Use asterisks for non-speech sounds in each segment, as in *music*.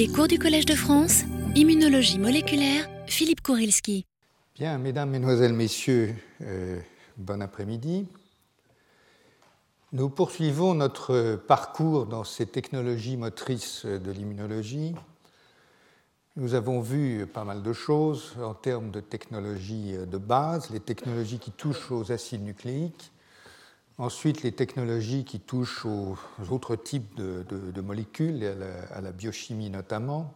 Les cours du Collège de France, immunologie moléculaire, Philippe Kourilski. Bien, mesdames, mesdemoiselles, messieurs, euh, bon après-midi. Nous poursuivons notre parcours dans ces technologies motrices de l'immunologie. Nous avons vu pas mal de choses en termes de technologies de base, les technologies qui touchent aux acides nucléiques, ensuite les technologies qui touchent aux autres types de, molécules, et à la, biochimie notamment.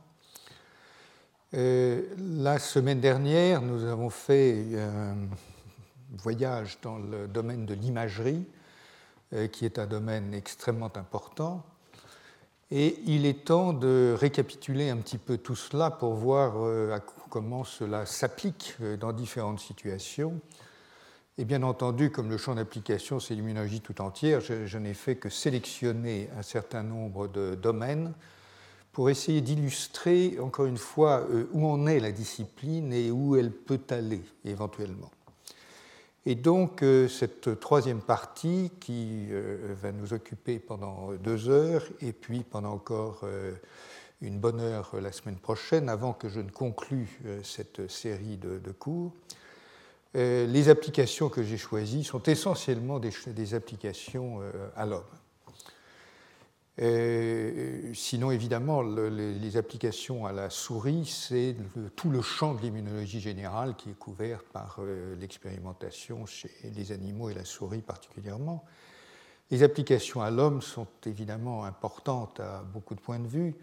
Euh, la semaine dernière, nous avons fait un voyage dans le domaine de l'imagerie euh, qui est un domaine extrêmement important. Et il est temps de récapituler un petit peu tout cela pour voir euh, comment cela s'applique euh, dans différentes situations. Et bien entendu, comme le champ d'application, c'est l'immunologie tout entière, je, n'ai fait que sélectionner un certain nombre de domaines pour essayer d'illustrer, encore une fois, où en est la discipline et où elle peut aller éventuellement. Et donc, euh, cette troisième partie qui euh, va nous occuper pendant deux heures et puis pendant encore euh, une bonne heure la semaine prochaine, avant que je ne conclue cette série de, cours, les applications que j'ai choisies sont essentiellement des applications à l'homme. Euh, sinon, évidemment, les, applications à la souris, c'est tout le champ de l'immunologie générale qui est couvert par euh, l'expérimentation chez les animaux et la souris particulièrement. Les applications à l'homme sont évidemment importantes à beaucoup de points de vue.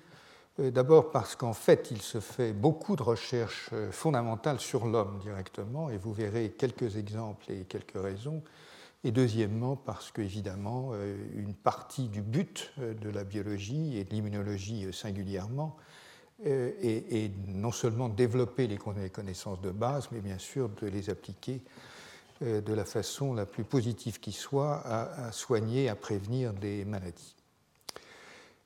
Euh, d'abord parce qu'en fait, il se fait beaucoup de recherches fondamentales sur l'homme directement, et vous verrez quelques exemples et quelques raisons et deuxièmement parce qu'évidemment, euh, une partie du but euh, de la biologie et de l'immunologie euh, singulièrement est, non seulement de développer les connaissances de base, mais bien sûr de les appliquer de la façon la plus positive qui soit à, soigner, à prévenir des maladies.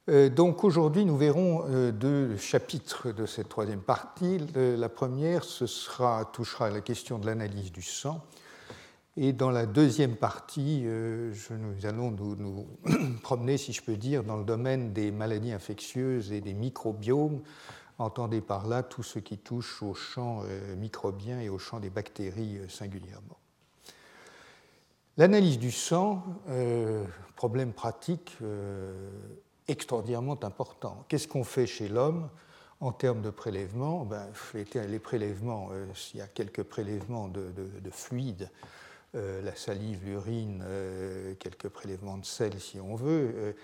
Donc aujourd'hui, nous verrons deux chapitres de cette troisième partie. La première ce sera, touchera à la question de l'analyse du sang et dans la deuxième partie, euh, nous allons nous, *clears throat* promener, si je peux dire, dans le domaine des maladies infectieuses et des microbiomes. Entendez par là tout ce qui touche au champ euh, microbien et au champ des bactéries euh, singulièrement. L'analyse du sang, problème pratique extraordinairement important. Qu'est-ce qu'on fait chez l'homme en termes de prélèvements? Ben, les, prélèvements, il y a quelques prélèvements de, de fluides euh, la salive, l'urine, euh, quelques prélèvements de sel si on veut.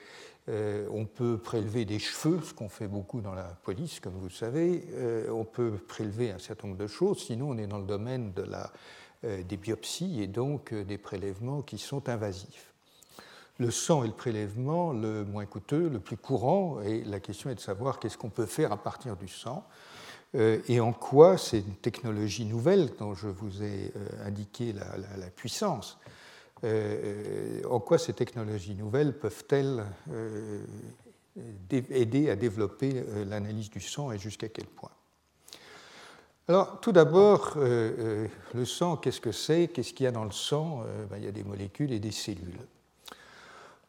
Euh, on peut prélever des cheveux, ce qu'on fait beaucoup dans la police, comme vous le savez. on peut prélever un certain nombre de choses, sinon on est dans le domaine des biopsies et donc des prélèvements qui sont invasifs. Le sang est le prélèvement le moins coûteux, le plus courant, et la question est de savoir qu'est-ce qu'on peut faire à partir du sang. Euh, et en quoi ces technologies nouvelles, dont je vous ai euh, indiqué la, puissance, euh, en quoi ces technologies nouvelles peuvent-elles aider à développer l'analyse du sang et jusqu'à quel point? Alors, tout d'abord, le sang, qu'est-ce que c'est? Qu'est-ce qu'il y a dans le sang? Ben, Il y a des molécules et des cellules.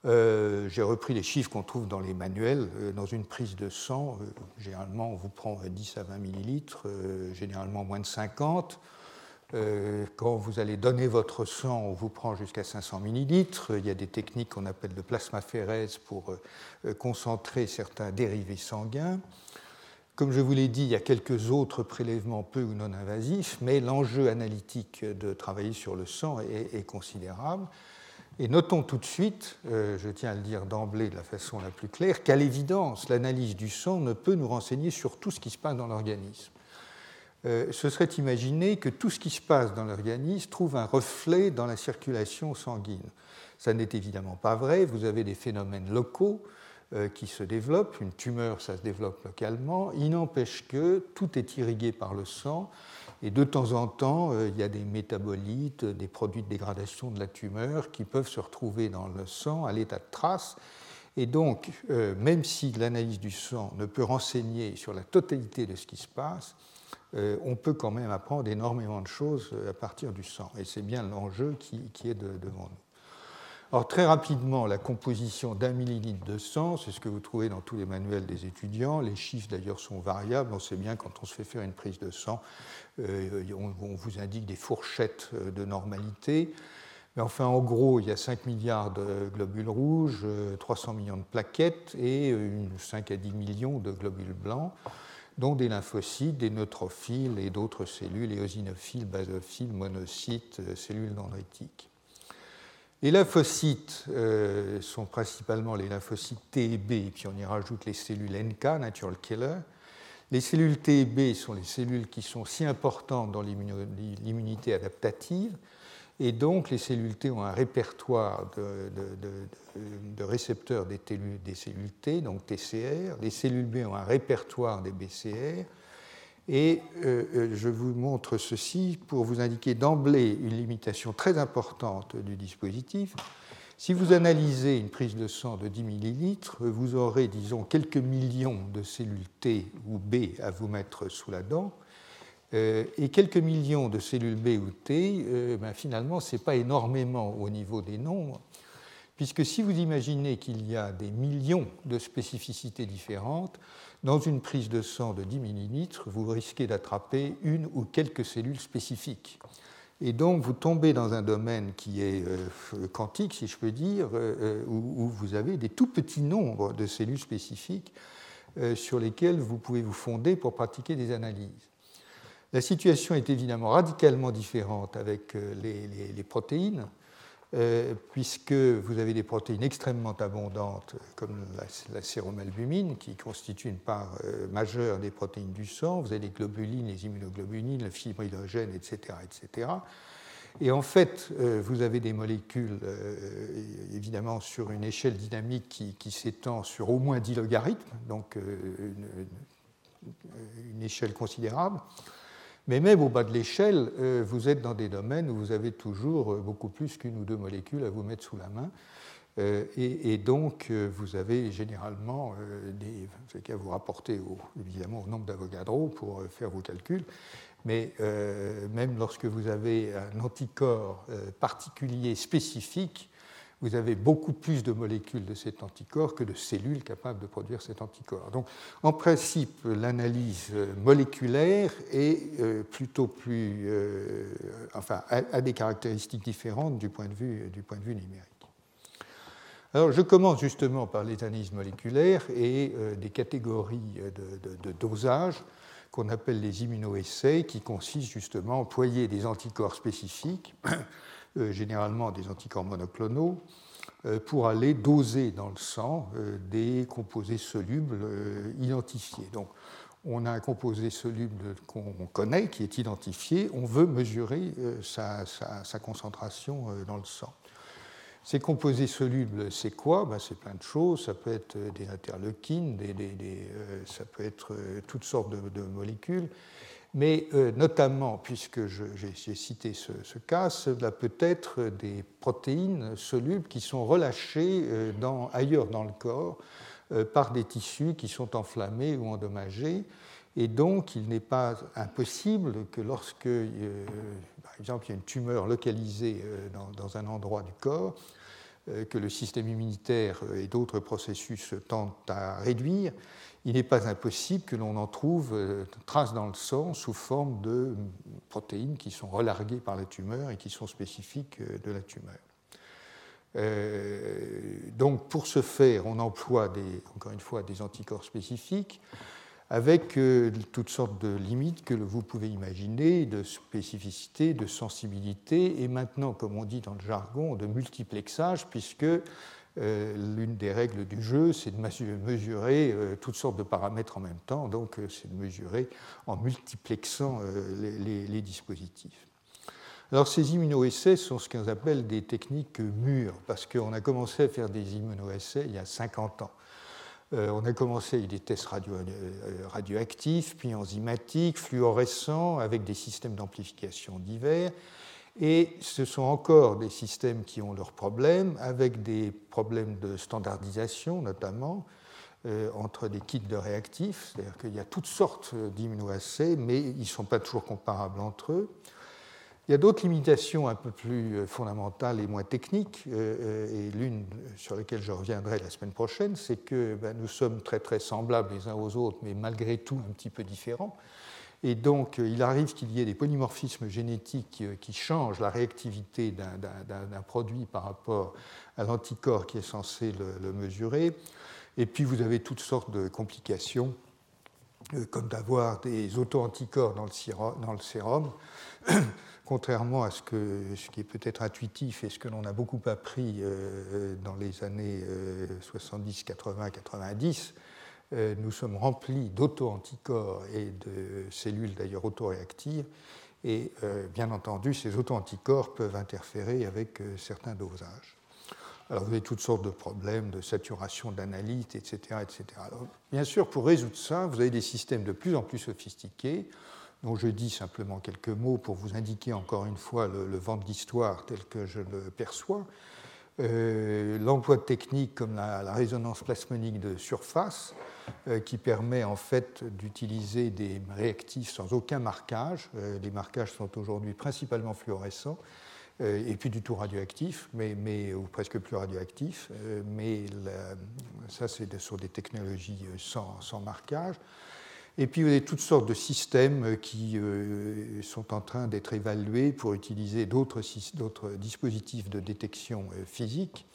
Euh, j'ai repris les chiffres qu'on trouve dans les manuels. Euh, dans une prise de sang, euh, généralement, on vous prend 10 à 20 millilitres, généralement moins de 50. quand vous allez donner votre sang, on vous prend jusqu'à 500 millilitres. Il y a des techniques qu'on appelle de plasmaphérèse pour concentrer certains dérivés sanguins. Comme je vous l'ai dit, il y a quelques autres prélèvements peu ou non invasifs, mais l'enjeu analytique de travailler sur le sang est considérable. Et notons tout de suite, euh, je tiens à le dire d'emblée de la façon la plus claire, qu'à l'évidence, l'analyse du sang ne peut nous renseigner sur tout ce qui se passe dans l'organisme. Euh, ce serait imaginer que tout ce qui se passe dans l'organisme trouve un reflet dans la circulation sanguine. Ça n'est évidemment pas vrai. Vous avez des phénomènes locaux euh, qui se développent. Une tumeur, ça se développe localement. Il n'empêche que tout est irrigué par le sang et de temps en temps, euh, il y a des métabolites, des produits de dégradation de la tumeur qui peuvent se retrouver dans le sang à l'état de trace. Et donc, euh, même si l'analyse du sang ne peut renseigner sur la totalité de ce qui se passe, euh, on peut quand même apprendre énormément de choses à partir du sang. Et c'est bien l'enjeu qui, est devant nous. Très rapidement, la composition d'un millilitre de sang, c'est ce que vous trouvez dans tous les manuels des étudiants. Les chiffres d'ailleurs sont variables. On sait bien quand on se fait faire une prise de sang, euh, on, vous indique des fourchettes euh, de normalité. Mais enfin, en gros, il y a 5 milliards de globules rouges, 300 millions de plaquettes et 5 à 10 millions de globules blancs dont des lymphocytes, des neutrophiles et d'autres cellules, éosinophiles, basophiles, monocytes, euh, cellules dendritiques. Les lymphocytes euh, sont principalement les lymphocytes T et B, et puis on y rajoute les cellules NK, natural killer. Les cellules T et B sont les cellules qui sont si importantes dans l'immunité adaptative, et donc, les cellules T ont un répertoire de, récepteurs des, des, cellules T, donc TCR. Les cellules B ont un répertoire des BCR. Et euh, euh, je vous montre ceci pour vous indiquer d'emblée une limitation très importante du dispositif. Si vous analysez une prise de sang de 10 ml, vous aurez, disons, quelques millions de cellules T ou B à vous mettre sous la dent. Euh, et quelques millions de cellules B ou T, ben finalement, ce n'est pas énormément au niveau des nombres, puisque si vous imaginez qu'il y a des millions de spécificités différentes, dans une prise de sang de 10 millilitres, vous risquez d'attraper une ou quelques cellules spécifiques. Et donc, vous tombez dans un domaine qui est euh, quantique, si je peux dire, où, vous avez des tout petits nombres de cellules spécifiques sur lesquelles vous pouvez vous fonder pour pratiquer des analyses. La situation est évidemment radicalement différente avec euh, les, protéines, euh, puisque vous avez des protéines extrêmement abondantes, comme la, séromalbumine, qui constitue une part euh, majeure des protéines du sang. Vous avez les globulines, les immunoglobulines, le fibre hydrogène, etc., etc. Et en fait, vous avez des molécules, évidemment, sur une échelle dynamique qui, s'étend sur au moins 10 logarithmes, donc une échelle considérable. Mais même au bas de l'échelle, euh, vous êtes dans des domaines où vous avez toujours euh, beaucoup plus qu'une ou deux molécules à vous mettre sous la main. Euh, et, donc, vous avez généralement des. Vous qu'à vous rapporter évidemment au nombre d'Avogadro pour faire vos calculs. Mais même lorsque vous avez un anticorps particulier spécifique, vous avez beaucoup plus de molécules de cet anticorps que de cellules capables de produire cet anticorps. Donc, en principe, l'analyse moléculaire est euh, plutôt plus, euh, enfin, a, des caractéristiques différentes du point de vue, du point de vue numérique. Alors, je commence justement par les analyses moléculaires et euh, des catégories de, de dosage qu'on appelle les immunoessais, qui consistent justement à employer des anticorps spécifiques euh, généralement des anticorps monoclonaux, euh, pour aller doser dans le sang euh, des composés solubles identifiés. Donc, on a un composé soluble qu'on connaît, qui est identifié, on veut mesurer sa, concentration dans le sang. Ces composés solubles, c'est quoi? Ben, C'est plein de choses. Ça peut être des interleukines, ça peut être toutes sortes de molécules mais euh, notamment, puisque j'ai cité ce, cas, cela peut être des protéines solubles qui sont relâchées euh, ailleurs dans le corps euh, par des tissus qui sont enflammés ou endommagés. Et donc, il n'est pas impossible que lorsque, par exemple, il y a une tumeur localisée dans un endroit du corps, que le système immunitaire et d'autres processus tentent à réduire, il n'est pas impossible que l'on en trouve euh, traces dans le sang sous forme de protéines qui sont relarguées par la tumeur et qui sont spécifiques euh, de la tumeur. Euh, donc pour ce faire, on emploie encore une fois des anticorps spécifiques avec toutes sortes de limites que vous pouvez imaginer, de spécificité, de sensibilité, et maintenant, comme on dit dans le jargon, de multiplexage, puisque euh, l'une des règles du jeu, c'est de mesurer euh, toutes sortes de paramètres en même temps, donc euh, c'est de mesurer en multiplexant les, dispositifs. Alors ces immunoessais sont ce qu'on appelle des techniques mûres, parce qu'on a commencé à faire des immunoessais il y a 50 ans. On a commencé avec des tests radioactifs, puis enzymatiques, fluorescents, avec des systèmes d'amplification divers. Et ce sont encore des systèmes qui ont leurs problèmes, avec des problèmes de standardisation notamment, euh, entre des kits de réactifs, c'est-à-dire qu'il y a toutes sortes d'immunoassays, mais ils ne sont pas toujours comparables entre eux. Il y a d'autres limitations un peu plus fondamentales et moins techniques, et l'une sur laquelle je reviendrai la semaine prochaine, c'est que ben, nous sommes très très semblables les uns aux autres, mais malgré tout un petit peu différents. Et donc, il arrive qu'il y ait des polymorphismes génétiques qui changent la réactivité d'un produit par rapport à l'anticorps qui est censé le, mesurer. Et puis, vous avez toutes sortes de complications, euh, comme d'avoir des auto-anticorps dans, le sérum, contrairement à ce, qui est peut-être intuitif et ce que l'on a beaucoup appris euh, dans les années 70, 80, 90 nous sommes remplis d'auto-anticorps et de cellules d'ailleurs autoréactives. Et euh, bien entendu, ces auto-anticorps peuvent interférer avec certains dosages. Alors vous avez toutes sortes de problèmes de saturation d'analyte, etc. etc. bien sûr, pour résoudre ça, vous avez des systèmes de plus en plus sophistiqués, dont je dis simplement quelques mots pour vous indiquer encore une fois le, vent de l'histoire tel que je le perçois. Euh, l'emploi de techniques comme la, résonance plasmonique de surface, euh, qui permet en fait d'utiliser des réactifs sans aucun marquage. Euh, les marquages sont aujourd'hui principalement fluorescents et puis du tout radioactif, mais, ou presque plus radioactif. Mais ça, c'est sur des technologies sans, marquage. Et puis, vous avez toutes sortes de systèmes qui sont en train d'être évalués pour utiliser d'autres dispositifs de détection physique.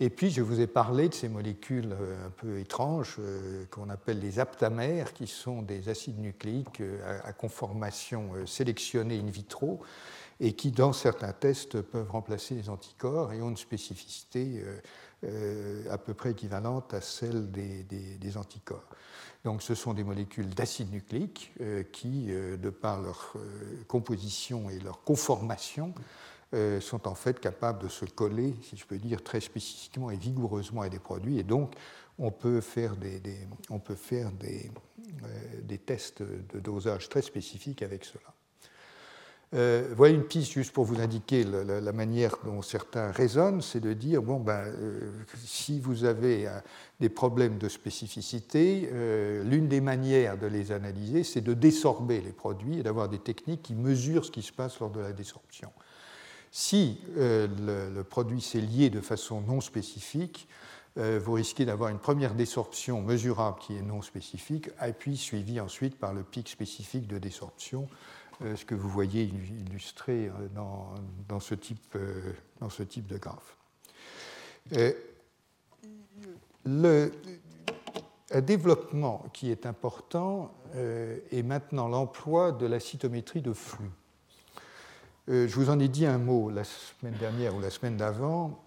Et puis, je vous ai parlé de ces molécules un peu étranges qu'on appelle les aptamères, qui sont des acides nucléiques à conformation sélectionnée in vitro, et qui, dans certains tests, peuvent remplacer les anticorps et ont une spécificité euh, euh, à peu près équivalente à celle des, anticorps. Donc ce sont des molécules d'acide nucléique euh, qui, de par leur composition et leur conformation, sont en fait capables de se coller, si je peux dire, très spécifiquement et vigoureusement à des produits. Et donc, on peut faire des tests de dosage très spécifiques avec cela. Euh, voilà une piste juste pour vous indiquer la, manière dont certains raisonnent, c'est de dire, bon, ben, euh, si vous avez euh, des problèmes de spécificité, l'une des manières de les analyser, c'est de désorber les produits et d'avoir des techniques qui mesurent ce qui se passe lors de la désorption. Si le, produit s'est lié de façon non spécifique, vous risquez d'avoir une première désorption mesurable qui est non spécifique, et puis suivie ensuite par le pic spécifique de désorption ce que vous voyez illustré euh, dans, ce, type, euh, dans ce type de graphe. Le, un développement qui est important est maintenant l'emploi de la cytométrie de flux. je vous en ai dit un mot la semaine dernière ou la semaine d'avant.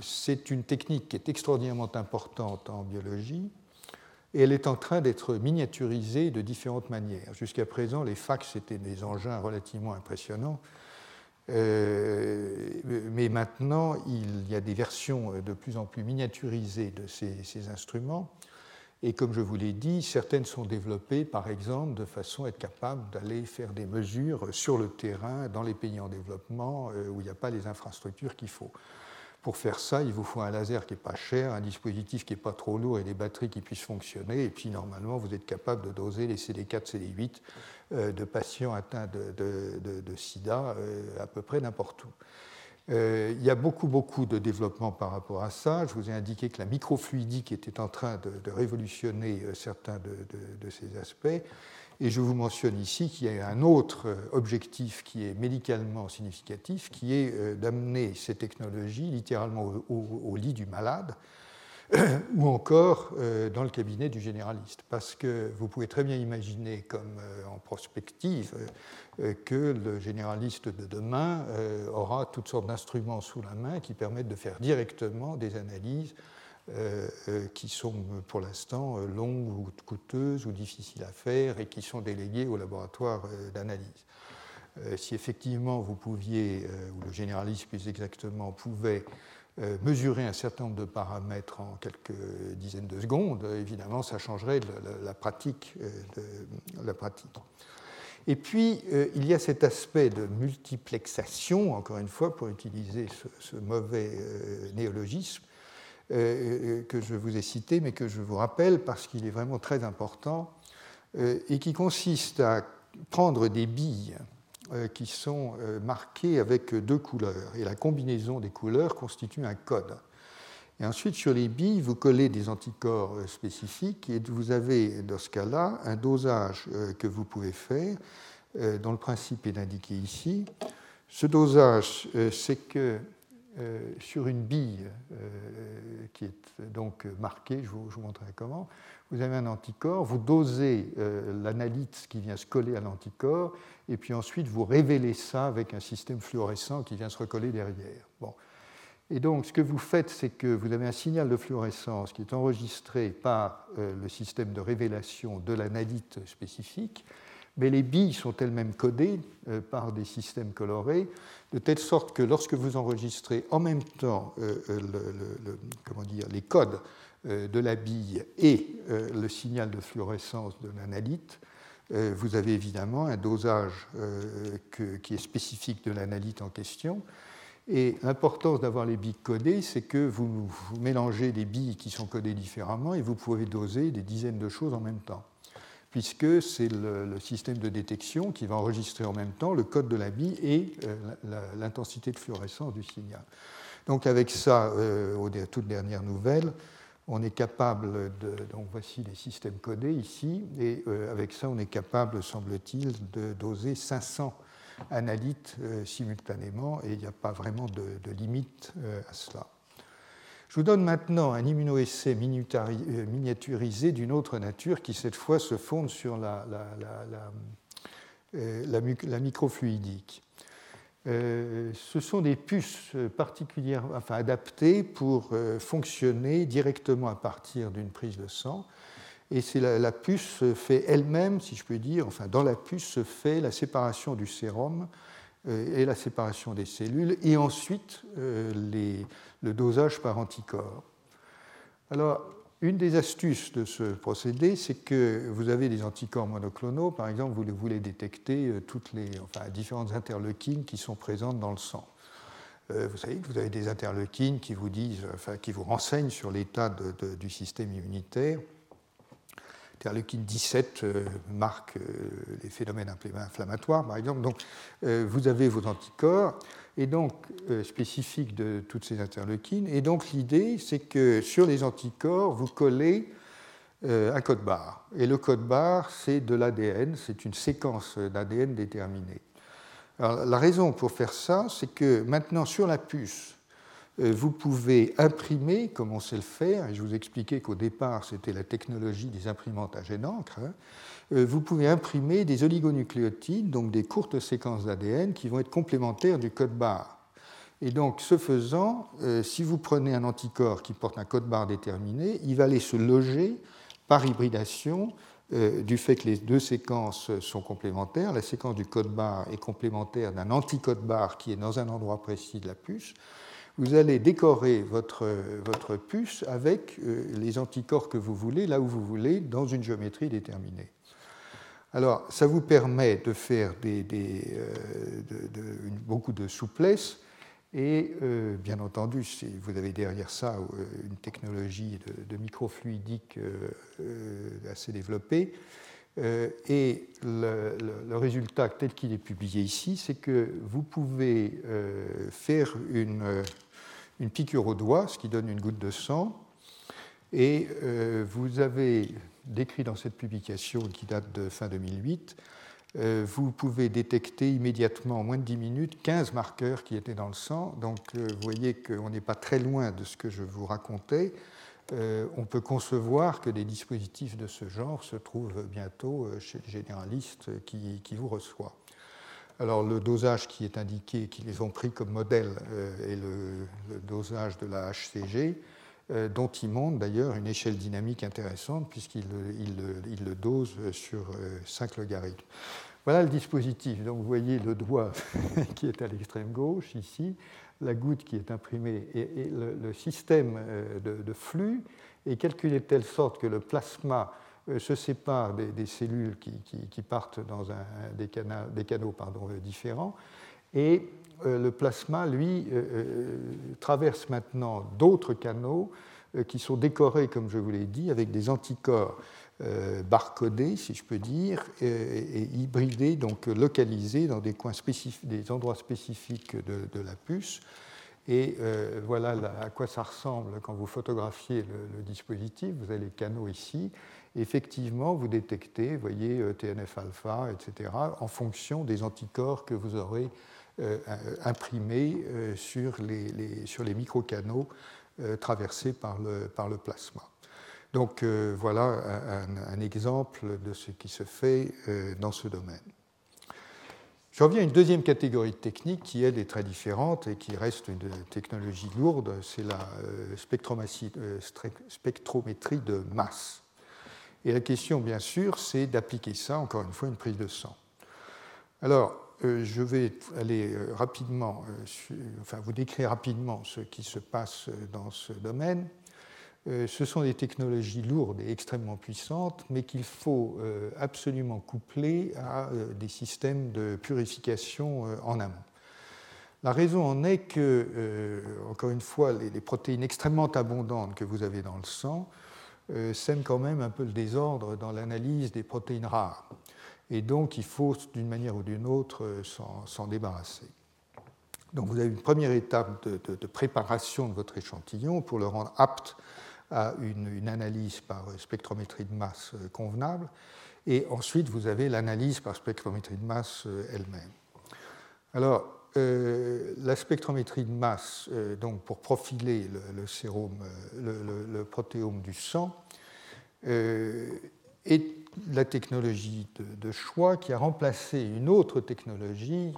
c'est une technique qui est extraordinairement importante en biologie et elle est en train d'être miniaturisée de différentes manières. Jusqu'à présent, les fax étaient des engins relativement impressionnants, euh, mais maintenant, il y a des versions de plus en plus miniaturisées de ces, instruments. Et comme je vous l'ai dit, certaines sont développées, par exemple, de façon à être capable d'aller faire des mesures sur le terrain dans les pays en développement euh, où il n'y a pas les infrastructures qu'il faut. Pour faire ça, il vous faut un laser qui n'est pas cher, un dispositif qui n'est pas trop lourd et des batteries qui puissent fonctionner. Et puis, normalement, vous êtes capable de doser les CD4, CD8 euh, de patients atteints de, sida euh, à peu près n'importe où. Euh, il y a beaucoup, beaucoup de développement par rapport à ça. Je vous ai indiqué que la microfluidique était en train de, révolutionner certains de, ces aspects. Et je vous mentionne ici qu'il y a un autre euh, objectif qui est médicalement significatif, qui est euh, d'amener ces technologies littéralement au, lit du malade, *clears throat* ou encore euh, dans le cabinet du généraliste. Parce que vous pouvez très bien imaginer, comme en prospective, que le généraliste de demain aura toutes sortes d'instruments sous la main qui permettent de faire directement des analyses qui sont pour l'instant euh, longues ou coûteuses ou difficiles à faire et qui sont déléguées au laboratoire d'analyse. Si effectivement vous pouviez, ou le généraliste plus exactement, pouvait mesurer un certain nombre de paramètres en quelques dizaines de secondes, évidemment, ça changerait la, pratique. La pratique. Et puis, il y a cet aspect de multiplexation, encore une fois, pour utiliser ce mauvais néologisme, euh, que je vous ai cité, mais que je vous rappelle parce qu'il est vraiment très important, euh, et qui consiste à prendre des billes qui sont marqués avec deux couleurs. Et la combinaison des couleurs constitue un code. Et ensuite, sur les billes, vous collez des anticorps spécifiques et vous avez, dans ce cas-là, un dosage que vous pouvez faire, dont le principe est indiqué ici. Ce dosage, c'est que euh, sur une bille euh, qui est donc marquée, je vous, montrerai comment, vous avez un anticorps, vous dosez euh, l'analyte qui vient se coller à l'anticorps, et puis ensuite vous révélez ça avec un système fluorescent qui vient se recoller derrière. Bon. Et donc ce que vous faites, c'est que vous avez un signal de fluorescence qui est enregistré par le système de révélation de l'analyte spécifique, mais les billes sont elles-mêmes codées euh, par des systèmes colorés, de telle sorte que lorsque vous enregistrez en même temps euh, euh, comment dire, les codes de la bille et le signal de fluorescence de l'analyte, vous avez évidemment un dosage qui est spécifique de l'analyte en question. Et l'importance d'avoir les billes codées, c'est que vous, vous mélangez des billes qui sont codées différemment et vous pouvez doser des dizaines de choses en même temps puisque c'est le, système de détection qui va enregistrer en même temps le code de la bille et euh, l'intensité de fluorescence du signal. Donc avec ça, euh, aux toutes dernières nouvelles, on est capable de... Donc voici les systèmes codés ici, et euh, avec ça, on est capable, semble-t-il, de doser 500 analytes simultanément, et il n'y a pas vraiment de limite à cela. Je vous donne maintenant un immunoessai euh, miniaturisé d'une autre nature qui, cette fois, se fonde sur la, euh, microfluidique. Euh, ce sont des puces particulièrement enfin, adaptées pour fonctionner directement à partir d'une prise de sang. Et la, la, puce fait elle-même, si je peux dire, enfin dans la puce se fait la séparation du sérum et la séparation des cellules, et ensuite les, le dosage par anticorps. Alors, une des astuces de ce procédé, c'est que vous avez des anticorps monoclonaux, par exemple, vous voulez détecter euh, toutes les différentes interleukines qui sont présentes dans le sang. Euh, vous savez que vous avez des interleukines qui vous disent, enfin, qui vous renseignent sur l'état du système immunitaire. Interleukine 17 euh, marque les phénomènes inflammatoires, par exemple. Donc, vous avez vos anticorps et donc euh, spécifique de toutes ces interleukines. Et donc l'idée, c'est que sur les anticorps, vous collez euh, un code barre. Et le code barre, c'est de l'ADN, c'est une séquence d'ADN déterminée. Alors, la raison pour faire ça, c'est que maintenant sur la puce, euh, vous pouvez imprimer, comme on sait le faire, et je vous expliquais qu'au départ c'était la technologie des imprimantes à jet d'encre, hein, euh, vous pouvez imprimer des oligonucléotides, donc des courtes séquences d'ADN qui vont être complémentaires du code barre. Et donc, ce faisant, euh, si vous prenez un anticorps qui porte un code barre déterminé, il va aller se loger par hybridation euh, du fait que les deux séquences sont complémentaires. La séquence du code barre est complémentaire d'un anticode barre qui est dans un endroit précis de la puce. Vous allez décorer votre, votre puce avec les anticorps que vous voulez, là où vous voulez, dans une géométrie déterminée. Alors, ça vous permet de faire des, euh, beaucoup de souplesse et, euh, bien entendu, vous avez derrière ça euh, une technologie de, microfluidique assez développée. et le, résultat tel qu'il est publié ici, c'est que vous pouvez faire une, une, piqûre au doigt, ce qui donne une goutte de sang, et vous avez décrit dans cette publication qui date de fin 2008, euh, vous pouvez détecter immédiatement en moins de 10 minutes 15 marqueurs qui étaient dans le sang. Donc euh, vous voyez qu'on n'est pas très loin de ce que je vous racontais. Euh, on peut concevoir que des dispositifs de ce genre se trouvent bientôt chez les généralistes qui, qui vous reçoit. Alors le dosage qui est indiqué, qui les ont pris comme modèle, est le, dosage de la HCG. Euh, dont il montre d'ailleurs une échelle dynamique intéressante puisqu'il le dose sur 5 euh, logarithmes. Voilà le dispositif. Donc vous voyez le doigt *laughs* qui est à l'extrême gauche ici, la goutte qui est imprimée et, le, système euh, de, flux est calculé de telle sorte que le plasma se sépare des, cellules qui, partent dans des, canaux pardon, différents et euh, le plasma, lui, euh, euh, traverse maintenant d'autres canaux qui sont décorés, comme je vous l'ai dit, avec des anticorps barcodés, si je peux dire, et, hybridés, donc localisés dans des, coins des endroits spécifiques de, la puce. Et voilà à quoi ça ressemble quand vous photographiez le, dispositif. Vous avez les canaux ici. Effectivement, vous détectez, voyez, TNF-alpha, etc., en fonction des anticorps que vous aurez imprimés sur les, sur les microcanaux traversés par le, par le plasma. Donc euh, voilà un, exemple de ce qui se fait euh, dans ce domaine. Je reviens à une deuxième catégorie de techniques qui, elle, est très différente et qui reste une technologie lourde, c'est la euh, spectrométrie de masse. Et la question, bien sûr, c'est d'appliquer ça, encore une fois, une prise de sang. Alors, je vais aller rapidement, enfin, vous décrire rapidement ce qui se passe dans ce domaine. Euh, ce sont des technologies lourdes et extrêmement puissantes, mais qu'il faut euh, absolument coupler à euh, des systèmes de purification en amont. La raison en est que, encore une fois, les protéines extrêmement abondantes que vous avez dans le sang sèment quand même un peu le désordre dans l'analyse des protéines rares. Et donc, il faut, d'une manière ou d'une autre, s'en débarrasser. Donc, vous avez une première étape de, préparation de votre échantillon pour le rendre apte à une, analyse par spectrométrie de masse euh, convenable. Et ensuite, vous avez l'analyse par spectrométrie de masse euh, elle-même. Alors, euh, la spectrométrie de masse, donc pour profiler le, sérum, le, protéome du sang, est la technologie de, choix qui a remplacé une autre technologie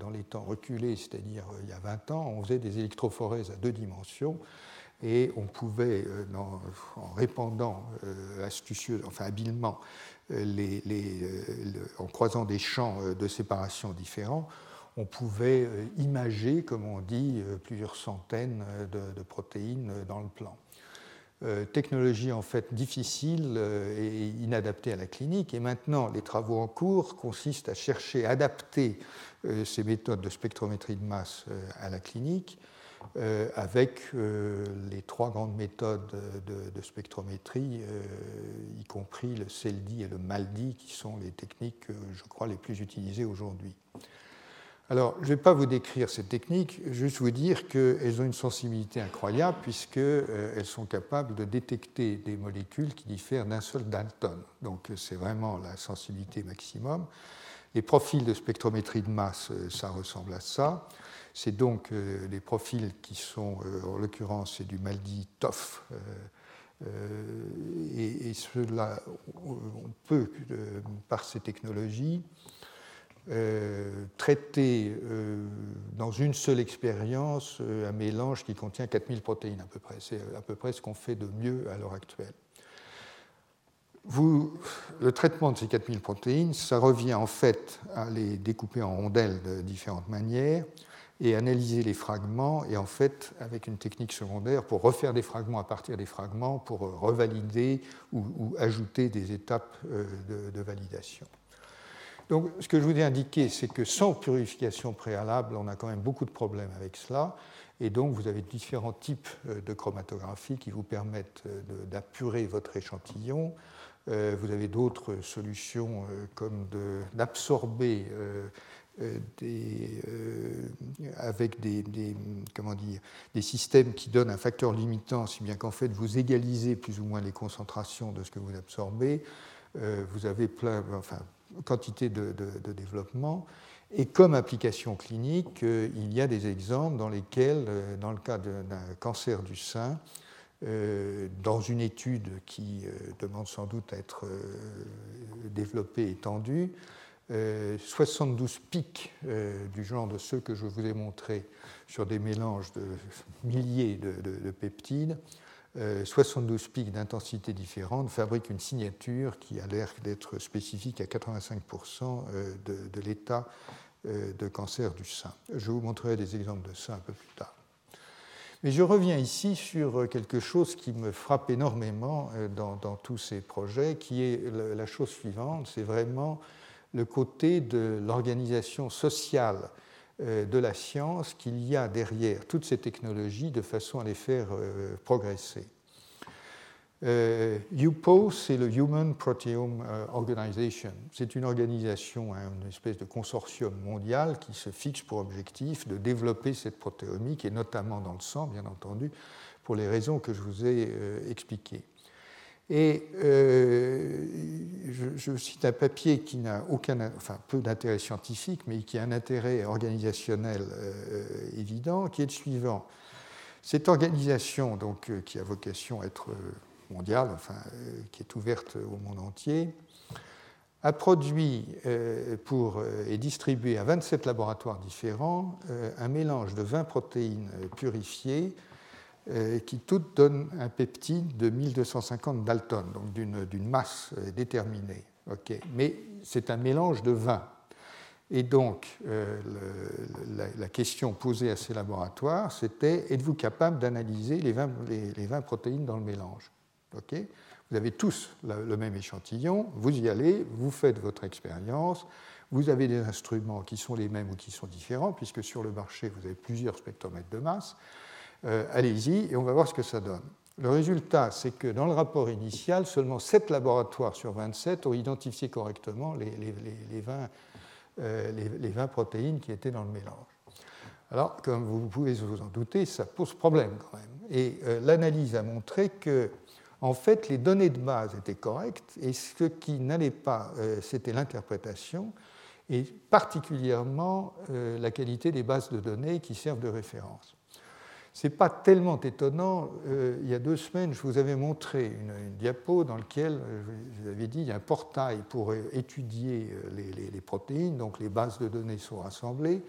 dans les temps reculés, c'est-à-dire il y a 20 ans, on faisait des électrophorèses à deux dimensions et on pouvait, euh, en répandant euh, astucieux, enfin habilement, euh, en croisant des champs de séparation différents, on pouvait imager, comme on dit, plusieurs centaines de, protéines dans le plan. technologie en fait difficile et inadaptée à la clinique. Et maintenant, les travaux en cours consistent à chercher à adapter ces méthodes de spectrométrie de masse à la clinique euh, avec euh, les trois grandes méthodes de, spectrométrie, euh, y compris le CELDI et le MALDI, qui sont les techniques, je crois, les plus utilisées aujourd'hui. Alors, je ne vais pas vous décrire ces techniques, juste vous dire qu'elles ont une sensibilité incroyable, puisqu'elles sont capables de détecter des molécules qui diffèrent d'un seul Dalton. Donc, c'est vraiment la sensibilité maximum. Les profils de spectrométrie de masse, ça ressemble à ça. C'est donc euh, les profils qui sont, euh, en l'occurrence, c'est du Maldi TOF. Euh, et, cela, on peut, par ces technologies, traiter dans une seule expérience un mélange qui contient 4000 protéines à peu près. C'est à peu près ce qu'on fait de mieux à l'heure actuelle. Le traitement de ces 4000 protéines, ça revient en fait à les découper en rondelles de différentes manières et analyser les fragments, et en fait, avec une technique secondaire, pour refaire des fragments à partir des fragments, pour euh, revalider ou, ajouter des étapes euh, de, validation. Donc, ce que je voulais indiquer, c'est que sans purification préalable, on a quand même beaucoup de problèmes avec cela. Et donc, vous avez différents types euh, de chromatographie qui vous permettent d'apurer votre échantillon. Vous avez d'autres solutions comme d'absorber euh, des, euh, avec des, comment dire, des systèmes qui donnent un facteur limitant, si bien qu'en fait vous égalisez plus ou moins les concentrations de ce que vous absorbez, euh, vous avez plein, enfin, quantité de, développement. Et comme application clinique, il y a des exemples dans lesquels, dans le cas d'un cancer du sein, dans une étude qui demande sans doute à être développée, étendue, 72 euh, pics euh, du genre de ceux que je vous ai montrés sur des mélanges de milliers de, peptides, 72 euh, pics d'intensité différente fabriquent une signature qui a l'air d'être spécifique à 85% de, l'état de cancer du sein. Je vous montrerai des exemples de ça un peu plus tard. Mais je reviens ici sur quelque chose qui me frappe énormément dans, tous ces projets, qui est la chose suivante, c'est vraiment le côté de l'organisation sociale euh, de la science qu'il y a derrière toutes ces technologies de façon à les faire euh, progresser. UPO, c'est le Human Proteome Organization. C'est une organisation, hein, une espèce de consortium mondial qui se fixe pour objectif de développer cette protéomique, et notamment dans le sang, bien entendu, pour les raisons que je vous ai expliquées. Et euh, je, cite un papier qui n'a aucun, enfin peu d'intérêt scientifique, mais qui a un intérêt organisationnel euh, évident, qui est le suivant. Cette organisation, donc, euh, qui a vocation à être mondiale, enfin, qui est ouverte au monde entier, a produit pour, et distribué à 27 laboratoires différents un mélange de 20 protéines purifiées euh, qui toutes donnent un peptide de 1250 Dalton, donc d'une masse euh, déterminée. Mais c'est un mélange de 20. Et donc, euh, la, question posée à ces laboratoires, c'était êtes-vous capable d'analyser les 20, les, 20, protéines dans le mélange? Vous avez tous le même échantillon, vous y allez, vous faites votre expérience, vous avez des instruments qui sont les mêmes ou qui sont différents, puisque sur le marché, vous avez plusieurs spectromètres de masse. Euh, allez-y et on va voir ce que ça donne. Le résultat, c'est que dans le rapport initial, seulement 7 laboratoires sur 27 ont identifié correctement les, 20, euh, protéines qui étaient dans le mélange. Alors, comme vous pouvez vous en douter, ça pose problème quand même. Et euh, l'analyse a montré que, en fait, les données de base étaient correctes et ce qui n'allait pas, c'était l'interprétation et particulièrement la qualité des bases de données qui servent de référence. Ce n'est pas tellement étonnant. Euh, il y a deux semaines, je vous avais montré une, diapo dans laquelle euh, je vous avais dit qu'il y a un portail pour étudier euh, les, protéines, donc les bases de données sont rassemblées.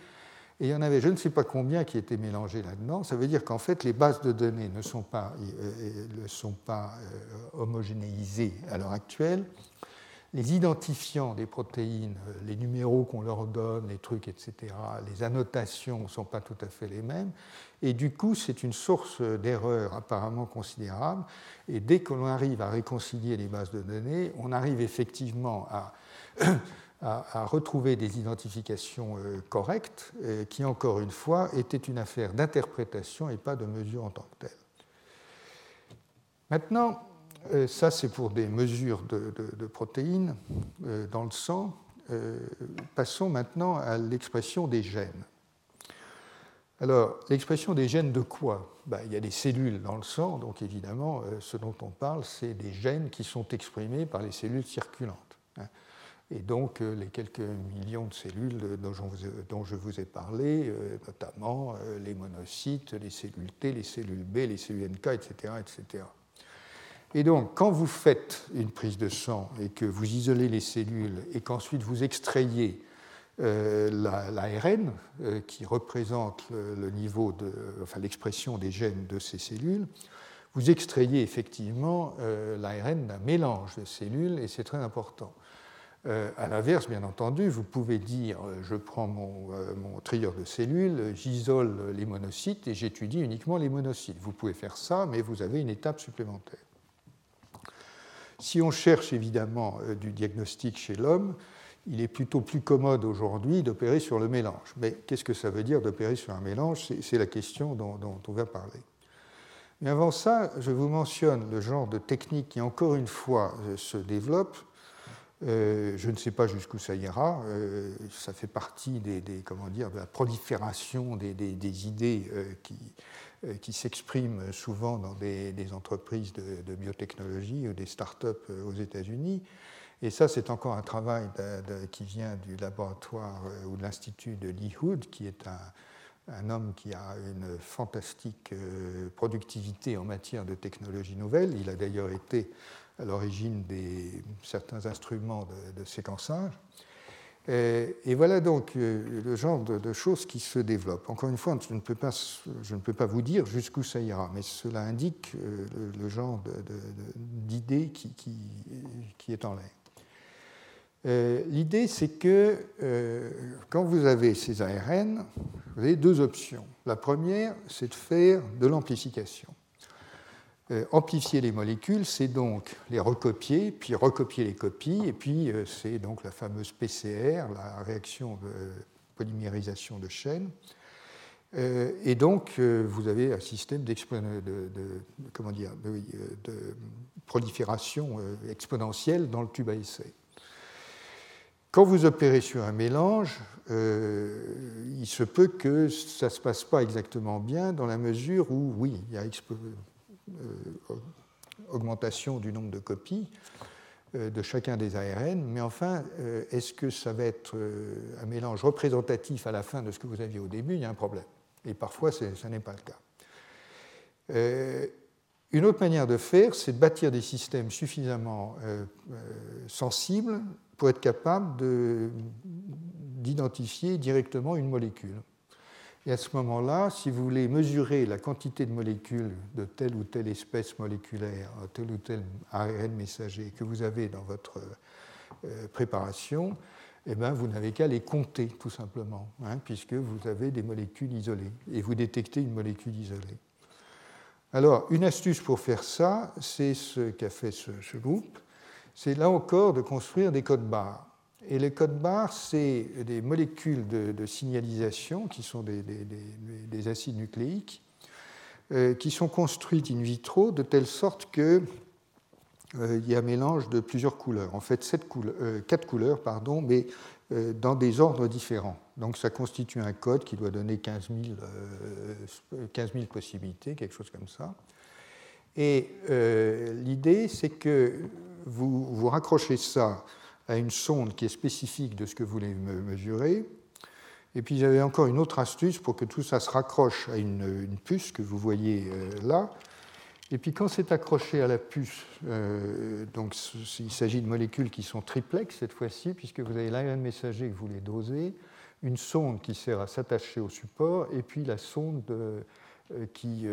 Et il y en avait je ne sais pas combien qui étaient mélangées là-dedans. Ça veut dire qu'en fait, les bases de données ne sont pas homogénéisées à l'heure actuelle les identifiants des protéines, euh, les numéros qu'on leur donne, les trucs, etc., les annotations ne sont pas tout à fait les mêmes. Et du coup, c'est une source d'erreur apparemment considérable. Et dès que l'on arrive à réconcilier les bases de données, on arrive effectivement *coughs* à, à, retrouver des identifications euh, correctes, euh, qui, encore une fois, étaient une affaire d'interprétation et pas de mesure en tant que telle. Maintenant, euh, ça, c'est pour des mesures de, protéines euh, dans le sang. Euh, passons maintenant à l'expression des gènes. Alors, l'expression des gènes de quoi? Ben, Il y a des cellules dans le sang, donc évidemment, ce dont on parle, c'est des gènes qui sont exprimés par les cellules circulantes. Hein. Et donc, les quelques millions de cellules dont je vous ai parlé, notamment les monocytes, les cellules T, les cellules B, les cellules NK, etc. etc. Et donc, quand vous faites une prise de sang et que vous isolez les cellules et qu'ensuite vous extrayez euh, l'ARN euh, qui représente l'expression des gènes de ces cellules, vous extrayez effectivement euh, l'ARN d'un mélange de cellules et c'est très important. à l'inverse, bien entendu, vous pouvez dire je prends mon, mon trieur de cellules, j'isole les monocytes et j'étudie uniquement les monocytes. Vous pouvez faire ça, mais vous avez une étape supplémentaire. Si on cherche évidemment euh, du diagnostic chez l'homme, il est plutôt plus commode aujourd'hui d'opérer sur le mélange. Mais qu'est-ce que ça veut dire d'opérer sur un mélange? C'est la question dont, on va parler. Mais avant ça, je vous mentionne le genre de technique qui, encore une fois, euh, se développe. Euh, je ne sais pas jusqu'où ça ira. ça fait partie des, comment dire, de la prolifération des, idées qui s'expriment souvent dans des, entreprises de, biotechnologie ou des start-up euh, aux États-Unis. Et ça, c'est encore un travail qui vient du laboratoire euh, ou de l'Institut de Lee Hood, qui est un, un, homme qui a une fantastique productivité en matière de technologies nouvelles. Il a d'ailleurs été à l'origine de certains instruments de séquençage. Euh, et voilà donc euh, le genre de, choses qui se développent. Encore une fois, je ne peux pas, je ne peux pas vous dire jusqu'où ça ira, mais cela indique euh, le, genre d'idée qui, est en l'air. L'idée, c'est que quand vous avez ces ARN, vous avez deux options. La première, c'est de faire de l'amplification. Euh, amplifier les molécules, c'est donc les recopier, puis recopier les copies, et puis euh, c'est donc la fameuse PCR, la réaction de polymérisation de chaîne. et donc, vous avez un système de, comment dire, de prolifération exponentielle dans le tube à essai. Quand vous opérez sur un mélange, euh, il se peut que ça ne se passe pas exactement bien dans la mesure où, oui, il y a euh, augmentation du nombre de copies euh, de chacun des ARN, mais enfin, est-ce que ça va être un mélange représentatif à la fin de ce que vous aviez au début? Il y a un problème. Et parfois, ce n'est pas le cas. Une autre manière de faire, c'est de bâtir des systèmes suffisamment sensibles pour être capable d'identifier directement une molécule. Et à ce moment-là, si vous voulez mesurer la quantité de molécules de telle ou telle espèce moléculaire, tel ou tel ARN messager que vous avez dans votre euh, préparation, eh bien, vous n'avez qu'à les compter tout simplement, hein, puisque vous avez des molécules isolées et vous détectez une molécule isolée. Alors, une astuce pour faire ça, c'est ce qu'a fait ce, ce groupe c'est là encore de construire des codes barres. Et les codes barres, c'est des molécules de, signalisation qui sont des, acides nucléiques euh, qui sont construites in vitro de telle sorte qu'il euh, y a un mélange de plusieurs couleurs. En fait, euh, quatre couleurs, pardon, mais dans des ordres différents. Donc ça constitue un code qui doit donner 15 000 possibilités, quelque chose comme ça. Et l'idée, c'est que vous, vous raccrochez ça à une sonde qui est spécifique de ce que vous voulez mesurer. Et puis j'avais encore une autre astuce pour que tout ça se raccroche à une, puce que vous voyez euh, là. Et puis quand c'est accroché à la puce, euh, donc il s'agit de molécules qui sont triplex cette fois-ci, puisque vous avez l'ARN messager que vous voulez doser, une sonde qui sert à s'attacher au support, et puis la sonde euh, qui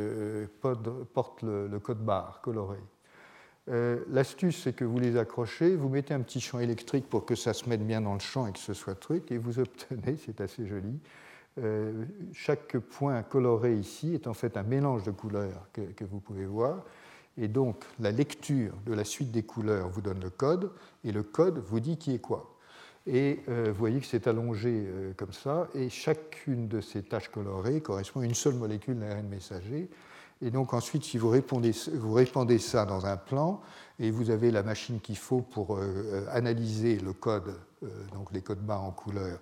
porte le, code barre coloré. Euh, l'astuce, c'est que vous les accrochez, vous mettez un petit champ électrique pour que ça se mette bien dans le champ et que ce soit truc, et vous *laughs* obtenez, c'est assez joli, euh, chaque point coloré ici est en fait un mélange de couleurs que, vous pouvez voir. Et donc, la lecture de la suite des couleurs vous donne le code, et le code vous dit qui est quoi. Et euh, vous voyez que c'est allongé comme ça, et chacune de ces taches colorées correspond à une seule molécule d'ARN messager. Et donc ensuite, si vous, répandez ça dans un plan, et vous avez la machine qu'il faut pour euh, analyser le code, euh, donc les codes barres en couleur,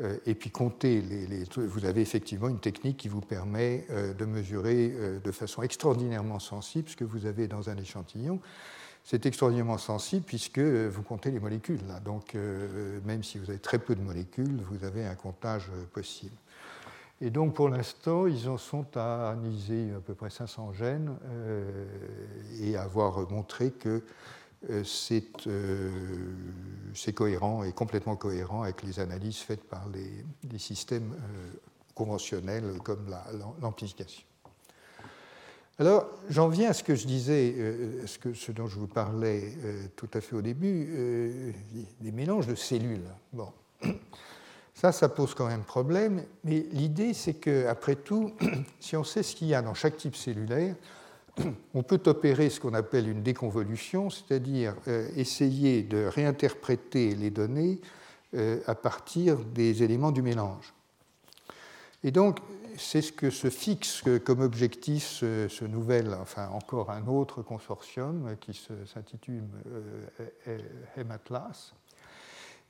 euh, et puis compter les, les, vous avez effectivement une technique qui vous permet de mesurer de façon extraordinairement sensible ce que vous avez dans un échantillon. C'est extraordinairement sensible puisque vous comptez les molécules. Donc même si vous avez très peu de molécules, vous avez un comptage possible. Et donc pour l'instant, ils en sont à analyser à peu près 500 gènes euh, et avoir montré que euh, euh, c'est cohérent et complètement cohérent avec les analyses faites par les, systèmes conventionnels comme l'amplification. Alors, j'en viens à ce que je disais, ce, ce, dont je vous parlais tout à fait au début, des mélanges de cellules. Bon. Ça, ça pose quand même problème, mais l'idée, c'est qu'après tout, *clears throat* si on sait ce qu'il y a dans chaque type cellulaire, *clears throat* on peut opérer ce qu'on appelle une déconvolution, c'est-à-dire euh, essayer de réinterpréter les données euh, à partir des éléments du mélange. Et donc, c'est ce que se fixe comme objectif ce, nouvel, enfin encore un autre consortium qui s'intitule euh, HEMATLAS,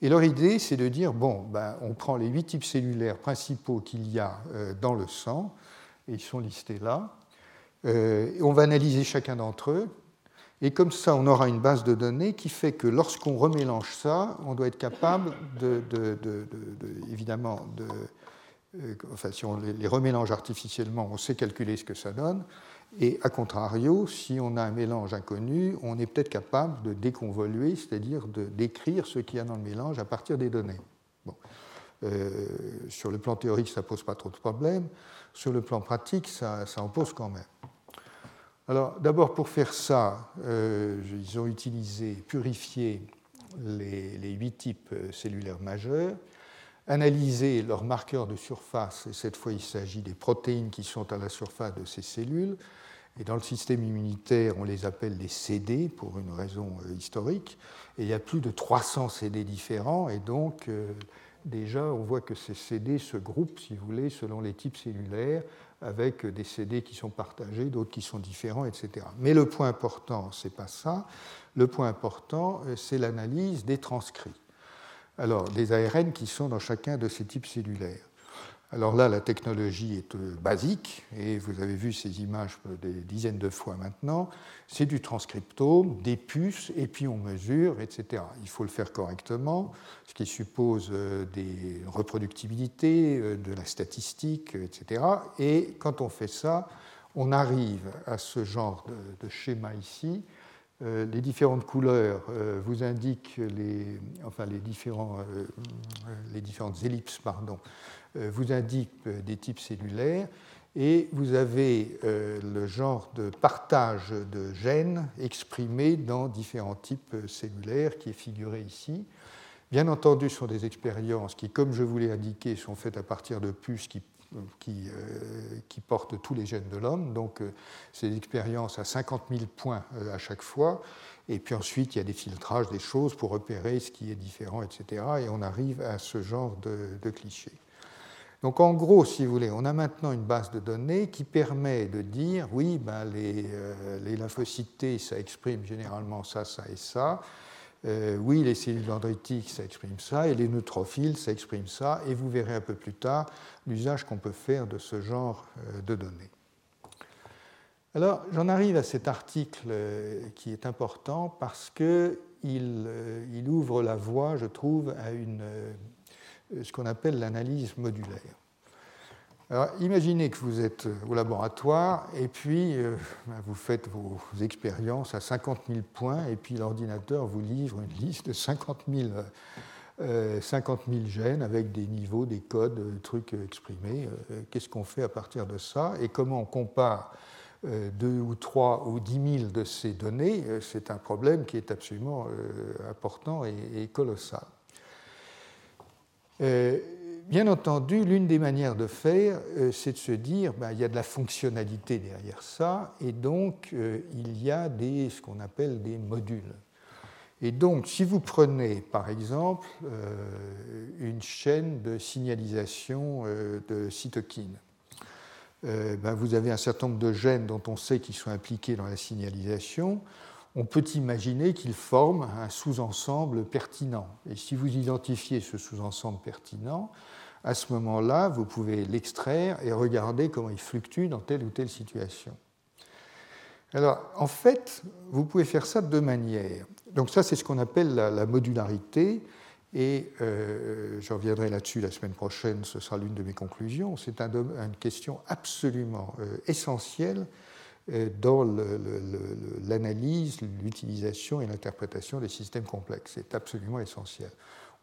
et leur idée, c'est de dire, bon, ben, on prend les huit types cellulaires principaux qu'il y a euh, dans le sang, et ils sont listés là, euh, on va analyser chacun d'entre eux, et comme ça, on aura une base de données qui fait que lorsqu'on remélange ça, on doit être capable de, évidemment, de, euh, enfin, si on les remélange artificiellement, on sait calculer ce que ça donne, et à contrario, si on a un mélange inconnu, on est peut-être capable de déconvoluer, c'est-à-dire de décrire ce qu'il y a dans le mélange à partir des données. Bon. Euh, sur le plan théorique, ça ne pose pas trop de problèmes. Sur le plan pratique, ça, en pose quand même. Alors, d'abord, pour faire ça, euh, ils ont utilisé, purifié les, huit types cellulaires majeurs, analysé leurs marqueurs de surface, et cette fois il s'agit des protéines qui sont à la surface de ces cellules, et dans le système immunitaire, on les appelle les CD pour une raison euh, historique. Et il y a plus de 300 CD différents. Et donc, euh, déjà, on voit que ces CD se groupent, si vous voulez, selon les types cellulaires, avec des CD qui sont partagés, d'autres qui sont différents, etc. Mais le point important, ce n'est pas ça. Le point important, euh, c'est l'analyse des transcrits. Alors, des ARN qui sont dans chacun de ces types cellulaires. Alors là, la technologie est euh, basique, et vous avez vu ces images des dizaines de fois maintenant. C'est du transcriptome, des puces, et puis on mesure, etc. Il faut le faire correctement, ce qui suppose euh, des reproductibilités, euh, de la statistique, etc. Et quand on fait ça, on arrive à ce genre de, schéma ici. les différentes couleurs vous indiquent les, enfin les, différentes ellipses pardon, vous indique euh, des types cellulaires et vous avez euh, le genre de partage de gènes exprimé dans différents types cellulaires qui est figuré ici. Bien entendu, ce sont des expériences qui, comme je vous l'ai indiqué, sont faites à partir de puces qui portent tous les gènes de l'homme. Donc, c'est des expériences à 50 000 points à chaque fois. Et puis ensuite, il y a des filtrages, des choses pour repérer ce qui est différent, etc. Et on arrive à ce genre de, de clichés. Donc en gros, si vous voulez, on a maintenant une base de données qui permet de dire, oui, ben, les, euh, les, lymphocytes ça exprime généralement ça, ça et ça. Euh, oui, les cellules dendritiques, ça exprime ça, et les neutrophiles, ça exprime ça, et vous verrez un peu plus tard l'usage qu'on peut faire de ce genre euh, de données. Alors, j'en arrive à cet article qui est important parce qu'il il ouvre la voie, je trouve, à une ce qu'on appelle l'analyse modulaire. Alors, imaginez que vous êtes au laboratoire et puis euh, ben, vous faites vos expériences à 50 000 points et puis l'ordinateur vous livre une liste de 50 000, euh, gènes avec des niveaux, des codes, des trucs exprimés. Qu'est-ce qu'on fait à partir de ça et comment on compare deux ou trois ou dix mille de ces données? C'est un problème qui est absolument important et colossal. Euh, bien entendu, l'une des manières de faire, euh, c'est de se dire ben, il y a de la fonctionnalité derrière ça, et donc euh, il y a ce qu'on appelle des modules. Et donc, si vous prenez par exemple une chaîne de signalisation de cytokines, ben, vous avez un certain nombre de gènes dont on sait qu'ils sont impliqués dans la signalisation on peut imaginer qu'ils forment un sous-ensemble pertinent. Et si vous identifiez ce sous-ensemble pertinent, à ce moment-là, vous pouvez l'extraire et regarder comment il fluctue dans telle ou telle situation. Alors, en fait, vous pouvez faire ça de deux manières. Donc ça, c'est ce qu'on appelle la, modularité, et euh, je reviendrai là-dessus la semaine prochaine, ce sera l'une de mes conclusions. C'est une question absolument euh, essentielle dans l'analyse, l'utilisation et l'interprétation des systèmes complexes. C'est absolument essentiel.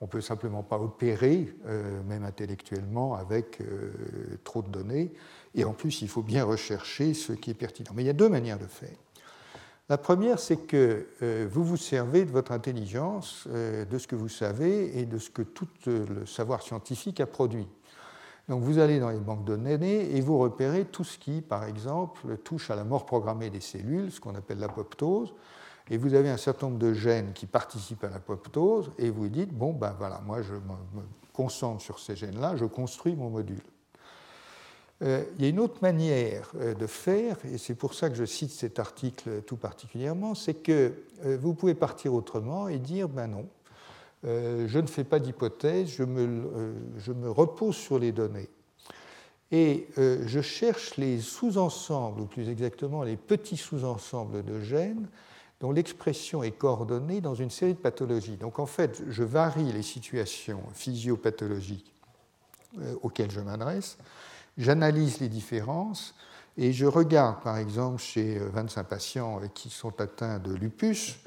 On ne peut simplement pas opérer, euh, même intellectuellement, avec euh, trop de données. Et en plus, il faut bien rechercher ce qui est pertinent. Mais il y a deux manières de faire. La première, c'est que vous vous servez de votre intelligence, de ce que vous savez et de ce que tout le savoir scientifique a produit. Donc vous allez dans les banques de données et vous repérez tout ce qui, par exemple, touche à la mort programmée des cellules, ce qu'on appelle l'apoptose. Et vous avez un certain nombre de gènes qui participent à l'apoptose et vous dites, bon, ben voilà, moi je me concentre sur ces gènes-là, je construis mon module. Euh, il y a une autre manière euh, de faire, et c'est pour ça que je cite cet article tout particulièrement, c'est que euh, vous pouvez partir autrement et dire, ben non, euh, je ne fais pas d'hypothèse, je, euh, me repose sur les données. Et euh, je cherche les sous-ensembles, ou plus exactement les petits sous-ensembles de gènes dont l'expression est coordonnée dans une série de pathologies. Donc en fait, je varie les situations physiopathologiques auxquelles je m'adresse, j'analyse les différences, et je regarde par exemple chez 25 patients qui sont atteints de lupus,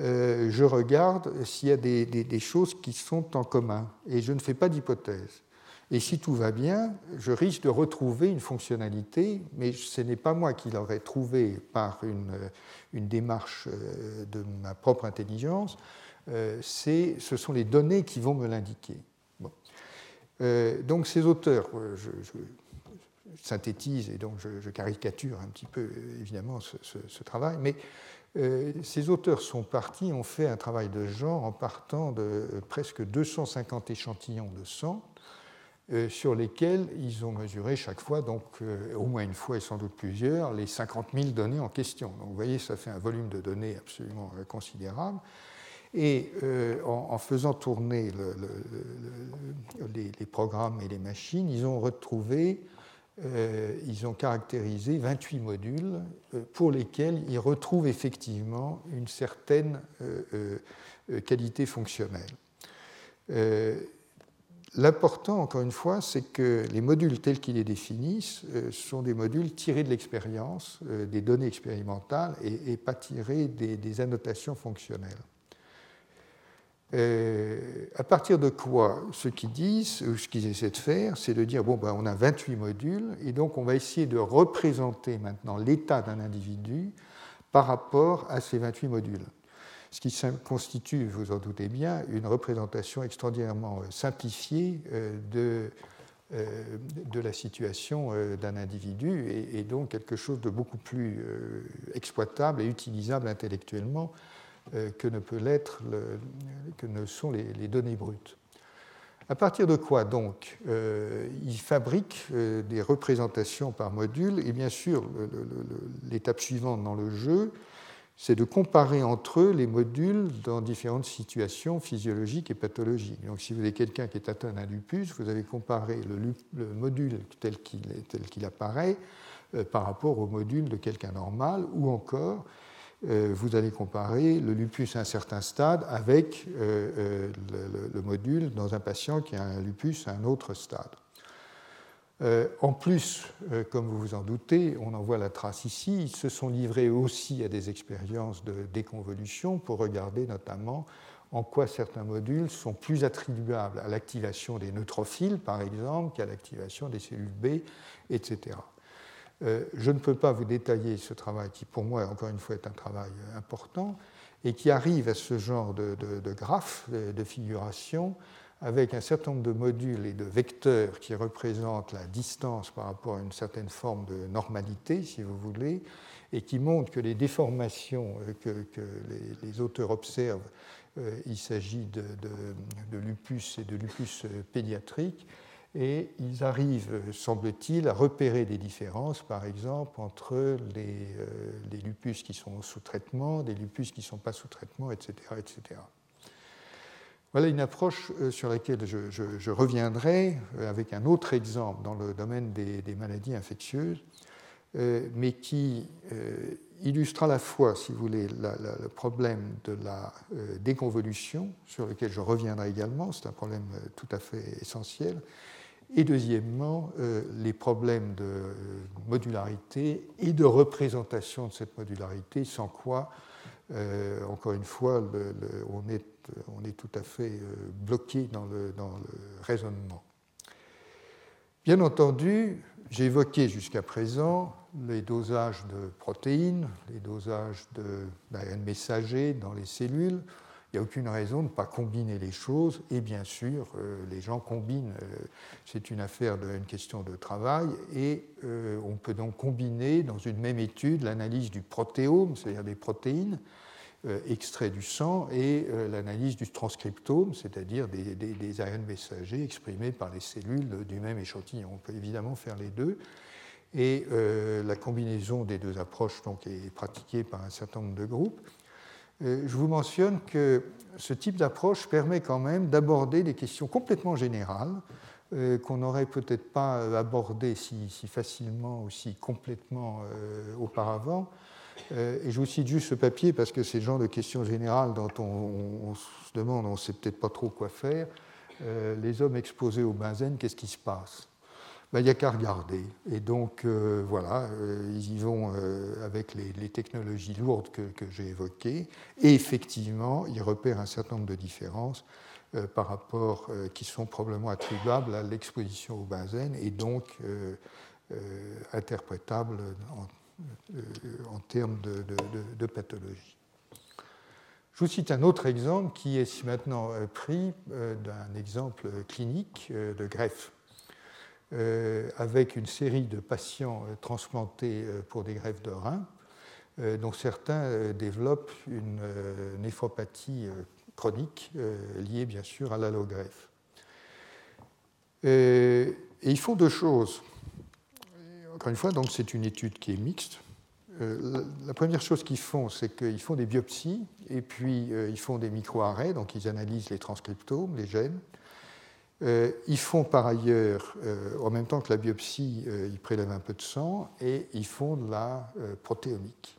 euh, je regarde s'il y a des, choses qui sont en commun et je ne fais pas d'hypothèse. Et si tout va bien, je risque de retrouver une fonctionnalité, mais ce n'est pas moi qui l'aurais trouvé par une, démarche euh, de ma propre intelligence, euh, ce sont les données qui vont me l'indiquer. donc ces auteurs, je, synthétise et donc je, caricature un petit peu évidemment ce, ce travail, mais ces auteurs sont partis, ont fait un travail de genre en partant de presque 250 échantillons de sang sur lesquels ils ont mesuré chaque fois, donc au moins une fois et sans doute plusieurs, les 50 000 données en question. Donc vous voyez, ça fait un volume de données absolument considérable. Et euh, en, faisant tourner les, programmes et les machines, ils ont retrouvé, euh, ils ont caractérisé 28 modules euh, pour lesquels ils retrouvent effectivement une certaine qualité fonctionnelle. L'important, encore une fois, c'est que les modules tels qu'ils les définissent sont des modules tirés de l'expérience, des données expérimentales, et, pas tirés des annotations fonctionnelles. Euh, à partir de quoi Ce qu'ils disent, ou ce qu'ils essaient de faire, c'est de dire bon, ben, on a 28 modules, et donc on va essayer de représenter maintenant l'état d'un individu par rapport à ces 28 modules. Ce qui constitue, vous en doutez bien, une représentation extraordinairement euh, simplifiée euh, de, de la situation d'un individu, et, donc quelque chose de beaucoup plus exploitable et utilisable intellectuellement que ne, peut l'être que ne sont les, données brutes. À partir de quoi donc euh, Il fabrique euh, des représentations par module et bien sûr l'étape suivante dans le jeu, c'est de comparer entre eux les modules dans différentes situations physiologiques et pathologiques. Donc si vous avez quelqu'un qui est atteint d'un lupus, vous avez comparé le, module tel qu'il apparaît par rapport au module de quelqu'un normal ou encore euh, vous allez comparer le lupus à un certain stade avec euh, euh, le, module dans un patient qui a un lupus à un autre stade. en plus, comme vous vous en doutez, on en voit la trace ici, ils se sont livrés aussi à des expériences de déconvolution pour regarder notamment en quoi certains modules sont plus attribuables à l'activation des neutrophiles, par exemple, qu'à l'activation des cellules B, etc. Euh, je ne peux pas vous détailler ce travail qui, pour moi, encore une fois, est un travail important et qui arrive à ce genre de, de, graphe, de, figuration, avec un certain nombre de modules et de vecteurs qui représentent la distance par rapport à une certaine forme de normalité, si vous voulez, et qui montrent que les déformations euh, que, les, auteurs observent, euh, il s'agit de, de, lupus et de lupus pédiatrique, et ils arrivent, semble-t-il, à repérer des différences, par exemple, entre les, euh, lupus qui sont sous traitement, des lupus qui ne sont pas sous traitement, etc., etc. Voilà une approche euh, sur laquelle je, reviendrai euh, avec un autre exemple dans le domaine des, maladies infectieuses, mais qui illustre à la fois, si vous voulez, le problème de la déconvolution, sur lequel je reviendrai également, c'est un problème tout à fait essentiel, et deuxièmement, euh, les problèmes de modularité et de représentation de cette modularité, sans quoi, euh, encore une fois, on, est, tout à fait euh, bloqué dans le, raisonnement. Bien entendu, j'ai évoqué jusqu'à présent les dosages de protéines, les dosages d'ARN messager dans les cellules. Il n'y a aucune raison de ne pas combiner les choses. Et bien sûr, euh, les gens combinent. Euh, c'est une affaire d'une question de travail. Et euh, on peut donc combiner dans une même étude l'analyse du protéome, c'est-à-dire des protéines extraits du sang, et l'analyse du transcriptome, c'est-à-dire des, des, ARN messagers exprimés par les cellules du même échantillon. On peut évidemment faire les deux. Et la combinaison des deux approches est pratiquée par un certain nombre de groupes. Euh, je vous mentionne que ce type d'approche permet quand même d'aborder des questions complètement générales euh, qu'on n'aurait peut-être pas abordées si, facilement ou si complètement euh, auparavant. et je vous cite juste ce papier parce que c'est le genre de questions générales dont on, se demande, on ne sait peut-être pas trop quoi faire. les hommes exposés au benzène, qu'est-ce qui se passe? Ben, il n'y a qu'à regarder. Et donc, euh, voilà, euh, ils y vont euh, avec les, technologies lourdes que, j'ai évoquées. Et effectivement, ils repèrent un certain nombre de différences par rapport, qui sont probablement attribuables à l'exposition au benzène et donc interprétables en, termes de, de, pathologie. Je vous cite un autre exemple qui est maintenant pris d'un exemple clinique de greffe avec une série de patients euh, transplantés euh, pour des greffes de reins. dont certains développent une néphropathie chronique liée bien sûr à l'allogreffe. Et ils font deux choses. Encore une fois, donc c'est une étude qui est mixte. la première chose qu'ils font, c'est qu'ils font des biopsies et puis ils font des micro-arrêts, donc ils analysent les transcriptomes, les gènes. Euh, ils font par ailleurs, euh, en même temps que la biopsie, euh, ils prélèvent un peu de sang et ils font de la protéomique.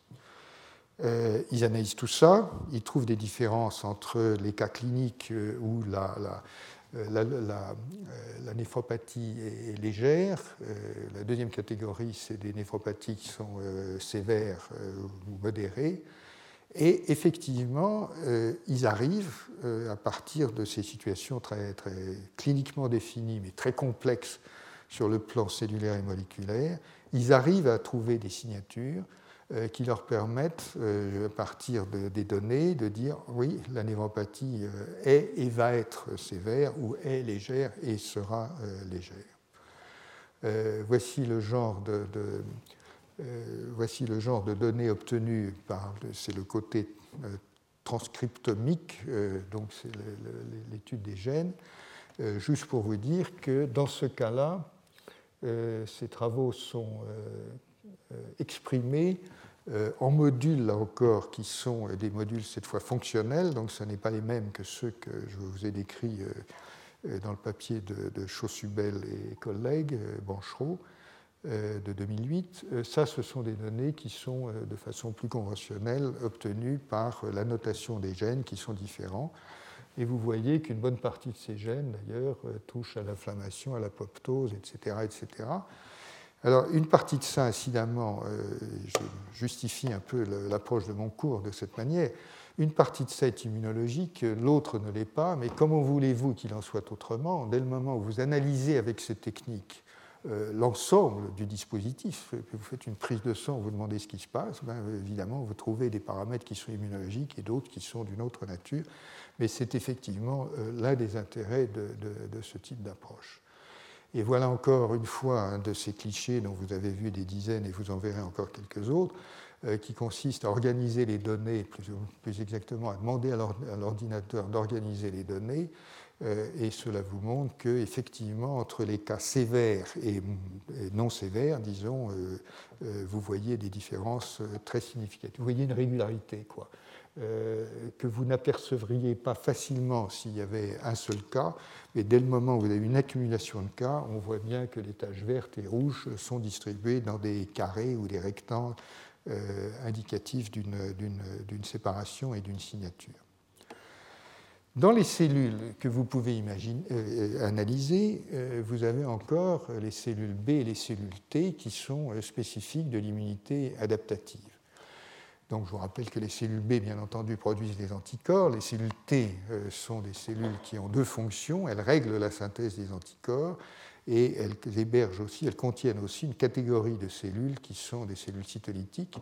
ils analysent tout ça, ils trouvent des différences entre les cas cliniques où la, la, néphropathie est légère. la deuxième catégorie, c'est des néphropathies qui sont sévères ou modérées. Et effectivement, euh, ils arrivent, euh, à partir de ces situations très, très cliniquement définies, mais très complexes sur le plan cellulaire et moléculaire, ils arrivent à trouver des signatures euh, qui leur permettent, à partir des données, de dire oui, la névropathie est et va être sévère ou est légère et sera légère. voici le genre de euh, voici le genre de données obtenues par, c'est le côté euh, transcriptomique, euh, donc c'est l'étude des gènes, juste pour vous dire que dans ce cas-là, ces travaux sont exprimés en modules, là encore, qui sont des modules cette fois fonctionnels, donc ce n'est pas les mêmes que ceux que je vous ai décrits dans le papier de, de Chaussubel et collègues, Banchereau. Euh, de 2008. Euh, ça, ce sont des données qui sont euh, de façon plus conventionnelle obtenues par la notation des gènes qui sont différents. Et vous voyez qu'une bonne partie de ces gènes, d'ailleurs, touchent à l'inflammation, à l'apoptose, etc., etc. Alors, une partie de ça, incidemment, je justifie un peu l'approche de mon cours de cette manière, une partie de ça est immunologique, l'autre ne l'est pas, mais comment voulez-vous qu'il en soit autrement? Dès le moment où vous analysez avec ces techniques euh, l'ensemble du dispositif. Vous faites une prise de sang, vous demandez ce qui se passe, ben, évidemment, vous trouvez des paramètres qui sont immunologiques et d'autres qui sont d'une autre nature. Mais c'est effectivement euh, l'un des intérêts de, ce type d'approche. Et voilà encore une fois un de ces clichés dont vous avez vu des dizaines et vous en verrez encore quelques autres, euh, qui consiste à organiser les données, plus, exactement à demander à l'ordinateur d'organiser les données et cela vous montre qu'effectivement, entre les cas sévères et, non sévères, disons, euh, euh, vous voyez des différences très significatives. Vous voyez une régularité, quoi, que vous n'apercevriez pas facilement s'il y avait un seul cas, mais dès le moment où vous avez une accumulation de cas, on voit bien que les taches vertes et rouges sont distribuées dans des carrés ou des rectangles indicatifs d'une séparation et d'une signature. Dans les cellules que vous pouvez imaginer, euh, analyser, euh, vous avez encore les cellules B et les cellules T qui sont euh, spécifiques de l'immunité adaptative. Donc je vous rappelle que les cellules B, bien entendu, produisent des anticorps. Les cellules T sont des cellules qui ont deux fonctions. Elles règlent la synthèse des anticorps et elles hébergent aussi, elles contiennent aussi une catégorie de cellules qui sont des cellules cytolytiques euh,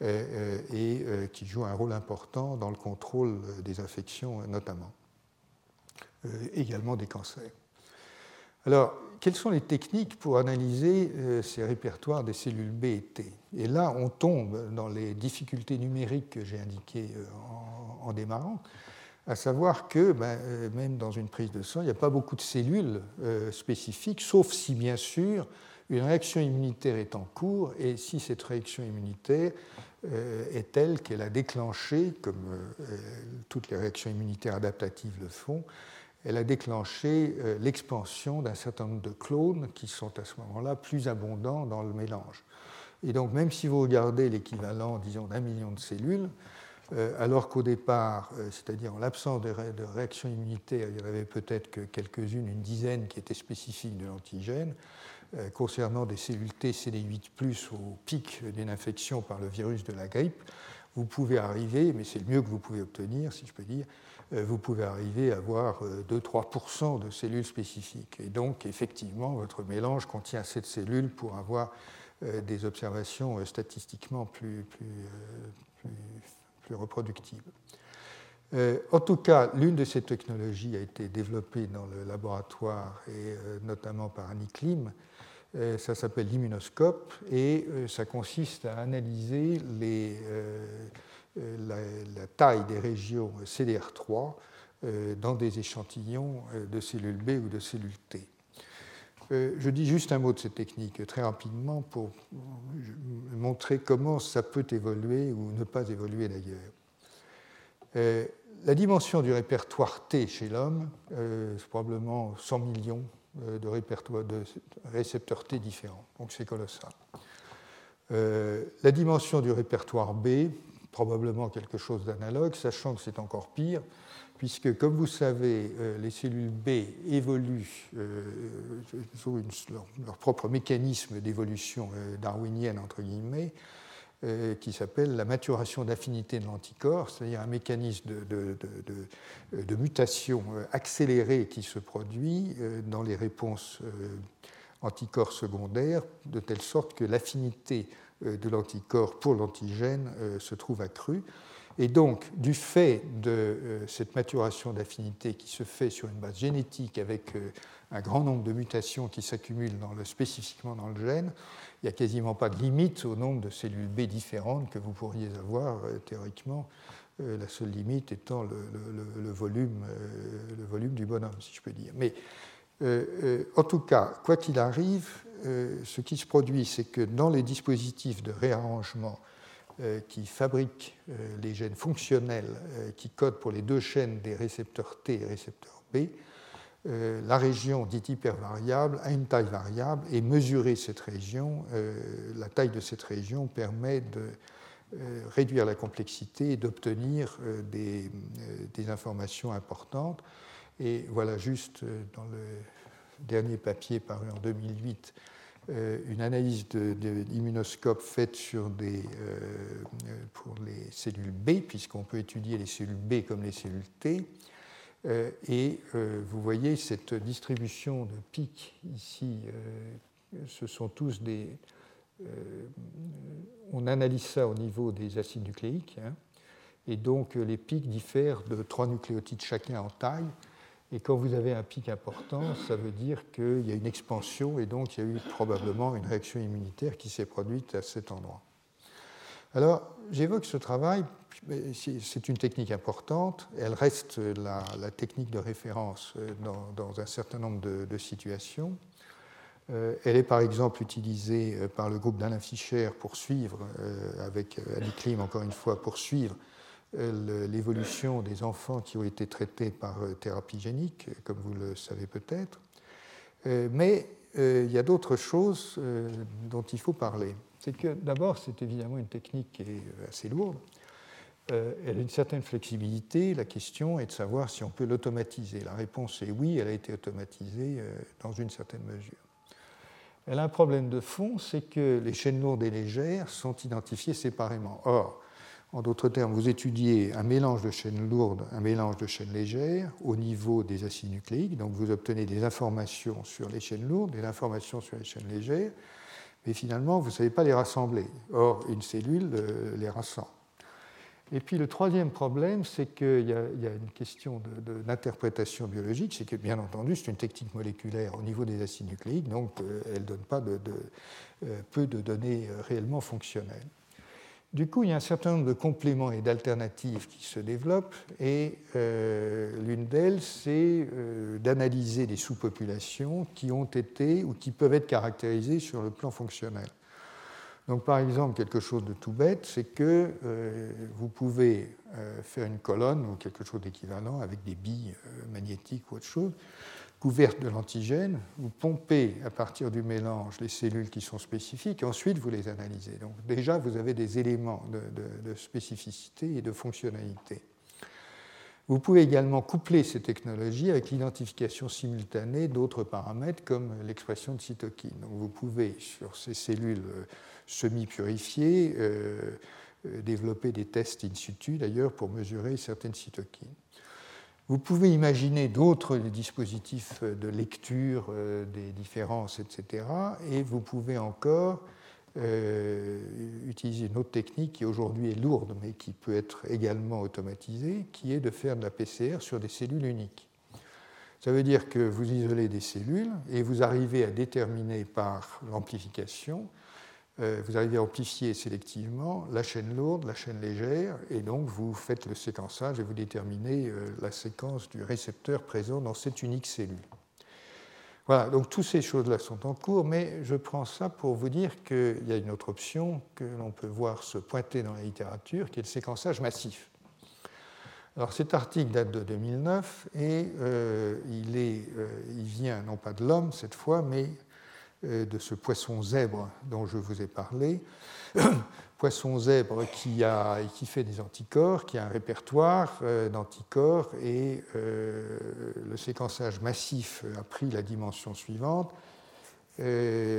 et euh, qui joue un rôle important dans le contrôle des infections notamment, euh, également des cancers. Alors, quelles sont les techniques pour analyser ces répertoires des cellules B et T? Et là, on tombe dans les difficultés numériques que j'ai indiquées en, démarrant, à savoir que ben, même dans une prise de sang, il n'y a pas beaucoup de cellules spécifiques, sauf si bien sûr une réaction immunitaire est en cours et si cette réaction immunitaire euh, est telle qu'elle a déclenché, comme euh, toutes les réactions immunitaires adaptatives le font, elle a déclenché euh, l'expansion d'un certain nombre de clones qui sont à ce moment-là plus abondants dans le mélange. Et donc même si vous regardez l'équivalent, disons, d'un million de cellules, alors qu'au départ, c'est-à-dire en l'absence de, de réaction immunitaire, il y en avait peut-être que quelques-unes, une dizaine qui étaient spécifiques de l'antigène, euh, concernant des cellules T CD8 au pic d'une infection par le virus de la grippe, vous pouvez arriver, mais c'est le mieux que vous pouvez obtenir, si je peux dire, euh, vous pouvez arriver à avoir 2-3% euh, de cellules spécifiques. Et donc, effectivement, votre mélange contient cette cellule pour avoir des observations statistiquement plus, plus, plus, reproductibles. en tout cas, l'une de ces technologies a été développée dans le laboratoire et notamment par Annie Klim, ça s'appelle l'immunoscope et ça consiste à analyser les, la, la, taille des régions CDR3 dans des échantillons de cellules B ou de cellules T. Euh, je dis juste un mot de cette technique très rapidement pour montrer comment ça peut évoluer ou ne pas évoluer d'ailleurs. Euh, la dimension du répertoire T chez l'homme, euh, c'est probablement 100 millions de, de récepteurs T différents, donc c'est colossal. la dimension du répertoire B, probablement quelque chose d'analogue, sachant que c'est encore pire, puisque, comme vous savez, euh, les cellules B évoluent, euh, ont leur, propre mécanisme d'évolution euh, darwinienne, entre guillemets, qui s'appelle la maturation d'affinité de l'anticorps, c'est-à-dire un mécanisme de, mutation accélérée qui se produit dans les réponses anticorps secondaires, de telle sorte que l'affinité de l'anticorps pour l'antigène se trouve accrue. Et donc, du fait de euh, cette maturation d'affinité qui se fait sur une base génétique avec euh, un grand nombre de mutations qui s'accumulent spécifiquement dans le gène, il n'y a quasiment pas de limite au nombre de cellules B différentes que vous pourriez avoir euh, théoriquement, la seule limite étant le, volume, le volume du bonhomme, si je peux dire. Mais en tout cas, quoi qu'il arrive, ce qui se produit, c'est que dans les dispositifs de réarrangement qui fabrique euh, les gènes fonctionnels euh, qui codent pour les deux chaînes des récepteurs T et récepteurs B, la région dite hypervariable a une taille variable et mesurer cette région, la taille de cette région permet de réduire la complexité et d'obtenir des, des, informations importantes. Et voilà juste dans le dernier papier paru en 2008 euh, une analyse d'immunoscope faite sur des, euh, pour les cellules B, puisqu'on peut étudier les cellules B comme les cellules T. Euh, et vous voyez cette distribution de pics ici, ce sont tous des... on analyse ça au niveau des acides nucléiques, hein, et donc les pics diffèrent de trois nucléotides chacun en taille. Et quand vous avez un pic important, ça veut dire qu'il y a une expansion et donc il y a eu probablement une réaction immunitaire qui s'est produite à cet endroit. Alors, j'évoque ce travail, c'est une technique importante, elle reste la, technique de référence euh, dans, un certain nombre de, situations. Euh, elle est par exemple utilisée euh, par le groupe d'Alain Fischer pour suivre, avec Ali Klim encore une fois, pour suivre l'évolution des enfants qui ont été traités par euh, thérapie génique, comme vous le savez peut-être. Euh, mais euh, il y a d'autres choses dont il faut parler. C'est que d'abord, c'est évidemment une technique qui est assez lourde. Elle a une certaine flexibilité. La question est de savoir si on peut l'automatiser. La réponse est oui, elle a été automatisée dans une certaine mesure. Elle a un problème de fond, c'est que les chaînes lourdes et légères sont identifiées séparément. Or, en d'autres termes, vous étudiez un mélange de chaînes lourdes, un mélange de chaînes légères au niveau des acides nucléiques. Donc vous obtenez des informations sur les chaînes lourdes, des informations sur les chaînes légères, mais finalement, vous ne savez pas les rassembler. Or, une cellule euh, les rassemble. Et puis le troisième problème, c'est qu'il y, a une question d'interprétation biologique, c'est que bien entendu, c'est une technique moléculaire au niveau des acides nucléiques, donc euh, elle ne donne pas euh, peu de données réellement fonctionnelles. Du coup, il y a un certain nombre de compléments et d'alternatives qui se développent, et euh, l'une d'elles, c'est euh, d'analyser des sous-populations qui ont été ou qui peuvent être caractérisées sur le plan fonctionnel. Donc, par exemple, quelque chose de tout bête, c'est que euh, vous pouvez faire une colonne ou quelque chose d'équivalent avec des billes magnétiques ou autre chose, couverte de l'antigène, vous pompez à partir du mélange les cellules qui sont spécifiques et ensuite vous les analysez. Donc déjà, vous avez des éléments de, spécificité et de fonctionnalité. Vous pouvez également coupler ces technologies avec l'identification simultanée d'autres paramètres comme l'expression de cytokines. Donc vous pouvez, sur ces cellules euh, semi-purifiées, euh, euh, développer des tests in situ d'ailleurs pour mesurer certaines cytokines. Vous pouvez imaginer d'autres dispositifs de lecture euh, des différences, etc. Et vous pouvez encore euh, utiliser une autre technique qui aujourd'hui est lourde, mais qui peut être également automatisée, qui est de faire de la PCR sur des cellules uniques. Ça veut dire que vous isolez des cellules et vous arrivez à déterminer par l'amplification, euh, vous arrivez à amplifier sélectivement la chaîne lourde, la chaîne légère, et donc vous faites le séquençage et vous déterminez euh, la séquence du récepteur présent dans cette unique cellule. Voilà, donc toutes ces choses-là sont en cours, mais je prends ça pour vous dire qu'il y a une autre option que l'on peut voir se pointer dans la littérature, qui est le séquençage massif. Alors cet article date de 2009 et euh, il, est, euh, il, vient non pas de l'homme cette fois, mais euh, de ce poisson zèbre dont je vous ai parlé. *clears throat* poisson zèbre qui, fait des anticorps, qui a un répertoire d'anticorps et le séquençage massif a pris la dimension suivante. Les,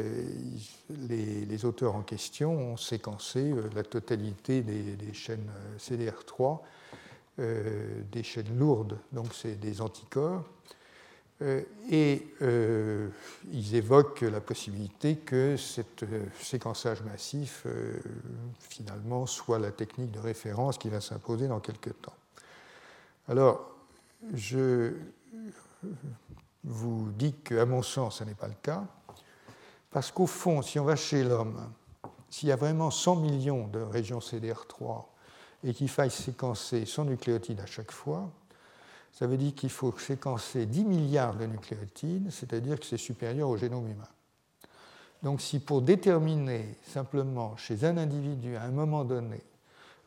auteurs en question ont séquencé la totalité des, chaînes CDR3 euh, des chaînes lourdes, donc c'est des anticorps. Euh, et euh, ils évoquent la possibilité que ce séquençage massif, finalement, soit la technique de référence qui va s'imposer dans quelques temps. Alors, je vous dis qu'à mon sens, ce n'est pas le cas, parce qu'au fond, si on va chez l'homme, s'il y a vraiment 100 millions de régions CDR3 et qu'il faille séquencer 100 nucléotides à chaque fois, ça veut dire qu'il faut séquencer 10 milliards de nucléotides, c'est-à-dire que c'est supérieur au génome humain. Donc si pour déterminer simplement chez un individu à un moment donné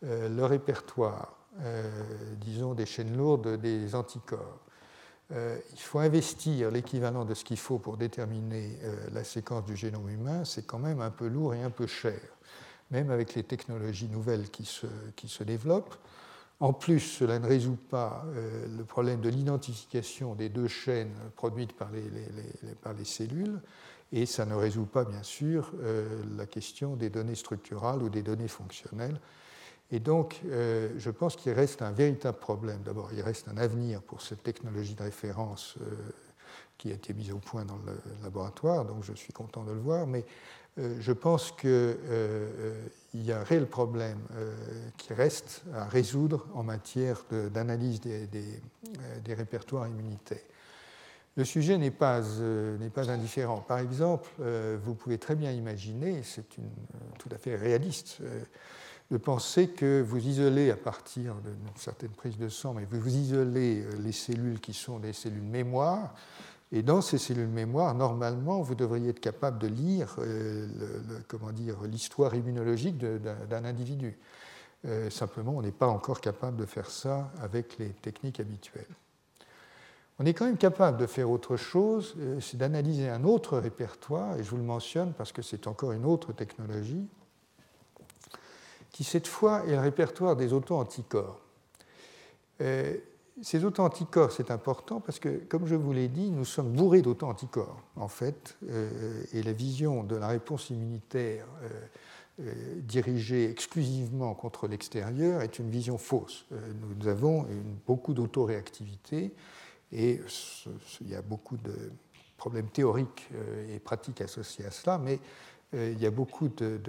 euh, le répertoire, euh, disons des chaînes lourdes des anticorps, euh, il faut investir l'équivalent de ce qu'il faut pour déterminer la séquence du génome humain, c'est quand même un peu lourd et un peu cher même avec les technologies nouvelles qui se, qui se développent. En plus, cela ne résout pas euh, le problème de l'identification des deux chaînes produites par les, cellules, et ça ne résout pas, bien sûr, euh, la question des données structurales ou des données fonctionnelles. Et donc, euh, je pense qu'il reste un véritable problème. D'abord, il reste un avenir pour cette technologie de référence qui a été mise au point dans le laboratoire, donc je suis content de le voir, mais je pense qu'il euh, euh, y a un réel problème qui reste à résoudre en matière d'analyse des, des, répertoires immunitaires. Le sujet n'est pas, pas, indifférent. Par exemple, vous pouvez très bien imaginer, c'est tout à fait réaliste, de penser que vous isolez à partir d'une certaine prise de sang, mais vous isolez les cellules qui sont des cellules mémoire, et dans ces cellules mémoire, normalement, vous devriez être capable de lire euh, l'histoire immunologique d'un individu. Euh, simplement, on n'est pas encore capable de faire ça avec les techniques habituelles. On est quand même capable de faire autre chose, euh, c'est d'analyser un autre répertoire, et je vous le mentionne parce que c'est encore une autre technologie, qui cette fois est le répertoire des auto-anticorps. Ces auto-anticorps, c'est important parce que, comme je vous l'ai dit, nous sommes bourrés d'auto-anticorps, en fait, euh, et la vision de la réponse immunitaire euh, euh, dirigée exclusivement contre l'extérieur est une vision fausse. nous avons beaucoup d'autoréactivité et il y a beaucoup de problèmes théoriques et pratiques associés à cela, mais il y a beaucoup de,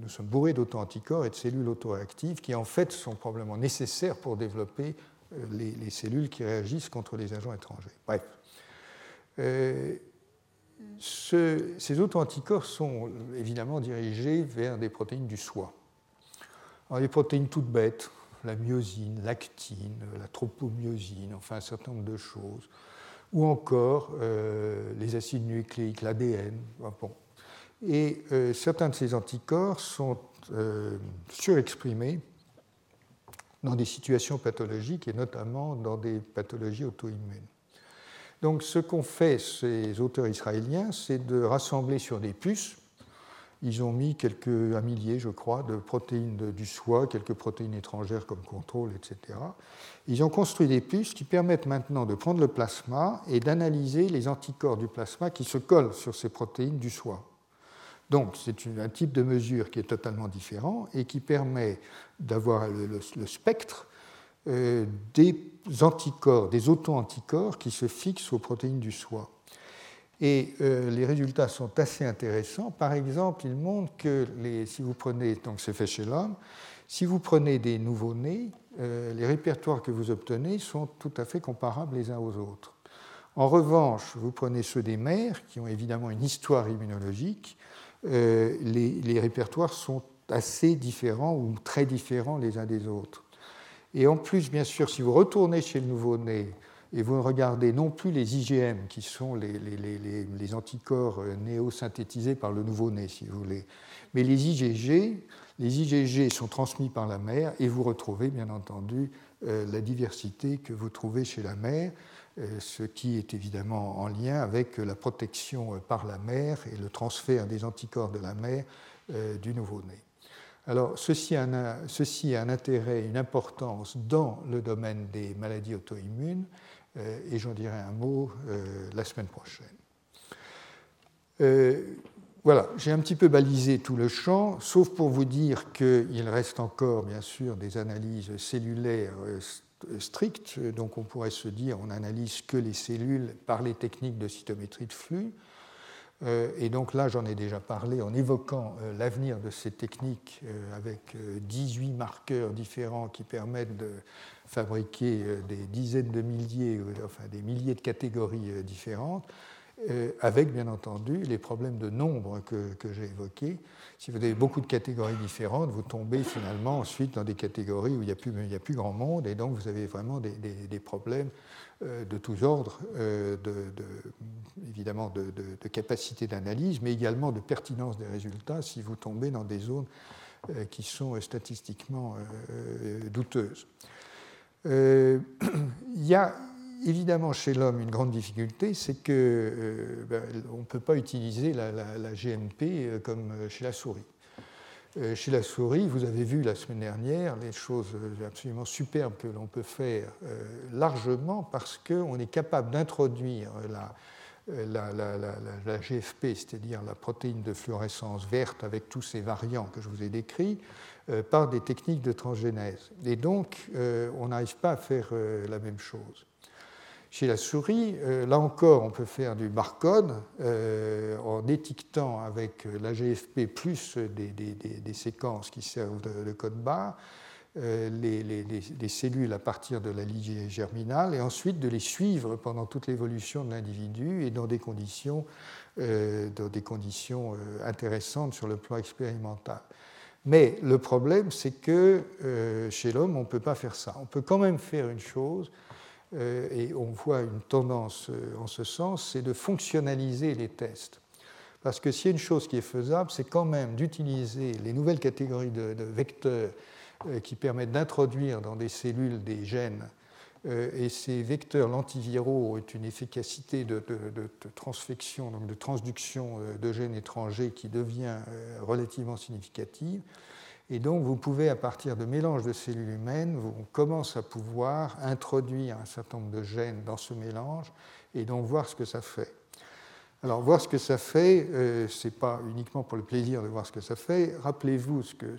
nous sommes bourrés d'auto-anticorps et de cellules autoréactives qui en fait sont probablement nécessaires pour développer euh, les, cellules qui réagissent contre les agents étrangers. Bref. Euh, ces auto-anticorps sont évidemment dirigés vers des protéines du soi. Alors, des protéines toutes bêtes, la myosine, l'actine, la tropomyosine, enfin un certain nombre de choses ou encore euh, les acides nucléiques, l'ADN. Et euh, certains de ces anticorps sont euh, surexprimés dans des situations pathologiques et notamment dans des pathologies auto-immunes. Donc ce qu'ont fait ces auteurs israéliens, c'est de rassembler sur des puces ils ont mis quelques, un millier, je crois, de protéines du soie, quelques protéines étrangères comme contrôle, etc. Ils ont construit des puces qui permettent maintenant de prendre le plasma et d'analyser les anticorps du plasma qui se collent sur ces protéines du soie. Donc, c'est un type de mesure qui est totalement différent et qui permet d'avoir le, spectre euh, des anticorps, des auto-anticorps qui se fixent aux protéines du soie. Et euh, les résultats sont assez intéressants. Par exemple, ils montrent que si vous prenez, donc c'est fait chez l'homme, si vous prenez des nouveau-nés les répertoires que vous obtenez sont tout à fait comparables les uns aux autres. En revanche, vous prenez ceux des mères, qui ont évidemment une histoire immunologique, les, répertoires sont assez différents ou très différents les uns des autres. Et en plus, bien sûr, si vous retournez chez le nouveau-né et vous regardez non plus les IgM, qui sont les, les, anticorps euh, néo-synthétisés par le nouveau-né, si vous voulez, mais les IgG, les IgG sont transmis par la mère et vous retrouvez bien entendu euh, la diversité que vous trouvez chez la mère, euh, ce qui est évidemment en lien avec la protection par la mère et le transfert des anticorps de la mère du nouveau-né. Alors, ceci a, un, ceci a un intérêt, une importance dans le domaine des maladies auto-immunes, et j'en dirai un mot euh, la semaine prochaine. Euh, voilà, j'ai un petit peu balisé tout le champ, sauf pour vous dire qu'il reste encore, bien sûr, des analyses cellulaires strictes. Donc, on pourrait se dire, on n'analyse que les cellules par les techniques de cytométrie de flux. Et donc là, j'en ai déjà parlé en évoquant l'avenir de ces techniques avec 18 marqueurs différents qui permettent de fabriquer euh, des dizaines de milliers, euh, enfin des milliers de catégories euh, différentes, avec bien entendu les problèmes de nombre que, j'ai évoqués. Si vous avez beaucoup de catégories différentes, vous tombez finalement ensuite dans des catégories où il n'y a, plus, grand monde, et donc vous avez vraiment des, problèmes de tous ordres, de, évidemment de, de capacité d'analyse, mais également de pertinence des résultats si vous tombez dans des zones qui sont statistiquement douteuses. Euh, *clears throat* il y a évidemment chez l'homme une grande difficulté, c'est qu'on euh, ben, ne peut pas utiliser la, GMP euh, comme chez la souris. Chez la souris, vous avez vu la semaine dernière les choses absolument superbes que l'on peut faire largement parce qu'on est capable d'introduire la, la, la, GFP, c'est-à-dire la protéine de fluorescence verte avec tous ces variants que je vous ai décrits, par des techniques de transgénèse. Et donc, euh, on n'arrive pas à faire euh, la même chose. Chez la souris, là encore, on peut faire du barcode en étiquetant avec la GFP plus des, séquences qui servent de, code barre les, cellules à partir de la lignée germinale et ensuite de les suivre pendant toute l'évolution de l'individu et dans des conditions, dans des conditions intéressantes sur le plan expérimental. Mais le problème, c'est que euh, chez l'homme, on ne peut pas faire ça. On peut quand même faire une chose, euh, et on voit une tendance euh, en ce sens, c'est de fonctionnaliser les tests. Parce que s'il y a une chose qui est faisable, c'est quand même d'utiliser les nouvelles catégories de vecteurs qui permettent d'introduire dans des cellules des gènes et ces vecteurs lentiviraux ont une efficacité de, transfection, donc de transduction euh, de gènes étrangers qui devient euh, relativement significative. Et donc, vous pouvez, à partir de mélanges de cellules humaines, on commence à pouvoir introduire un certain nombre de gènes dans ce mélange et donc voir ce que ça fait. Alors, voir ce que ça fait, ce n'est pas uniquement pour le plaisir de voir ce que ça fait. Rappelez-vous ce que,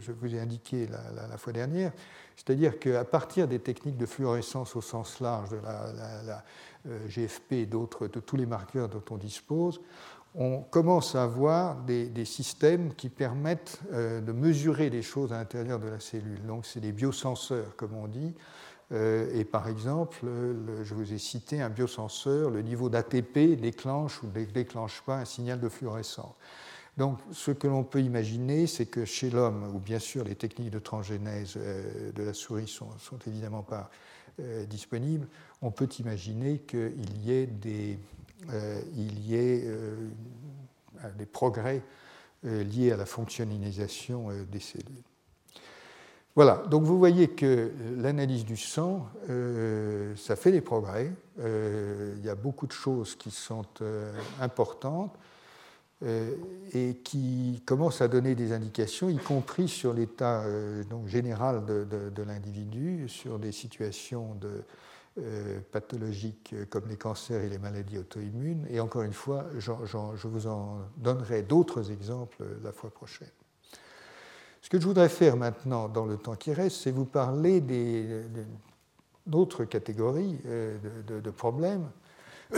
je, vous ai indiqué la fois dernière, c'est-à-dire qu'à partir des techniques de fluorescence au sens large, de la, euh, GFP et d'autres, de tous les marqueurs dont on dispose, on commence à avoir des, systèmes qui permettent euh, de mesurer les choses à l'intérieur de la cellule. Donc, c'est des biosenseurs, comme on dit. Euh, et par exemple, je vous ai cité un biosenseur, le niveau d'ATP déclenche ou ne déclenche pas un signal de fluorescence. Donc, ce que l'on peut imaginer, c'est que chez l'homme, où bien sûr les techniques de transgénèse euh, de la souris sont, sont évidemment pas euh, disponibles, on peut imaginer qu'il euh, y ait, des progrès liés à la fonctionnalisation des cellules. Voilà, donc vous voyez que l'analyse du sang, ça fait des progrès. il y a beaucoup de choses qui sont importantes. Euh, et qui commence à donner des indications, y compris sur l'état euh, général de, l'individu, sur des situations euh, pathologiques comme les cancers et les maladies auto-immunes. Et encore une fois, je vous en donnerai d'autres exemples la fois prochaine. Ce que je voudrais faire maintenant, dans le temps qui reste, c'est vous parler d'autres catégories de, problèmes *coughs*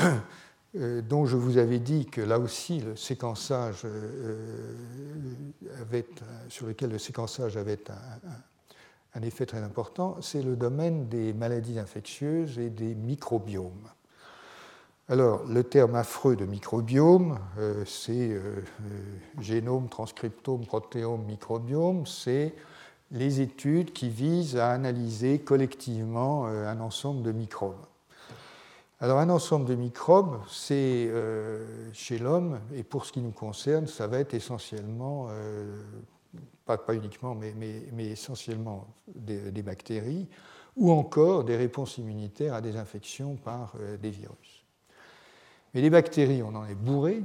euh, dont je vous avais dit que là aussi le séquençage euh, avait, sur lequel le séquençage avait un effet très important, c'est le domaine des maladies infectieuses et des microbiomes. Alors, le terme affreux de microbiome, euh, c'est euh, euh, génome, transcriptome, protéome, microbiome, c'est les études qui visent à analyser collectivement un ensemble de microbes. Alors, un ensemble de microbes, c'est chez l'homme, et pour ce qui nous concerne, ça va être essentiellement, pas, uniquement, mais, essentiellement des, bactéries, ou encore des réponses immunitaires à des infections par des virus. Mais les bactéries, on en est bourré,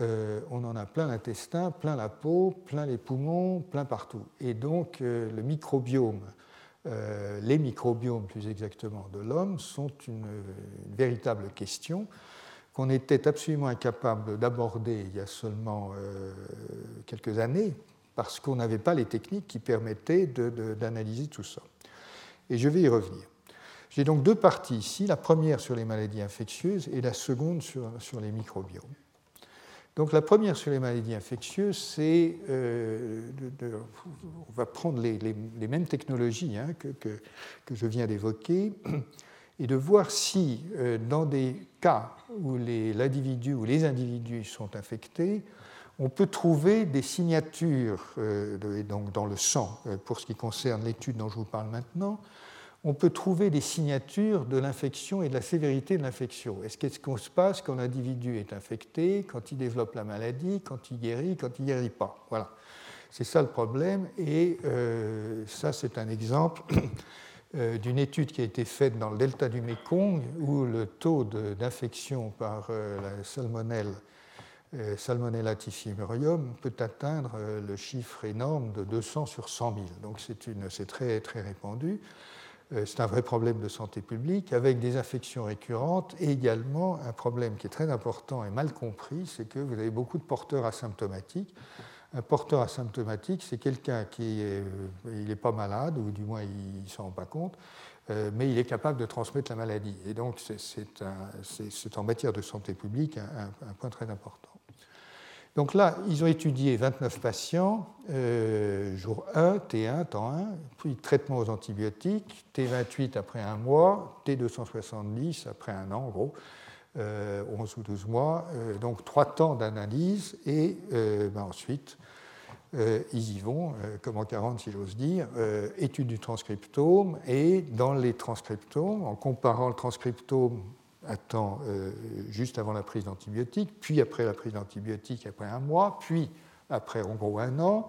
euh, on en a plein l'intestin, plein la peau, plein les poumons, plein partout. Et donc euh, le microbiome, euh, les microbiomes plus exactement de l'homme, sont une, véritable question qu'on était absolument incapable d'aborder il y a seulement quelques années, parce qu'on n'avait pas les techniques qui permettaient d'analyser tout ça. Et je vais y revenir. J'ai donc deux parties ici, la première sur les maladies infectieuses et la seconde sur, les microbiomes. Donc la première sur les maladies infectieuses, c'est, euh, on va prendre les, mêmes technologies hein, que, que, que, je viens d'évoquer et de voir si euh, dans des cas où l'individu ou les individus sont infectés, on peut trouver des signatures euh, donc dans le sang, pour ce qui concerne l'étude dont je vous parle maintenant, on peut trouver des signatures de l'infection et de la sévérité de l'infection. Est-ce qu'est-ce qu'on se passe quand l'individu est infecté, quand il développe la maladie, quand il guérit, quand il ne guérit pas Voilà. C'est ça le problème. Et euh, ça, c'est un exemple *coughs* euh, d'une étude qui a été faite dans le delta du Mekong, où le taux d'infection par euh, la salmonelle, Salmonella typhimurium, peut atteindre le chiffre énorme de 200 sur 100 000. Donc c'est très, très répandu. Euh, c'est un vrai problème de santé publique, avec des infections récurrentes et également un problème qui est très important et mal compris, c'est que vous avez beaucoup de porteurs asymptomatiques. Un porteur asymptomatique, c'est quelqu'un qui n'est euh, pas malade, ou du moins il ne s'en rend pas compte, euh, mais il est capable de transmettre la maladie. Et donc c'est en matière de santé publique un point très important. Donc là, ils ont étudié 29 patients, euh, jour 1, T1, temps 1, puis traitement aux antibiotiques, T28 après un mois, T270 après un an, en gros, 11 euh, ou 12 mois, euh, donc trois temps d'analyse, et ben ensuite, ils y vont, comme en 40 si j'ose dire, étude du transcriptome, et dans les transcriptomes, en comparant le transcriptome temps euh, juste avant la prise d'antibiotiques, puis après la prise d'antibiotiques après un mois, puis après en gros un an.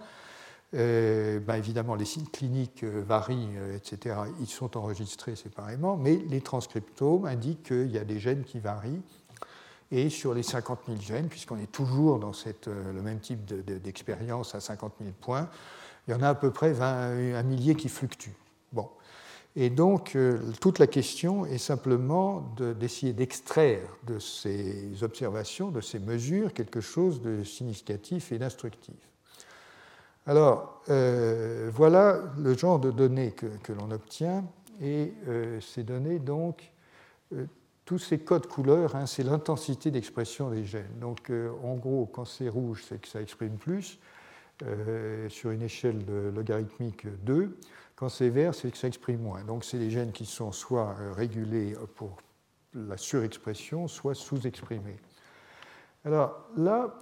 Euh, ben évidemment, les signes cliniques euh, varient, etc. Ils sont enregistrés séparément, mais les transcriptomes indiquent qu'il y a des gènes qui varient. Et sur les 50 000 gènes, puisqu'on est toujours dans le même type d'expérience à 50 000 points, il y en a à peu près 20, un millier qui fluctuent. Et donc, euh, toute la question est simplement d'essayer d'extraire de ces observations, de ces mesures, quelque chose de significatif et d'instructif. Alors, euh, voilà le genre de données que, l'on obtient, et euh, ces données, donc, tous ces codes couleurs, hein, c'est l'intensité d'expression des gènes. Donc, en gros, quand c'est rouge, c'est que ça exprime plus, sur une échelle logarithmique 2. Quand c'est vert, c'est que ça exprime moins. Donc c'est des gènes qui sont soit euh, régulés pour la surexpression, soit sous-exprimés. Alors là,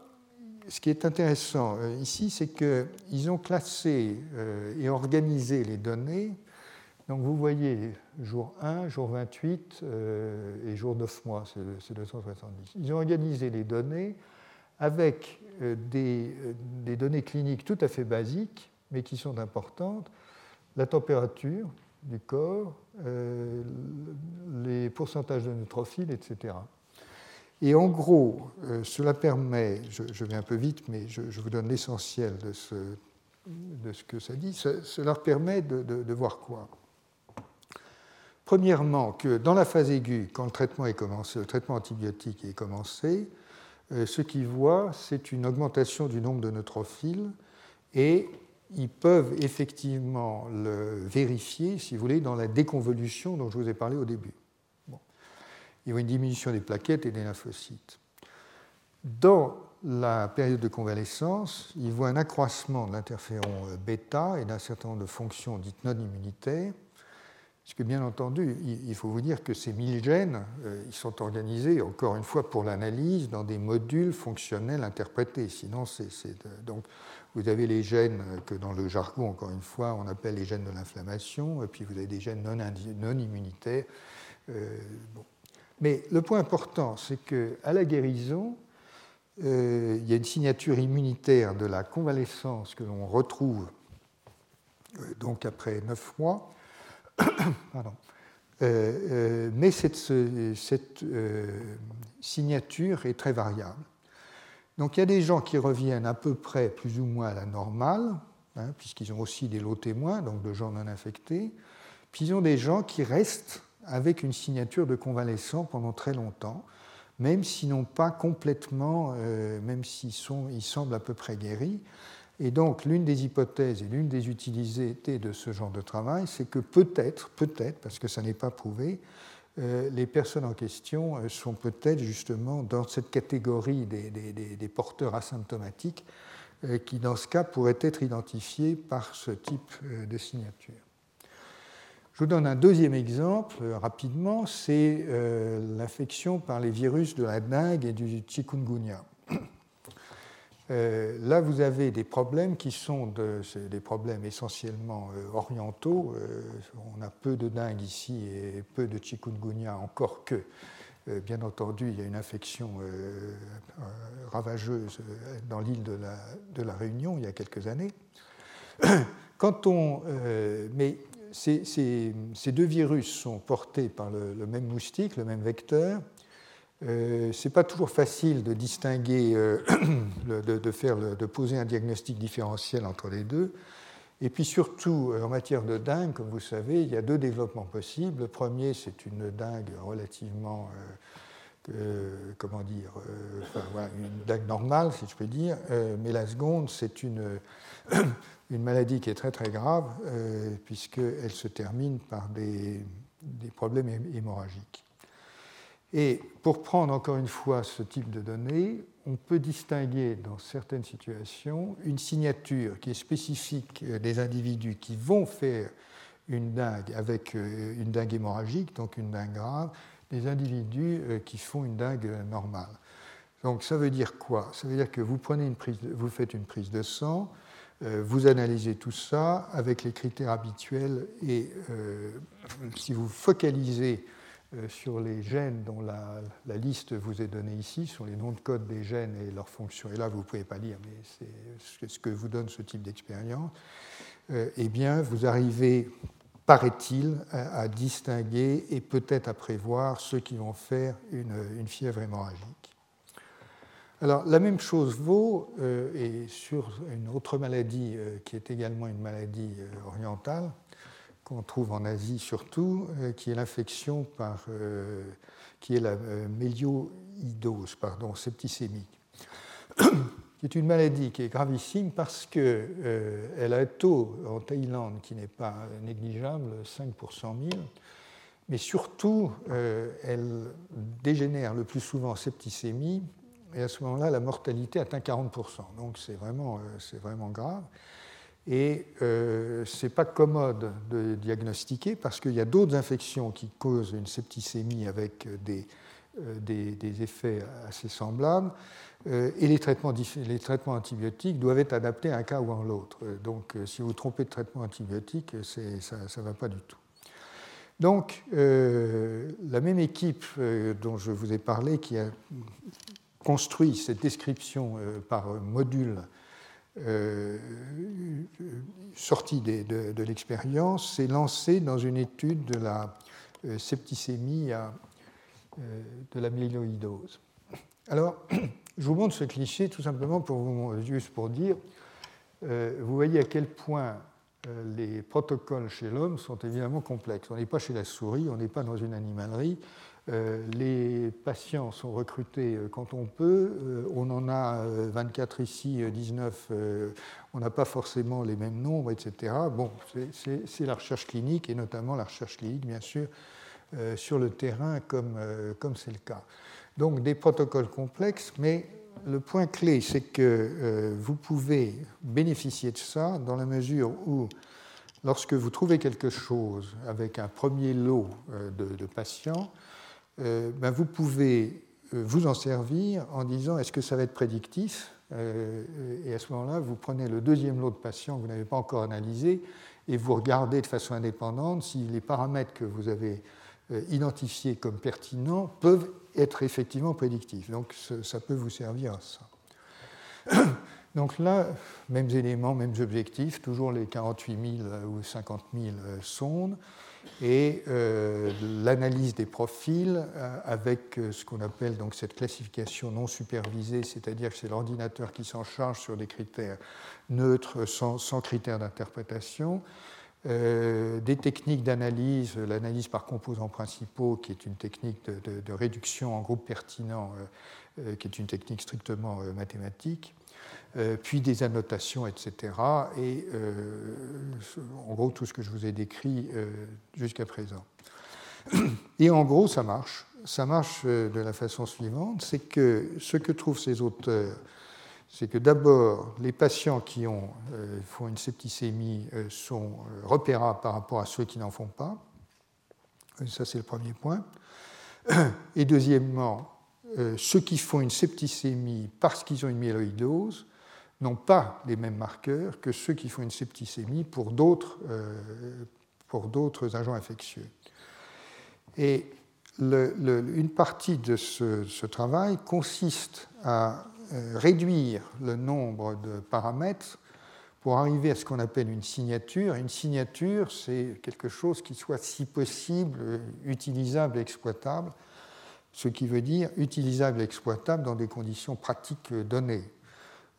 ce qui est intéressant euh, ici, c'est qu'ils ont classé euh, et organisé les données. Donc vous voyez jour 1, jour 28 et jour 9 mois, c'est 270. Ils ont organisé les données avec des, des données cliniques tout à fait basiques, mais qui sont importantes, la température du corps, euh, les pourcentages de neutrophiles, etc. Et en gros, euh, cela permet, je, vais un peu vite, mais je, vous donne l'essentiel de ce, que ça dit, cela permet de, voir quoi? Premièrement, que dans la phase aiguë, quand le traitement est commencé, le traitement antibiotique est commencé, euh, ce qu'ils voient, c'est une augmentation du nombre de neutrophiles et ils peuvent effectivement le vérifier, si vous voulez, dans la déconvolution dont je vous ai parlé au début. Bon. Il y a une diminution des plaquettes et des lymphocytes. Dans la période de convalescence, il voit un accroissement de l'interféron bêta et d'un certain nombre de fonctions dites non immunitaires, puisque bien entendu, il faut vous dire que ces 1000 gènes, ils sont organisés, encore une fois, pour l'analyse, dans des modules fonctionnels interprétés. Sinon, c'est. Donc, vous avez les gènes que dans le jargon, encore une fois, on appelle les gènes de l'inflammation, et puis vous avez des gènes non, immunitaires. Euh, Mais le point important, c'est qu'à la guérison, euh, il y a une signature immunitaire de la convalescence que l'on retrouve euh, donc après neuf mois. *coughs* Mais cette signature est très variable. Donc il y a des gens qui reviennent à peu près plus ou moins à la normale, hein, puisqu'ils ont aussi des lots témoins, donc de gens non infectés. Puis ils ont des gens qui restent avec une signature de convalescent pendant très longtemps, même s'ils n'ont pas complètement, euh, même s'ils ils semblent à peu près guéris. Et donc l'une des hypothèses et l'une des utilités de ce genre de travail, c'est que peut-être, peut-être, parce que ça n'est pas prouvé, les personnes en question euh, sont peut-être justement dans cette catégorie des, porteurs asymptomatiques euh, qui, dans ce cas, pourraient être identifiés par ce type de signature. Je vous donne un deuxième exemple rapidement, c'est l'infection par les virus de la dengue et du chikungunya. Euh, là, vous avez des problèmes qui sont des problèmes essentiellement euh, orientaux. Euh, on a peu de dingue ici et peu de chikungunya, encore que, bien entendu, il y a une infection ravageuse dans l'île de la, Réunion il y a quelques années. *coughs* Mais ces, deux virus sont portés par le même moustique, le même vecteur. Euh, Ce n'est pas toujours facile de distinguer, euh, *clears throat* de, poser un diagnostic différentiel entre les deux. Et puis surtout, euh, en matière de dingue, comme vous savez, il y a deux développements possibles. Le premier, c'est une dingue relativement, comment dire, une dingue normale, si je peux dire. mais la seconde, c'est *coughs* une, maladie qui est très très grave, puisqu'elle se termine par des problèmes hémorragiques. Et pour prendre encore une fois ce type de données, on peut distinguer dans certaines situations une signature qui est spécifique des individus qui vont faire une dingue avec euh, une dingue hémorragique, donc une dingue grave, des individus euh, qui font une dingue normale. Donc ça veut dire quoi? Ça veut dire que vous, prenez une prise vous faites une prise de sang, euh, vous analysez tout ça avec les critères habituels et si vous focalisez euh, sur les gènes dont la, liste vous est donnée ici, sur les noms de code des gènes et leurs fonctions. Et là, vous ne pouvez pas lire, mais c'est ce que vous donne ce type d'expérience. Euh, eh bien, vous arrivez, paraît-il, à, distinguer et peut-être à prévoir ceux qui vont faire une, fièvre hémorragique. Alors, la même chose vaut euh, et sur une autre maladie qui est également une maladie orientale, qu'on trouve en Asie surtout, euh, qui est l'infection par, euh, qui est la euh, mélioïdose, pardon, septicémique, *clears throat* qui est une maladie qui est gravissime parce qu'elle a un taux en Thaïlande qui n'est pas négligeable, 5 pour 100 000, mais surtout, elle dégénère le plus souvent en septicémie, et à ce moment-là, la mortalité atteint 40% Donc c'est vraiment, c'est vraiment grave. Et euh, ce n'est pas commode de diagnostiquer parce qu'il y a d'autres infections qui causent une septicémie avec des, euh, des, effets assez semblables. Euh, et les traitements, les traitements, antibiotiques doivent être adaptés à un cas ou à l'autre. Donc si vous vous trompez de traitement antibiotique, ça ne va pas du tout. Donc la même équipe dont je vous ai parlé, qui a construit cette description par module euh, sortie de, l'expérience, s'est lancé dans une étude de la euh, septicémie euh, de la myéloïdose. Alors, *clears throat* je vous montre ce cliché tout simplement pour vous, juste pour dire, vous voyez à quel point les protocoles chez l'homme sont évidemment complexes. On n'est pas chez la souris, on n'est pas dans une animalerie, euh, les patients sont recrutés euh, quand on peut. Euh, on en a 24 ici, 19. On n'a pas forcément les mêmes nombres, etc. Bon, c'est la recherche clinique et notamment la recherche clinique, bien sûr, sur le terrain, comme c'est le cas. Donc des protocoles complexes, mais le point clé, c'est que vous pouvez bénéficier de ça dans la mesure où, lorsque vous trouvez quelque chose avec un premier lot de, patients, ben, vous pouvez vous en servir en disant est-ce que ça va être prédictif? Et à ce moment-là, vous prenez le deuxième lot de patients que vous n'avez pas encore analysé et vous regardez de façon indépendante si les paramètres que vous avez euh, identifiés comme pertinents peuvent être effectivement prédictifs. Donc ça peut vous servir à ça. *coughs* Donc là, mêmes éléments, mêmes objectifs, toujours les 48 000 ou 50 000 euh, sondes et euh, l'analyse des profils avec ce qu'on appelle donc cette classification non supervisée, c'est-à-dire que c'est l'ordinateur qui s'en charge sur des critères neutres sans, critères d'interprétation. Euh, des techniques d'analyse, l'analyse par composants principaux, qui est une technique de, réduction en groupe pertinent, euh, euh, qui est une technique strictement mathématique, puis des annotations, etc. Et en gros, tout ce que je vous ai décrit jusqu'à présent. *clears throat* Et en gros, ça marche. Ça marche de la façon suivante, c'est que ce que trouvent ces auteurs c'est que d'abord, les patients qui ont, euh, font une septicémie euh, sont euh, repérables par rapport à ceux qui n'en font pas. Ça, c'est le premier point. *clears throat* Et deuxièmement, ceux qui font une septicémie parce qu'ils ont une myéloïdose n'ont pas les mêmes marqueurs que ceux qui font une septicémie pour d'autres, d'autres agents infectieux. Et une partie de ce, ce travail consiste à euh, réduire le nombre de paramètres pour arriver à ce qu'on appelle une signature. Une signature, c'est quelque chose qui soit, si possible, utilisable et exploitable, ce qui veut dire utilisable et exploitable dans des conditions pratiques données.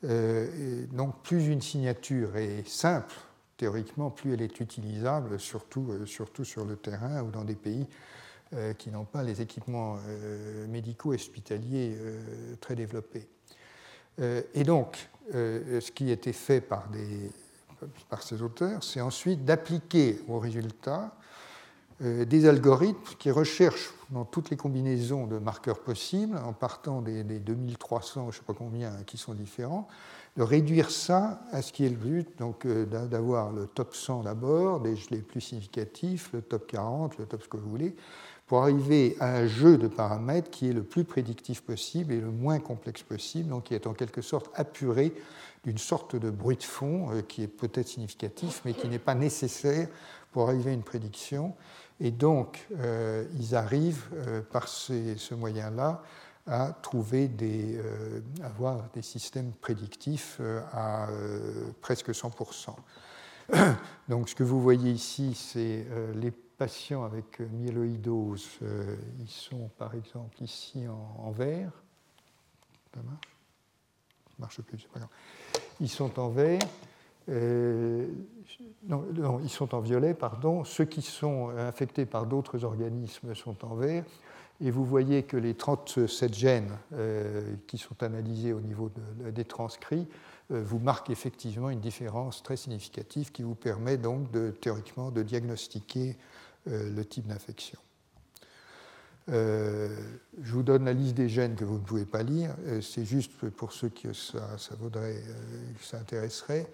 Euh, donc plus une signature est simple, théoriquement, plus elle est utilisable, surtout, euh, surtout sur le terrain ou dans des pays qui n'ont pas les équipements médicaux et hospitaliers très développés. Euh, et donc, euh, ce qui a été fait par, ces auteurs, c'est ensuite d'appliquer aux résultats euh, des algorithmes qui recherchent dans toutes les combinaisons de marqueurs possibles, en partant des, 2300, je ne sais pas combien, qui sont différents, de réduire ça à ce qui est le but, donc d'avoir le top 100 d'abord, des les plus significatifs, le top 40, le top ce que vous voulez, pour arriver à un jeu de paramètres qui est le plus prédictif possible et le moins complexe possible, donc qui est en quelque sorte apuré d'une sorte de bruit de fond euh, qui est peut-être significatif, mais qui n'est pas nécessaire pour arriver à une prédiction. Et donc, euh, ils arrivent euh, par ce moyen-là à trouver des, avoir des systèmes prédictifs à presque 100%. *coughs* Donc, ce que vous voyez ici, c'est les patients avec myéloïdose, euh, ils sont par exemple ici en, vert. Ça marche? Marche plus, c'est pas. Ils sont en vert. Euh, ils sont en violet, pardon. Ceux qui sont infectés par d'autres organismes sont en vert. Et vous voyez que les 37 gènes euh, qui sont analysés au niveau des transcrits vous marquent effectivement une différence très significative qui vous permet donc de, théoriquement de diagnostiquer euh, le type d'infection. Euh, je vous donne la liste des gènes que vous ne pouvez pas lire. Euh, c'est juste pour ceux que ça, vaudrait, ça intéresserait,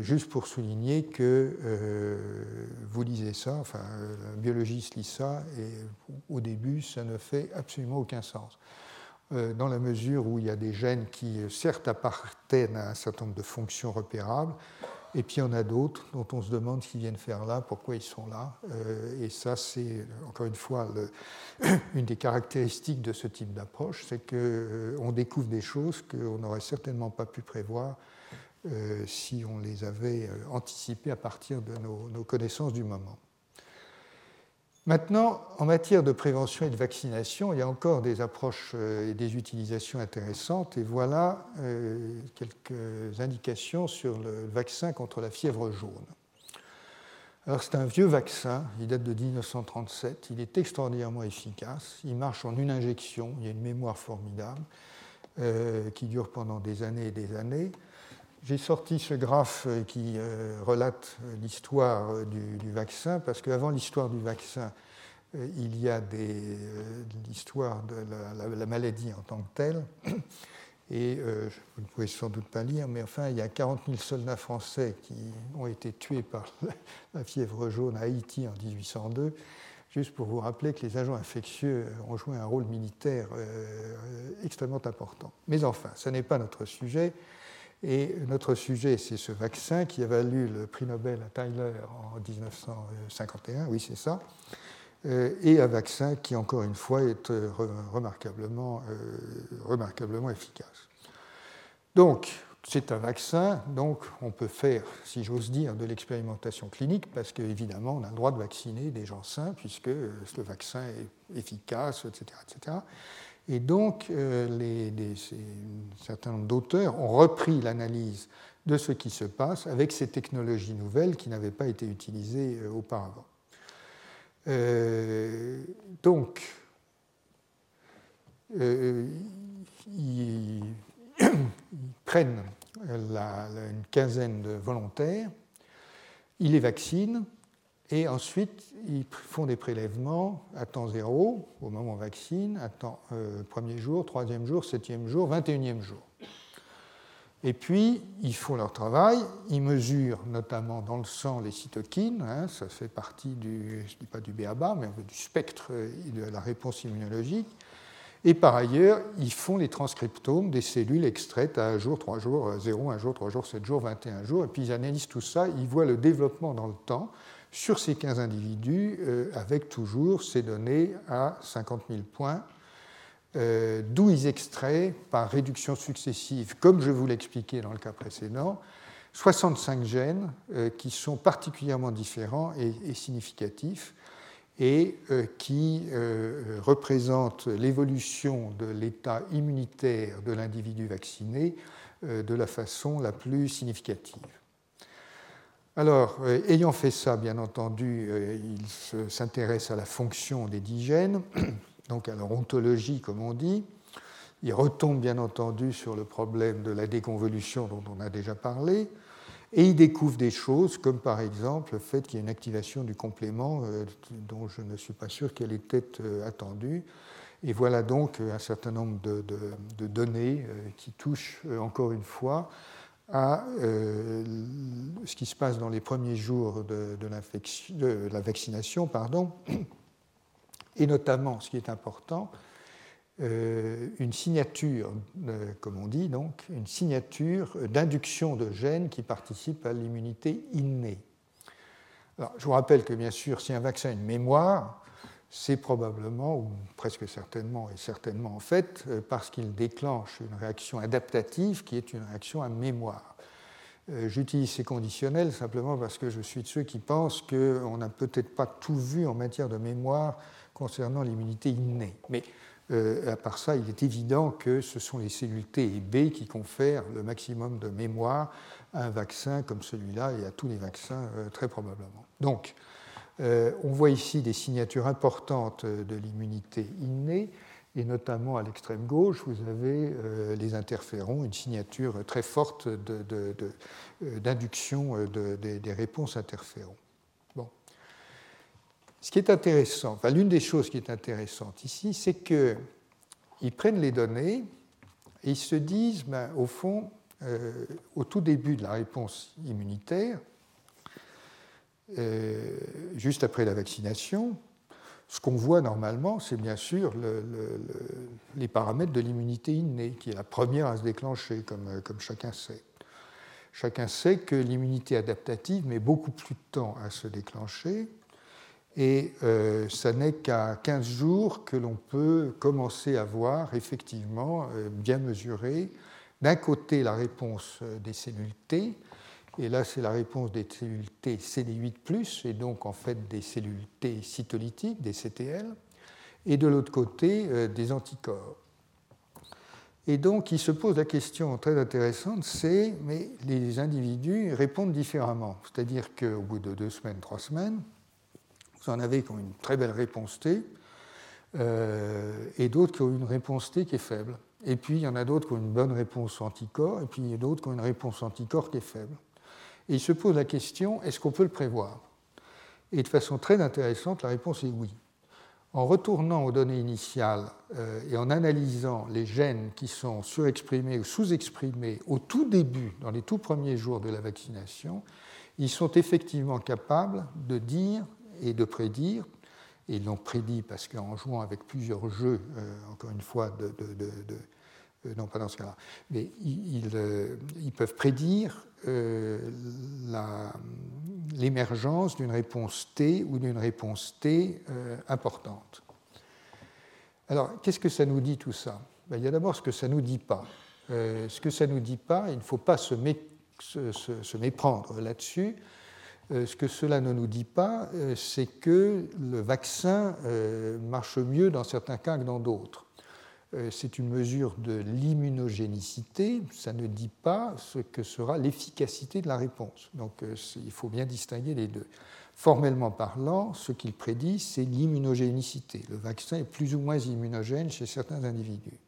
juste pour souligner que vous lisez ça, enfin, un biologiste lit ça, et au début, ça ne fait absolument aucun sens. Dans la mesure où il y a des gènes qui, certes, appartiennent à un certain nombre de fonctions repérables, et puis il y en a d'autres dont on se demande ce qu'ils viennent faire là, pourquoi ils sont là. Euh, et ça, c'est encore une fois *coughs* une des caractéristiques de ce type d'approche, c'est qu'on euh, découvre des choses qu'on n'aurait certainement pas pu prévoir euh, si on les avait anticipées à partir de nos connaissances du moment. Maintenant, en matière de prévention et de vaccination, il y a encore des approches euh, et des utilisations intéressantes. Et voilà euh, quelques indications sur le vaccin contre la fièvre jaune. Alors c'est un vieux vaccin, il date de 1937, il est extraordinairement efficace, il marche en une injection, il y a une mémoire formidable euh, qui dure pendant des années et des années. J'ai sorti ce graphe euh, qui euh, relate euh, l'histoire du, vaccin, parce qu'avant l'histoire du vaccin, il y a l'histoire de la, maladie en tant que telle. *coughs* Et vous ne pouvez sans doute pas lire, mais enfin, il y a 40 000 soldats français qui ont été tués par *laughs* la fièvre jaune à Haïti en 1802 juste pour vous rappeler que les agents infectieux ont joué un rôle militaire extrêmement important. Mais enfin, ce n'est pas notre sujet. Et notre sujet, c'est ce vaccin qui a valu le prix Nobel à Tyler en 1951, oui c'est ça, euh, et un vaccin qui, encore une fois, est euh, remarquablement, euh, remarquablement efficace. Donc, c'est un vaccin, donc on peut faire, si j'ose dire, de l'expérimentation clinique, parce qu'évidemment, on a le droit de vacciner des gens sains, puisque le vaccin est efficace, etc. etc. Et donc, euh, un certain nombre d'auteurs ont repris l'analyse de ce qui se passe avec ces technologies nouvelles qui n'avaient pas été utilisées euh, auparavant. Euh, donc, ils, prennent une quinzaine de volontaires, ils les vaccinent, et ensuite, ils font des prélèvements à temps zéro, au moment où on vaccine, à temps euh, premier jour, troisième jour, septième jour, vingt-et-unième jour. Et puis, ils font leur travail, ils mesurent notamment dans le sang les cytokines, hein, ça fait partie du, je dis pas du BABA, mais du spectre de la réponse immunologique. Et par ailleurs, ils font les transcriptomes des cellules extraites à un jour, trois jours, 0, un jour, trois jours, sept jours, 21 jours. Et puis ils analysent tout ça, ils voient le développement dans le temps sur ces 15 individus, euh, avec toujours ces données à 50 000 points, euh, d'où ils extraient par réduction successive, comme je vous l'expliquais dans le cas précédent, 65 gènes euh, qui sont particulièrement différents et, significatifs et qui représentent l'évolution de l'état immunitaire de l'individu vacciné de la façon la plus significative. Alors, euh, ayant fait ça, bien entendu, euh, il s'intéresse à la fonction des digènes, *clears throat* donc à leur ontologie, comme on dit. Il retombe, bien entendu, sur le problème de la déconvolution dont on a déjà parlé. Et il découvre des choses, comme par exemple le fait qu'il y a une activation du complément euh, dont je ne suis pas sûr qu'elle était attendue. Et voilà donc un certain nombre de données qui touchent, encore une fois, à euh, ce qui se passe dans les premiers jours de, la vaccination, pardon, et notamment, ce qui est important, euh, une signature, euh, comme on dit donc, une signature d'induction de gènes qui participent à l'immunité innée. Alors, je vous rappelle que bien sûr, si un vaccin a une mémoire, c'est probablement, ou presque certainement, et certainement en fait, euh, parce qu'il déclenche une réaction adaptative qui est une réaction à mémoire. Euh, j'utilise ces conditionnels simplement parce que je suis de ceux qui pensent qu'on n'a peut-être pas tout vu en matière de mémoire concernant l'immunité innée. Mais euh, à part ça, il est évident que ce sont les cellules T et B qui confèrent le maximum de mémoire à un vaccin comme celui-là et à tous les vaccins très probablement. Donc, euh, on voit ici des signatures importantes de l'immunité innée, et notamment à l'extrême gauche, vous avez euh, les interférons, une signature très forte euh, d'induction des réponses interférons. Bon. Ce qui est intéressant, enfin, l'une des choses qui est intéressante ici, c'est qu'ils prennent les données et ils se disent, ben, au fond, au tout début de la réponse immunitaire, juste après la vaccination, ce qu'on voit normalement, c'est bien sûr les paramètres de l'immunité innée, qui est la première à se déclencher, comme, comme chacun sait. Chacun sait que l'immunité adaptative met beaucoup plus de temps à se déclencher, et euh, ça n'est qu'à 15 jours que l'on peut commencer à voir effectivement euh, bien mesurer d'un côté la réponse des cellules T, et là, c'est la réponse des cellules T CD8, et donc en fait des cellules T cytolytiques, des CTL, et de l'autre côté, euh, des anticorps. Et donc, il se pose la question très intéressante, c'est, mais les individus répondent différemment. C'est-à-dire qu'au bout de deux semaines, trois semaines, vous en avez qui ont une très belle réponse T, euh, et d'autres qui ont une réponse T qui est faible. Et puis, il y en a d'autres qui ont une bonne réponse anticorps, et puis il y a d'autres qui ont une réponse anticorps qui est faible. Et il se pose la question, est-ce qu'on peut le prévoir? Et de façon très intéressante, la réponse est oui. en retournant aux données initiales et en analysant les gènes qui sont surexprimés ou sous-exprimés au tout début, dans les tout premiers jours de la vaccination, ils sont effectivement capables de dire et de prédire, et ils l'ont prédit parce qu'en jouant avec plusieurs jeux, encore une fois, de, euh, non pas dans ce cas-là, mais ils, euh, peuvent prédire euh, l'émergence d'une réponse T ou d'une réponse T importante. Alors, qu'est-ce que ça nous dit tout ça? Ben, Il y a d'abord ce que ça ne nous dit pas. ce que ça ne nous dit pas, il ne faut pas se méprendre là-dessus. ce que cela ne nous dit pas, c'est que le vaccin marche mieux dans certains cas que dans d'autres. Euh, c'est une mesure de l'immunogénicité, ça ne dit pas ce que sera l'efficacité de la réponse. Donc euh, il faut bien distinguer les deux. Formellement parlant, ce qu'il prédit, c'est l'immunogénicité. Le vaccin est plus ou moins immunogène chez certains individus.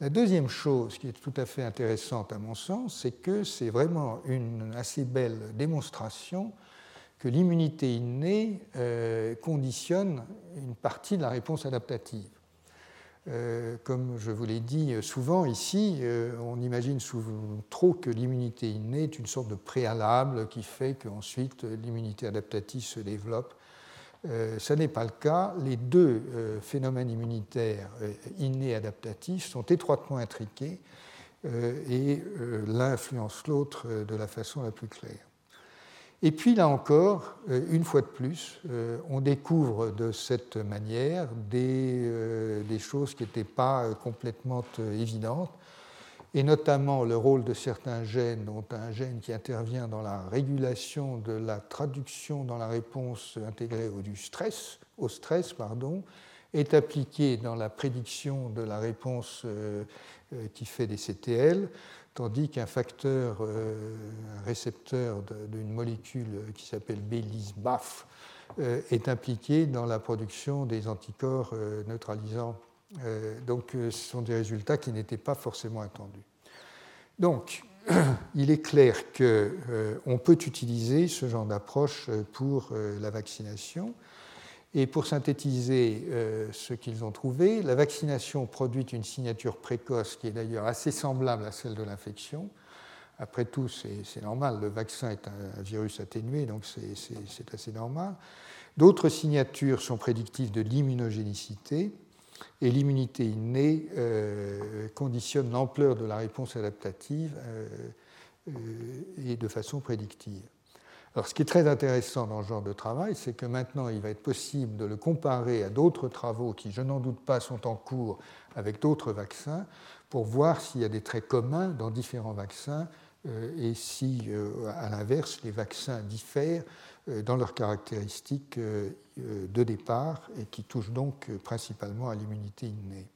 La deuxième chose qui est tout à fait intéressante à mon sens, c'est que c'est vraiment une assez belle démonstration que l'immunité innée euh, conditionne une partie de la réponse adaptative. Euh, comme je vous l'ai dit souvent ici, euh, on imagine souvent trop que l'immunité innée est une sorte de préalable qui fait qu'ensuite l'immunité adaptative se développe. Euh, ce n'est pas le cas. Les deux phénomènes immunitaires innés adaptatifs sont étroitement intriqués et l'un influence l'autre de la façon la plus claire. Et puis là encore, euh, une fois de plus, euh, on découvre de cette manière des, euh, choses qui n'étaient pas complètement évidentes, et notamment le rôle de certains gènes, dont un gène qui intervient dans la régulation de la traduction dans la réponse intégrée au, stress, au stress, pardon, est appliqué dans la prédiction de la réponse qui fait des CTL tandis qu'un facteur, euh, un récepteur d'une molécule qui s'appelle BLIS-BAF euh, est impliqué dans la production des anticorps euh, neutralisants. donc ce sont des résultats qui n'étaient pas forcément attendus. Donc, *clears throat* il est clair qu'on peut utiliser ce genre d'approche pour la vaccination. Et pour synthétiser euh, ce qu'ils ont trouvé, la vaccination produit une signature précoce qui est d'ailleurs assez semblable à celle de l'infection. Après tout, c'est normal, le vaccin est un, virus atténué, donc c'est assez normal. D'autres signatures sont prédictives de l'immunogénicité, et l'immunité innée euh, conditionne l'ampleur de la réponse adaptative euh, et de façon prédictive. Alors, ce qui est très intéressant dans ce genre de travail, c'est que maintenant, il va être possible de le comparer à d'autres travaux qui, je n'en doute pas, sont en cours avec d'autres vaccins pour voir s'il y a des traits communs dans différents vaccins euh, et si, euh, à l'inverse, les vaccins diffèrent euh, dans leurs caractéristiques de départ et qui touchent donc principalement à l'immunité innée.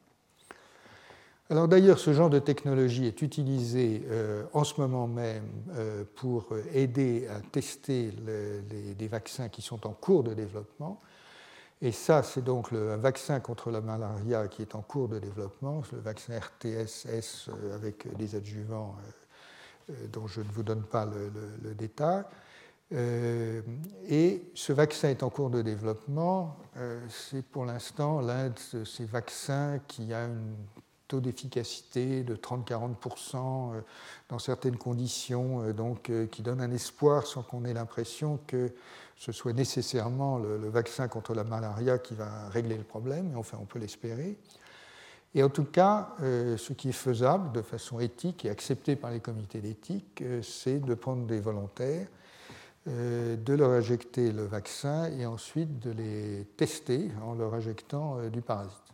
Alors d'ailleurs, ce genre de technologie est utilisé euh, en ce moment même euh, pour aider à tester les, vaccins qui sont en cours de développement. Et ça, c'est donc le, un vaccin contre la malaria qui est en cours de développement, le vaccin RTSS euh, avec des adjuvants dont je ne vous donne pas le détail. et ce vaccin est en cours de développement. c'est pour l'instant l'un de ces vaccins qui a une taux d'efficacité de 30-40% euh, dans certaines conditions, euh, donc, euh, qui donne un espoir sans qu'on ait l'impression que ce soit nécessairement le, vaccin contre la malaria qui va régler le problème, mais enfin on peut l'espérer. Et en tout cas, ce qui est faisable de façon éthique et accepté par les comités d'éthique, c'est de prendre des volontaires, de leur injecter le vaccin et ensuite de les tester en leur injectant du parasite.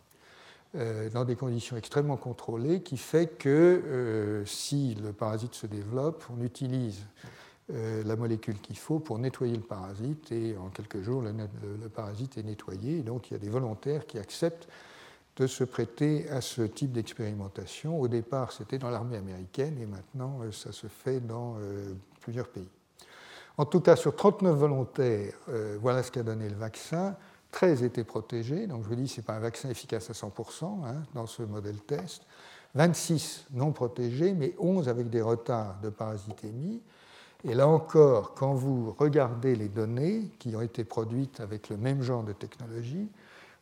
Euh, dans des conditions extrêmement contrôlées, qui fait que euh, si le parasite se développe, on utilise euh, la molécule qu'il faut pour nettoyer le parasite et en quelques jours, le, parasite est nettoyé. donc il y a des volontaires qui acceptent de se prêter à ce type d'expérimentation. Au départ, c'était dans l'armée américaine et maintenant, ça se fait dans plusieurs pays. En tout cas, sur 39 volontaires, voilà ce qu'a donné le vaccin. 13 étaient protégés, donc je vous dis, ce n'est pas un vaccin efficace à 100% hein, dans ce modèle test. 26 non protégés, mais 11 avec des retards de parasitémie. Et là encore, quand vous regardez les données qui ont été produites avec le même genre de technologie,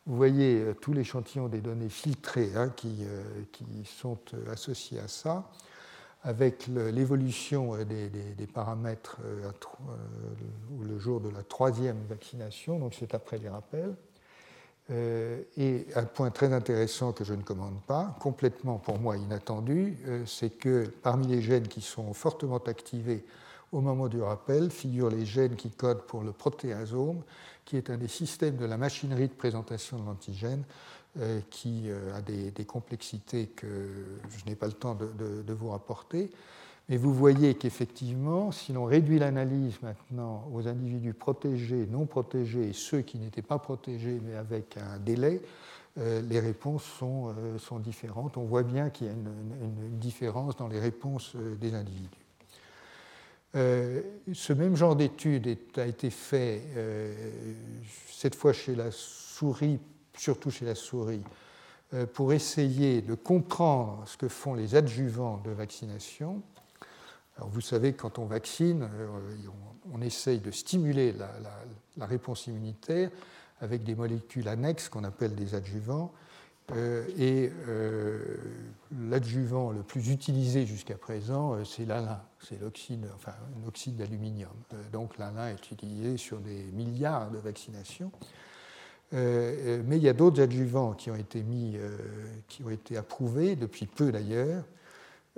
Vous voyez tout l'échantillon des données filtrées hein, qui, qui, sont associées à ça, avec l'évolution des, des, paramètres le jour de la troisième vaccination, donc c'est après les rappels. Euh, et un point très intéressant que je ne commande pas, complètement pour moi inattendu, euh, c'est que parmi les gènes qui sont fortement activés au moment du rappel figurent les gènes qui codent pour le protéasome, qui est un des systèmes de la machinerie de présentation de l'antigène, euh, qui a des, complexités que je n'ai pas le temps de, vous rapporter. Et vous voyez qu'effectivement, si l'on réduit l'analyse maintenant aux individus protégés, non protégés et ceux qui n'étaient pas protégés mais avec un délai, euh, les réponses sont, euh, sont, différentes. On voit bien qu'il y a une, différence dans les réponses euh, des individus. ce même genre d'étude a été fait cette fois chez la souris, surtout chez la souris, pour essayer de comprendre ce que font les adjuvants de vaccination vous savez quand on vaccine, euh, on, essaye de stimuler la, réponse immunitaire avec des molécules annexes qu'on appelle des adjuvants. Euh, et euh, l'adjuvant le plus utilisé jusqu'à présent, c'est l'alun, c'est l'oxyde, enfin, d'aluminium. donc l'alun est utilisé sur des milliards de vaccinations. Mais il y a d'autres adjuvants qui ont été mis, qui ont été approuvés depuis peu d'ailleurs,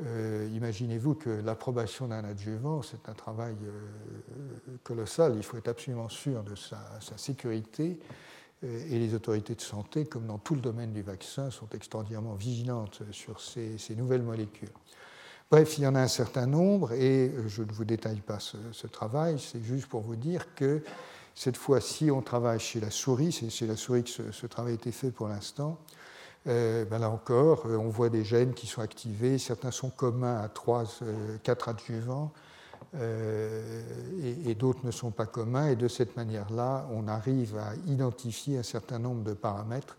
euh, imaginez-vous que l'approbation d'un adjuvant, c'est un travail euh, colossal. Il faut être absolument sûr de sa, sécurité. Euh, et les autorités de santé, comme dans tout le domaine du vaccin, sont extraordinairement vigilantes sur ces, nouvelles molécules. Bref, il y en a un certain nombre et je ne vous détaille pas ce, travail, c'est juste pour vous dire que cette fois-ci, on travaille chez la souris, c'est chez la souris que ce, travail a été fait pour l'instant. Euh, ben là encore, euh, on voit des gènes qui sont activés. Certains sont communs à 3, 4 euh, adjuvants et, d'autres ne sont pas communs. Et de cette manière-là, on arrive à identifier un certain nombre de paramètres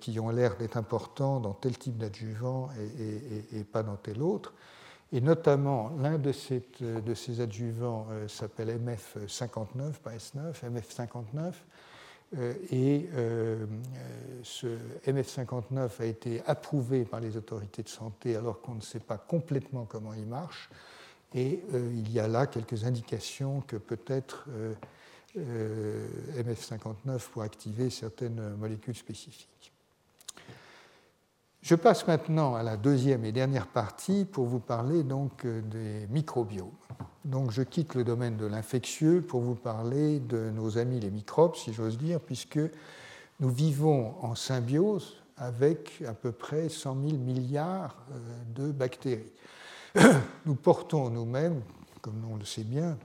qui ont l'air d'être importants dans tel type d'adjuvant et, pas dans tel autre. Et notamment, l'un de, ces adjuvants s'appelle MF59, pas S9, MF59. Euh, et euh, ce MF59 a été approuvé par les autorités de santé alors qu'on ne sait pas complètement comment il marche. Et euh, il y a là quelques indications que peut-être MF59 pour activer certaines molécules spécifiques. Je passe maintenant à la deuxième et dernière partie pour vous parler donc des microbiomes. Donc je quitte le domaine de l'infectieux pour vous parler de nos amis les microbes, si j'ose dire, puisque nous vivons en symbiose avec à peu près 100 000 milliards euh, de bactéries. *coughs* Nous portons nous-mêmes, comme on le sait bien,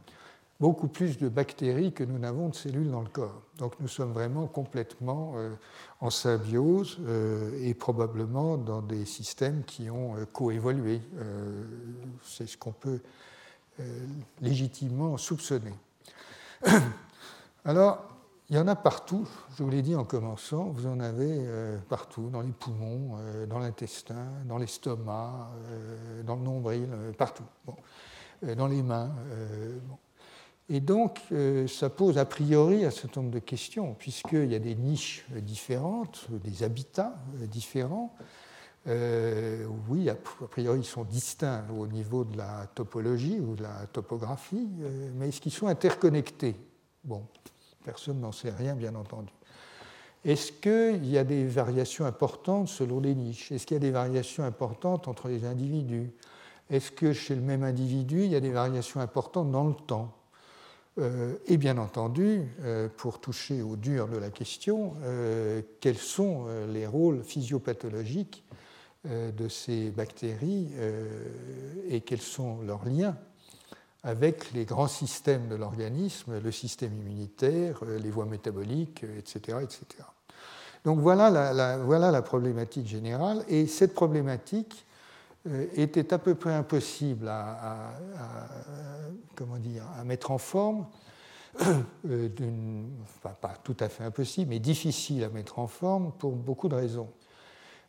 beaucoup plus de bactéries que nous n'avons de cellules dans le corps. Donc nous sommes vraiment complètement euh, en symbiose euh, et probablement dans des systèmes qui ont coévolué. C'est ce qu'on peut euh, légitimement soupçonnés. *coughs* Alors, il y en a partout, je vous l'ai dit en commençant, vous en avez euh, partout, dans les poumons, euh, dans l'intestin, dans l'estomac, dans le nombril, partout, dans les mains. Et donc, ça pose a priori un certain nombre de questions, puisqu'il y a des niches différentes, des habitats différents, euh, oui, a priori, ils sont distincts au niveau de la topologie ou de la topographie, euh, mais est-ce qu'ils sont interconnectés? Bon, personne n'en sait rien, bien entendu. Est-ce qu'il y a des variations importantes selon les niches? Est-ce qu'il y a des variations importantes entre les individus? Est-ce que chez le même individu, il y a des variations importantes dans le temps? Euh, Et bien entendu, pour toucher au dur de la question, quels sont les rôles physiopathologiques euh, de ces bactéries euh, et quels sont leurs liens avec les grands systèmes de l'organisme, le système immunitaire, euh, les voies métaboliques, etc. etc. Donc voilà la, voilà la problématique générale. Et cette problématique était à peu près impossible à, comment dire, à mettre en forme, enfin, pas tout à fait impossible, mais difficile à mettre en forme pour beaucoup de raisons.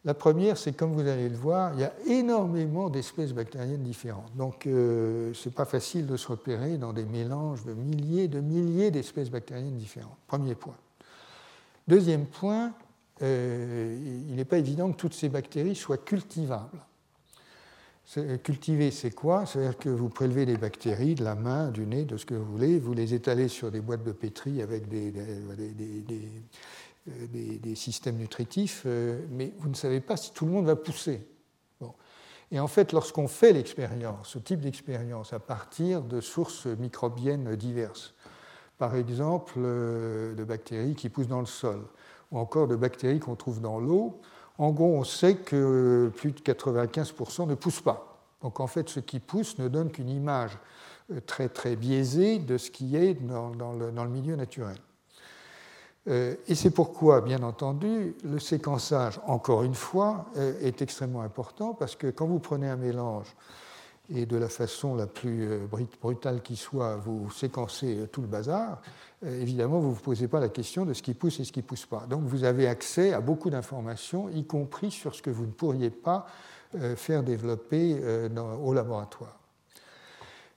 La première, c'est comme vous allez le voir, il y a énormément d'espèces bactériennes différentes. Donc, euh, ce n'est pas facile de se repérer dans des mélanges de milliers de milliers d'espèces bactériennes différentes. Premier point. Deuxième point, il n'est pas évident que toutes ces bactéries soient cultivables. Cultiver, c'est quoi? C'est-à-dire que vous prélevez des bactéries de la main, du nez, de ce que vous voulez, vous les étalez sur des boîtes de pétri avec des, des, systèmes nutritifs, mais vous ne savez pas si tout le monde va pousser. Et en fait, lorsqu'on fait l'expérience, ce type d'expérience, à partir de sources microbiennes diverses, par exemple euh, de bactéries qui poussent dans le sol, ou encore de bactéries qu'on trouve dans l'eau, en gros, on sait que plus de 95% ne poussent pas. Donc en fait, ce qui pousse ne donne qu'une image euh, très très biaisée de ce qui est dans, le, milieu naturel. Euh, et c'est pourquoi, bien entendu, le séquençage, encore une fois, euh, est extrêmement important parce que quand vous prenez un mélange et de la façon la plus brutale qui soit, vous séquencez tout le bazar, évidemment, vous ne vous posez pas la question de ce qui pousse et ce qui ne pousse pas. Donc vous avez accès à beaucoup d'informations, y compris sur ce que vous ne pourriez pas faire développer au laboratoire.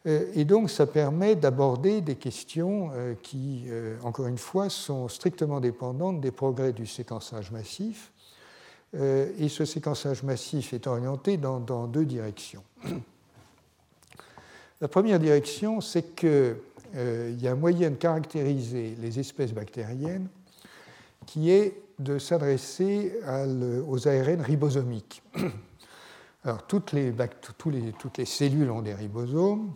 Euh, et donc, ça permet d'aborder des questions euh, qui, euh, encore une fois, sont strictement dépendantes des progrès du séquençage massif. Et ce séquençage massif est orienté dans, deux directions. La première direction, c'est qu'il y a un moyen de caractériser les espèces bactériennes qui est de s'adresser aux ARN ribosomiques. *coughs* Toutes les, cellules ont des ribosomes,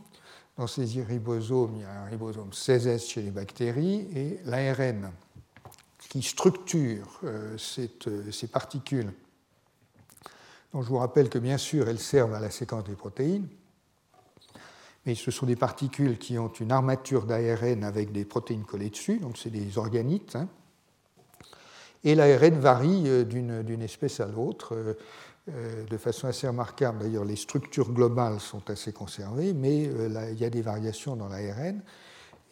dans ces ribosomes, il y a un ribosome 16S chez les bactéries et l'ARN qui structure euh, euh, ces particules. Donc je vous rappelle que bien sûr, elles servent à la séquence des protéines, mais ce sont des particules qui ont une armature d'ARN avec des protéines collées dessus, donc c'est des organites. Hein. Et l'ARN varie euh, d'une espèce à l'autre. Euh, de façon assez remarquable. D'ailleurs, les structures globales sont assez conservées, mais euh, il y a des variations dans l'ARN.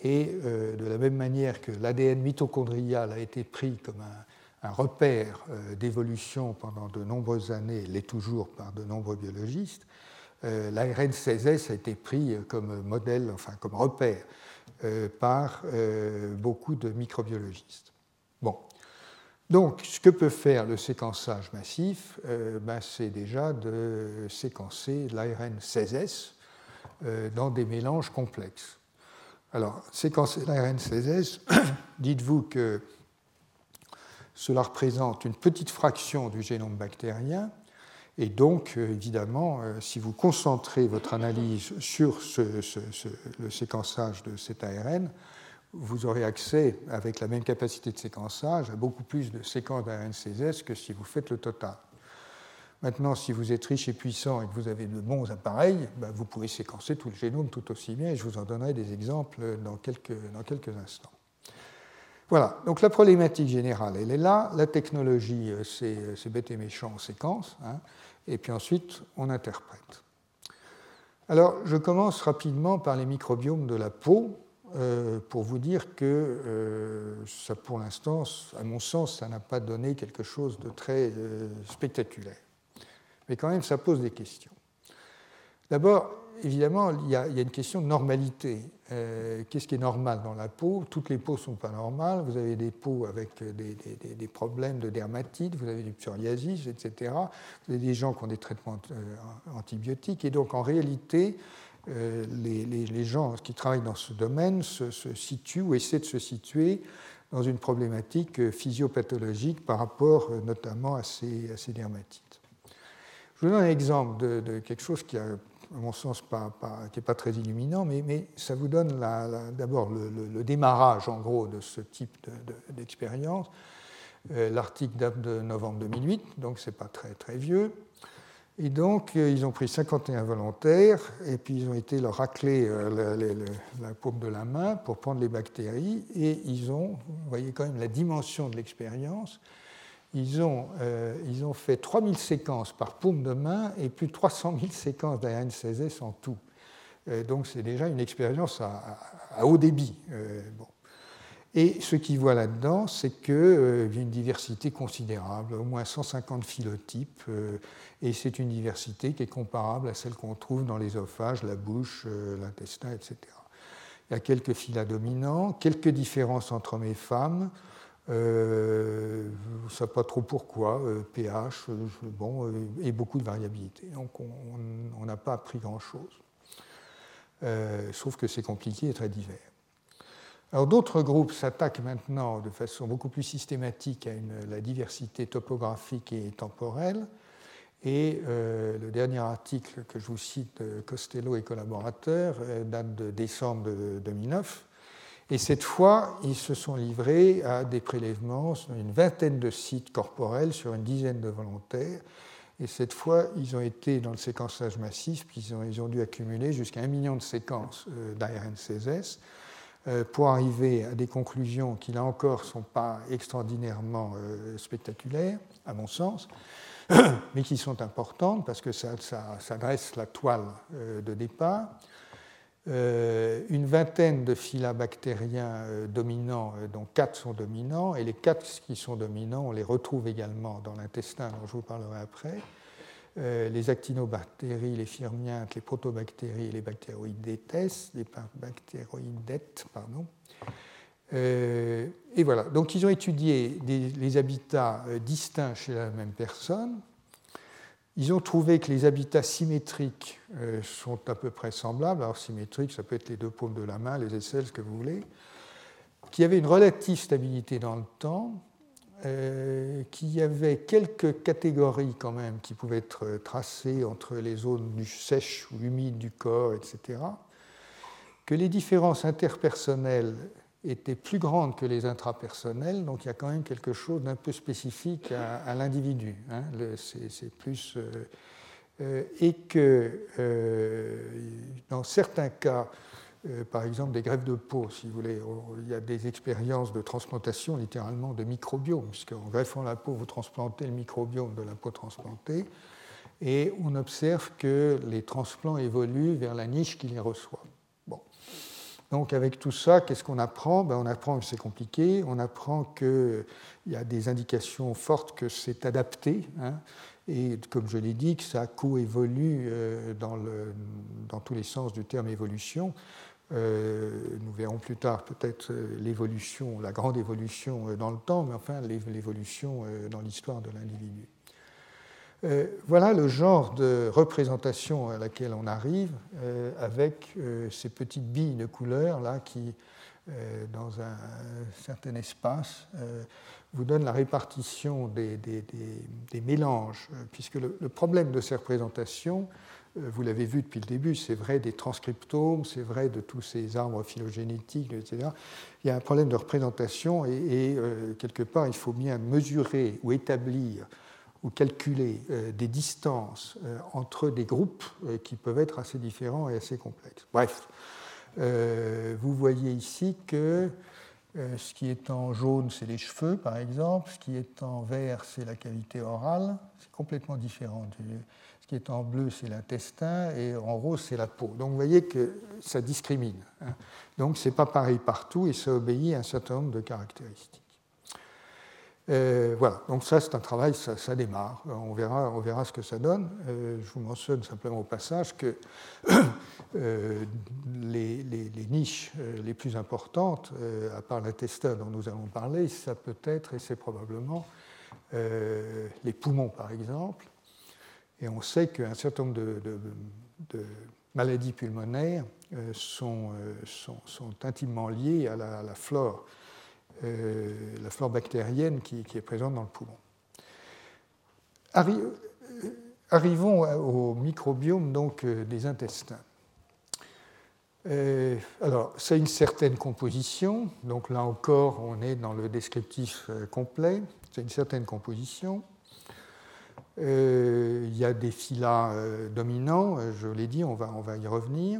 Et euh, de la même manière que l'ADN mitochondrial a été pris comme un, repère d'évolution pendant de nombreuses années, l'est toujours par de nombreux biologistes, l'ARN 16S a été pris comme modèle, enfin comme repère par beaucoup de microbiologistes. Bon, donc, ce que peut faire le séquençage massif, euh, ben, c'est déjà de séquencer l'ARN 16S euh, dans des mélanges complexes. Alors, séquencer l'ARN 16S, *coughs* dites-vous que cela représente une petite fraction du génome bactérien, et donc, euh, évidemment, si vous concentrez votre analyse sur le séquençage de cet ARN, vous aurez accès, avec la même capacité de séquençage, à beaucoup plus de séquences d'ARN 16S que si vous faites le total. Maintenant, si vous êtes riche et puissant et que vous avez de bons appareils, ben, vous pouvez séquencer tout le génome tout aussi bien, et je vous en donnerai des exemples dans quelques, instants. Voilà, donc la problématique générale, elle est là. La technologie, euh, euh, c'est bête et méchant, on séquence, hein, et puis ensuite, on interprète. Alors, je commence rapidement par les microbiomes de la peau. Euh, pour vous dire que euh, ça, pour l'instant, à mon sens, ça n'a pas donné quelque chose de très euh, spectaculaire. Mais quand même, ça pose des questions. D'abord, évidemment, il y, a, une question de normalité. Qu'est-ce qui est normal dans la peau? Toutes les peaux ne sont pas normales. Vous avez des peaux avec des, problèmes de dermatite, vous avez du psoriasis, etc. Vous avez des gens qui ont des traitements antibiotiques. Et donc, en réalité, euh, les, gens qui travaillent dans ce domaine se, situent ou essaient de se situer dans une problématique physiopathologique par rapport euh, notamment à ces, dermatites. Je vous donne un exemple de, quelque chose qui, a, à mon sens, pas, qui n'est pas très illuminant, mais, ça vous donne d'abord le, démarrage, en gros, de ce type d'expérience. Euh, l'article date de novembre 2008, donc ce n'est pas très, très vieux. Et donc, euh, ils ont pris 51 volontaires, et puis ils ont été leur racler euh, la, paume de la main pour prendre les bactéries, et ils ont, vous voyez quand même la dimension de l'expérience, ils ont, euh, ils ont fait 3000 séquences par paume de main et plus de 300 000 séquences d'ARN 16S en tout. donc, c'est déjà une expérience à, haut débit. bon. Et ce qu'ils voient là-dedans, c'est qu'il euh, y a une diversité considérable, au moins 150 phylotypes, euh, et c'est une diversité qui est comparable à celle qu'on trouve dans l'œsophage, la bouche, euh, l'intestin, etc. Il y a quelques phyla dominants, quelques différences entre hommes et femmes, Euh, ne sait pas trop pourquoi, pH, bon, et beaucoup de variabilité. Donc on n'a pas appris grand-chose. sauf que c'est compliqué et très divers. Alors d'autres groupes s'attaquent maintenant de façon beaucoup plus systématique à la diversité topographique et temporelle. Et euh, le dernier article que je vous cite, Costello et collaborateurs, euh, date de décembre 2009. Et cette fois, ils se sont livrés à des prélèvements sur une vingtaine de sites corporels sur une dizaine de volontaires. Et cette fois, ils ont été dans le séquençage massif, puis ils ont, dû accumuler jusqu'à un million de séquences euh, d'ARN-CSS pour arriver à des conclusions qui, là encore, ne sont pas extraordinairement spectaculaires, à mon sens. *coughs* mais qui sont importantes parce que ça, ça, dresse la toile euh, de départ. Euh, une vingtaine de phyla bactériens euh, dominants, dont quatre sont dominants, et les quatre qui sont dominants, on les retrouve également dans l'intestin, dont je vous parlerai après. les actinobactéries, les firmiantes, les protobactéries et les bactéroïdetes, les bactéroïdettes, pardon. Euh, et voilà, donc ils ont étudié les habitats euh, distincts chez la même personne. Ils ont trouvé que les habitats symétriques euh, sont à peu près semblables. Alors symétriques, ça peut être les deux paumes de la main, les aisselles, ce que vous voulez. Qu'il y avait une relative stabilité dans le temps, qu'il y avait quelques catégories quand même qui pouvaient être tracées entre les zones sèches ou humides du corps, etc. Que les différences interpersonnelles était plus grande que les intrapersonnels, donc il y a quand même quelque chose d'un peu spécifique à, l'individu. Hein. C'est plus. Euh, euh, et que euh, dans certains cas, par exemple des greffes de peau, si vous voulez, il y a des expériences de transplantation littéralement de microbiome, puisqu'en greffant la peau, vous transplantez le microbiome de la peau transplantée, et on observe que les transplants évoluent vers la niche qui les reçoit. Donc avec tout ça, qu'est-ce qu'on apprend? Ben, On apprend que c'est compliqué, on apprend qu'il y a des indications fortes que c'est adapté, hein, et comme je l'ai dit, que ça coévolue euh, dans, tous les sens du terme évolution. Euh, nous verrons plus tard peut-être euh, l'évolution, la grande évolution dans le temps, mais enfin l'évolution dans l'histoire de l'individu. Euh, voilà le genre de représentation à laquelle on arrive euh, avec euh, ces petites billes de couleur là qui, dans un, certain espace, vous donnent la répartition des, mélanges, puisque le, problème de ces représentations, vous l'avez vu depuis le début, c'est vrai des transcriptomes, c'est vrai de tous ces arbres phylogénétiques, etc. Il y a un problème de représentation et quelque part, il faut bien mesurer ou établir calculer euh, des distances euh, entre des groupes euh, qui peuvent être assez différents et assez complexes. Bref, vous voyez ici que ce qui est en jaune, c'est les cheveux, par exemple. Ce qui est en vert, c'est la cavité orale. C'est complètement différent. Ce qui est en bleu, c'est l'intestin. Et en rose, c'est la peau. Donc vous voyez que ça discrimine. Hein. Donc ce n'est pas pareil partout et ça obéit à un certain nombre de caractéristiques. Euh, voilà, donc ça c'est un travail, ça, démarre, on verra, on verra ce que ça donne. Euh, je vous mentionne simplement au passage que *coughs* euh, les, niches les plus importantes, à part l'intestin dont nous allons parler, ça peut être, et c'est probablement, les poumons par exemple. Et on sait qu'un certain nombre de, maladies pulmonaires sont, intimement liées à la flore euh, la flore bactérienne qui, est présente dans le poumon. Euh, arrivons au microbiome donc, euh, des intestins. alors, c'est une certaine composition, donc là encore, on est dans le descriptif complet, c'est une certaine composition. il y a des phyla dominants, je l'ai dit, on va, on va y revenir.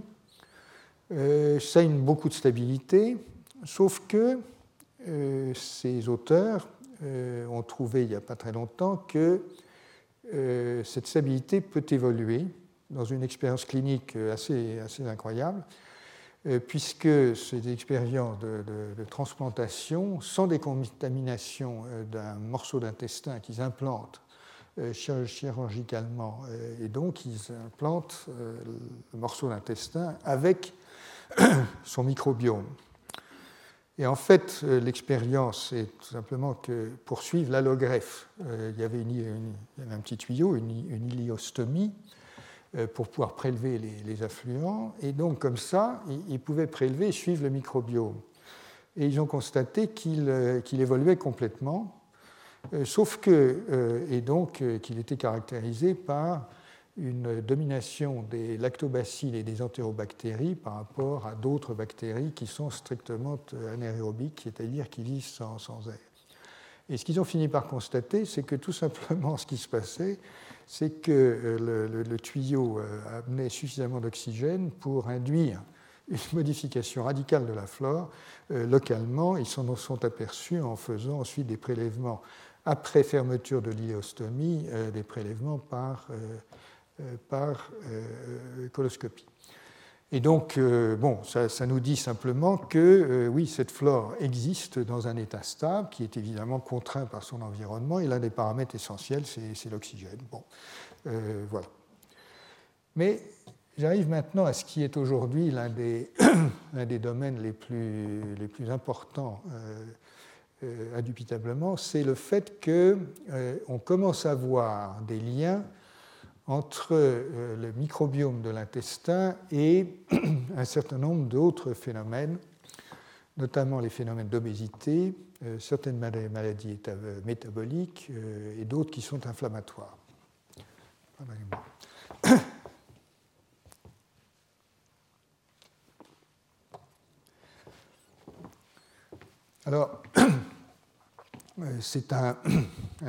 ça a une, beaucoup de stabilité, sauf que euh, ces auteurs euh, ont trouvé il n'y a pas très longtemps que euh, cette stabilité peut évoluer dans une expérience clinique assez, incroyable, puisque ces expériences de, de, transplantation, sans décontamination d'un morceau d'intestin qu'ils implantent chirurgicalement, et donc ils implantent le morceau d'intestin avec *coughs* son microbiome. Et en fait, l'expérience est tout simplement que pour suivre l'allogreffe, il y avait un petit tuyau, une, iliostomie, pour pouvoir prélever les, affluents. Et donc, comme ça, ils pouvaient prélever et suivre le microbiome. Et ils ont constaté qu'il évoluait complètement euh, sauf que, euh, et donc euh, qu'il était caractérisé par une domination des lactobacilles et des entérobactéries par rapport à d'autres bactéries qui sont strictement anaérobiques, c'est-à-dire qui vivent sans, air. Et ce qu'ils ont fini par constater, c'est que tout simplement ce qui se passait, c'est que le, tuyau amenait suffisamment d'oxygène pour induire une modification radicale de la flore localement. Ils s'en sont aperçus en faisant ensuite des prélèvements après fermeture de l'iléostomie, euh, des prélèvements par, euh, euh, par coloscopie. Et donc, bon, ça, nous dit simplement que oui, cette flore existe dans un état stable qui est évidemment contraint par son environnement et l'un des paramètres essentiels, c'est l'oxygène. Bon, voilà. Mais j'arrive maintenant à ce qui est aujourd'hui l'un des, *coughs* des, domaines les plus, les plus importants euh, indubitablement, c'est le fait qu'on euh, commence à voir des liens entre euh, le microbiome de l'intestin et *clears throat* un certain nombre d'autres phénomènes, notamment les phénomènes d'obésité, certaines maladies métaboliques et d'autres qui sont inflammatoires. *coughs* Alors, *coughs* c'est *coughs* un,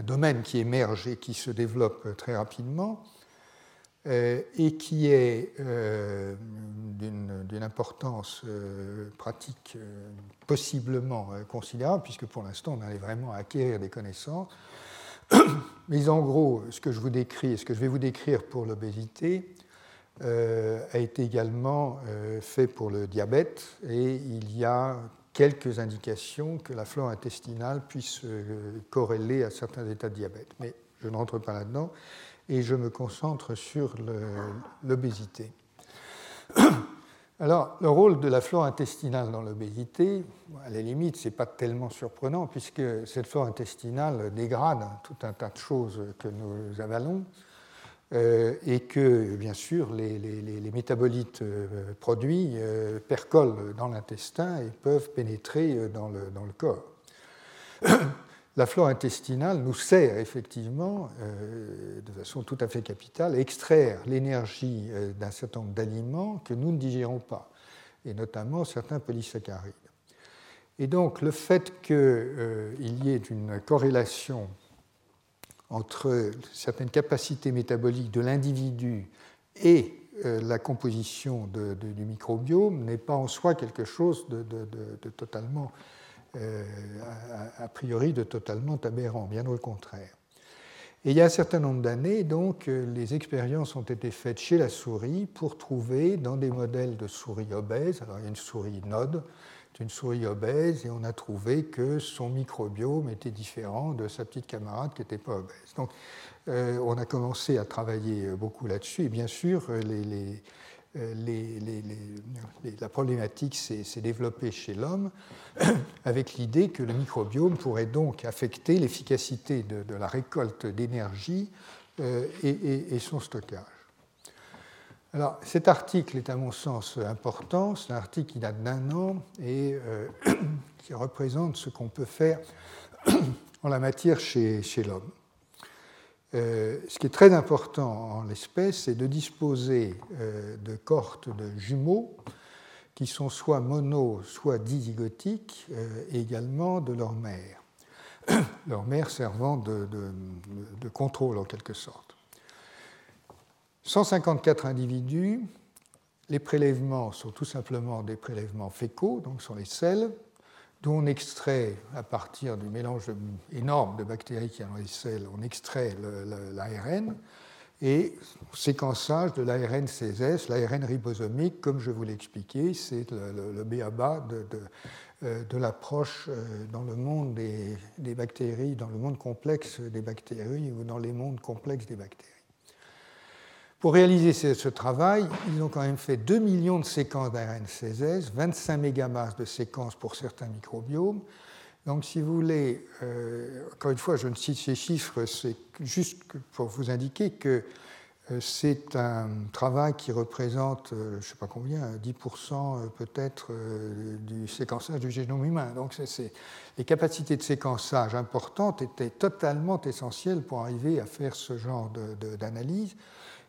domaine qui émerge et qui se développe très rapidement euh, et qui est euh, d'une importance euh, pratique possiblement considérable, puisque pour l'instant on allait vraiment acquérir des connaissances. *coughs* Mais en gros, ce que je vous décris ce que je vais vous décrire pour l'obésité a été également fait pour le diabète et il y a quelques indications que la flore intestinale puisse euh, corréler à certains états de diabète. Mais je n'entre pas là-dedans et je me concentre sur l'obésité. *clears throat* Alors, le rôle de la flore intestinale dans l'obésité, à la limite, ce n'est pas tellement surprenant puisque cette flore intestinale dégrade tout un tas de choses que nous avalons. Euh, et que, bien sûr, les, métabolites euh, produits euh, percolent dans l'intestin et peuvent pénétrer dans le, dans le, corps. *clears throat* La flore intestinale nous sert effectivement, de façon tout à fait capitale, à extraire l'énergie d'un certain nombre d'aliments que nous ne digérons pas, et notamment certains polysaccharides. Et donc, le fait qu'il y ait une corrélation entre certaines capacités métaboliques de l'individu et euh, la composition du microbiome n'est pas en soi quelque chose de, totalement, euh, a, priori, de totalement aberrant, bien au contraire. Et il y a un certain nombre d'années, donc, euh, les expériences ont été faites chez la souris pour trouver dans des modèles de souris obèses, alors il y a une souris node, une souris obèse et on a trouvé que son microbiome était différent de sa petite camarade qui n'était pas obèse. Donc euh, on a commencé à travailler beaucoup là-dessus et bien sûr euh, la problématique s'est développée chez l'homme *coughs* avec l'idée que le microbiome pourrait donc affecter l'efficacité de, la récolte d'énergie euh, et son stockage. Alors, cet article est à mon sens important. C'est un article qui date d'un an et euh, *coughs* qui représente ce qu'on peut faire *coughs* en la matière chez, l'homme. Euh, ce qui est très important en l'espèce, c'est de disposer euh, de cohortes de jumeaux qui sont soit mono, soit dizygotiques, et également de leur mère. *coughs* leur mère servant de contrôle en quelque sorte. 154 individus, les prélèvements sont tout simplement des prélèvements fécaux, donc sont les selles, d'où on extrait, à partir du mélange énorme de bactéries qui y a dans les selles, on extrait l'ARN, et séquençage de l'ARN CSS, l'ARN ribosomique, comme je vous l'ai expliqué, c'est le, le, béaba de, euh, de, l'approche euh, dans le monde des, bactéries, dans le monde complexe des bactéries ou dans les mondes complexes des bactéries. Pour réaliser ce, travail, ils ont quand même fait 2 millions de séquences d'ARN 16S, 25 mégabases de séquences pour certains microbiomes. Donc, si vous voulez, euh, encore une fois, je ne cite ces chiffres, c'est juste pour vous indiquer que euh, c'est un travail qui représente, euh, je ne sais pas combien, 10% peut-être du séquençage du génome humain. Donc, les capacités de séquençage importantes étaient totalement essentielles pour arriver à faire ce genre d'analyse.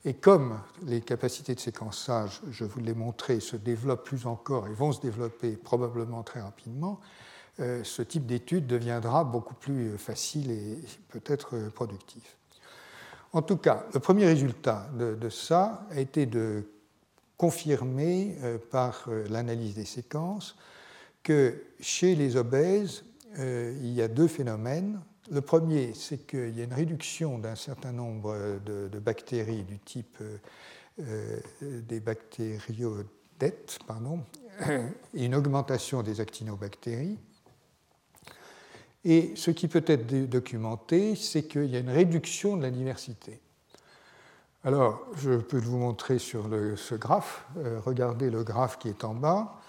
Et comme les capacités de séquençage, je vous l'ai montré, se développent plus encore et vont se développer probablement très rapidement, euh, ce type d'étude deviendra beaucoup plus facile et peut-être productif. En tout cas, le premier résultat de, ça a été de confirmer euh, par euh, l'analyse des séquences que chez les obèses, il y a deux phénomènes le premier, c'est qu'il y a une réduction d'un certain nombre de, bactéries du type euh, euh, des bactériodètes, pardon, et une augmentation des actinobactéries. Et ce qui peut être documenté, c'est qu'il y a une réduction de la diversité. Alors, je peux vous montrer sur ce graphe. Euh, regardez le graphe qui est en bas.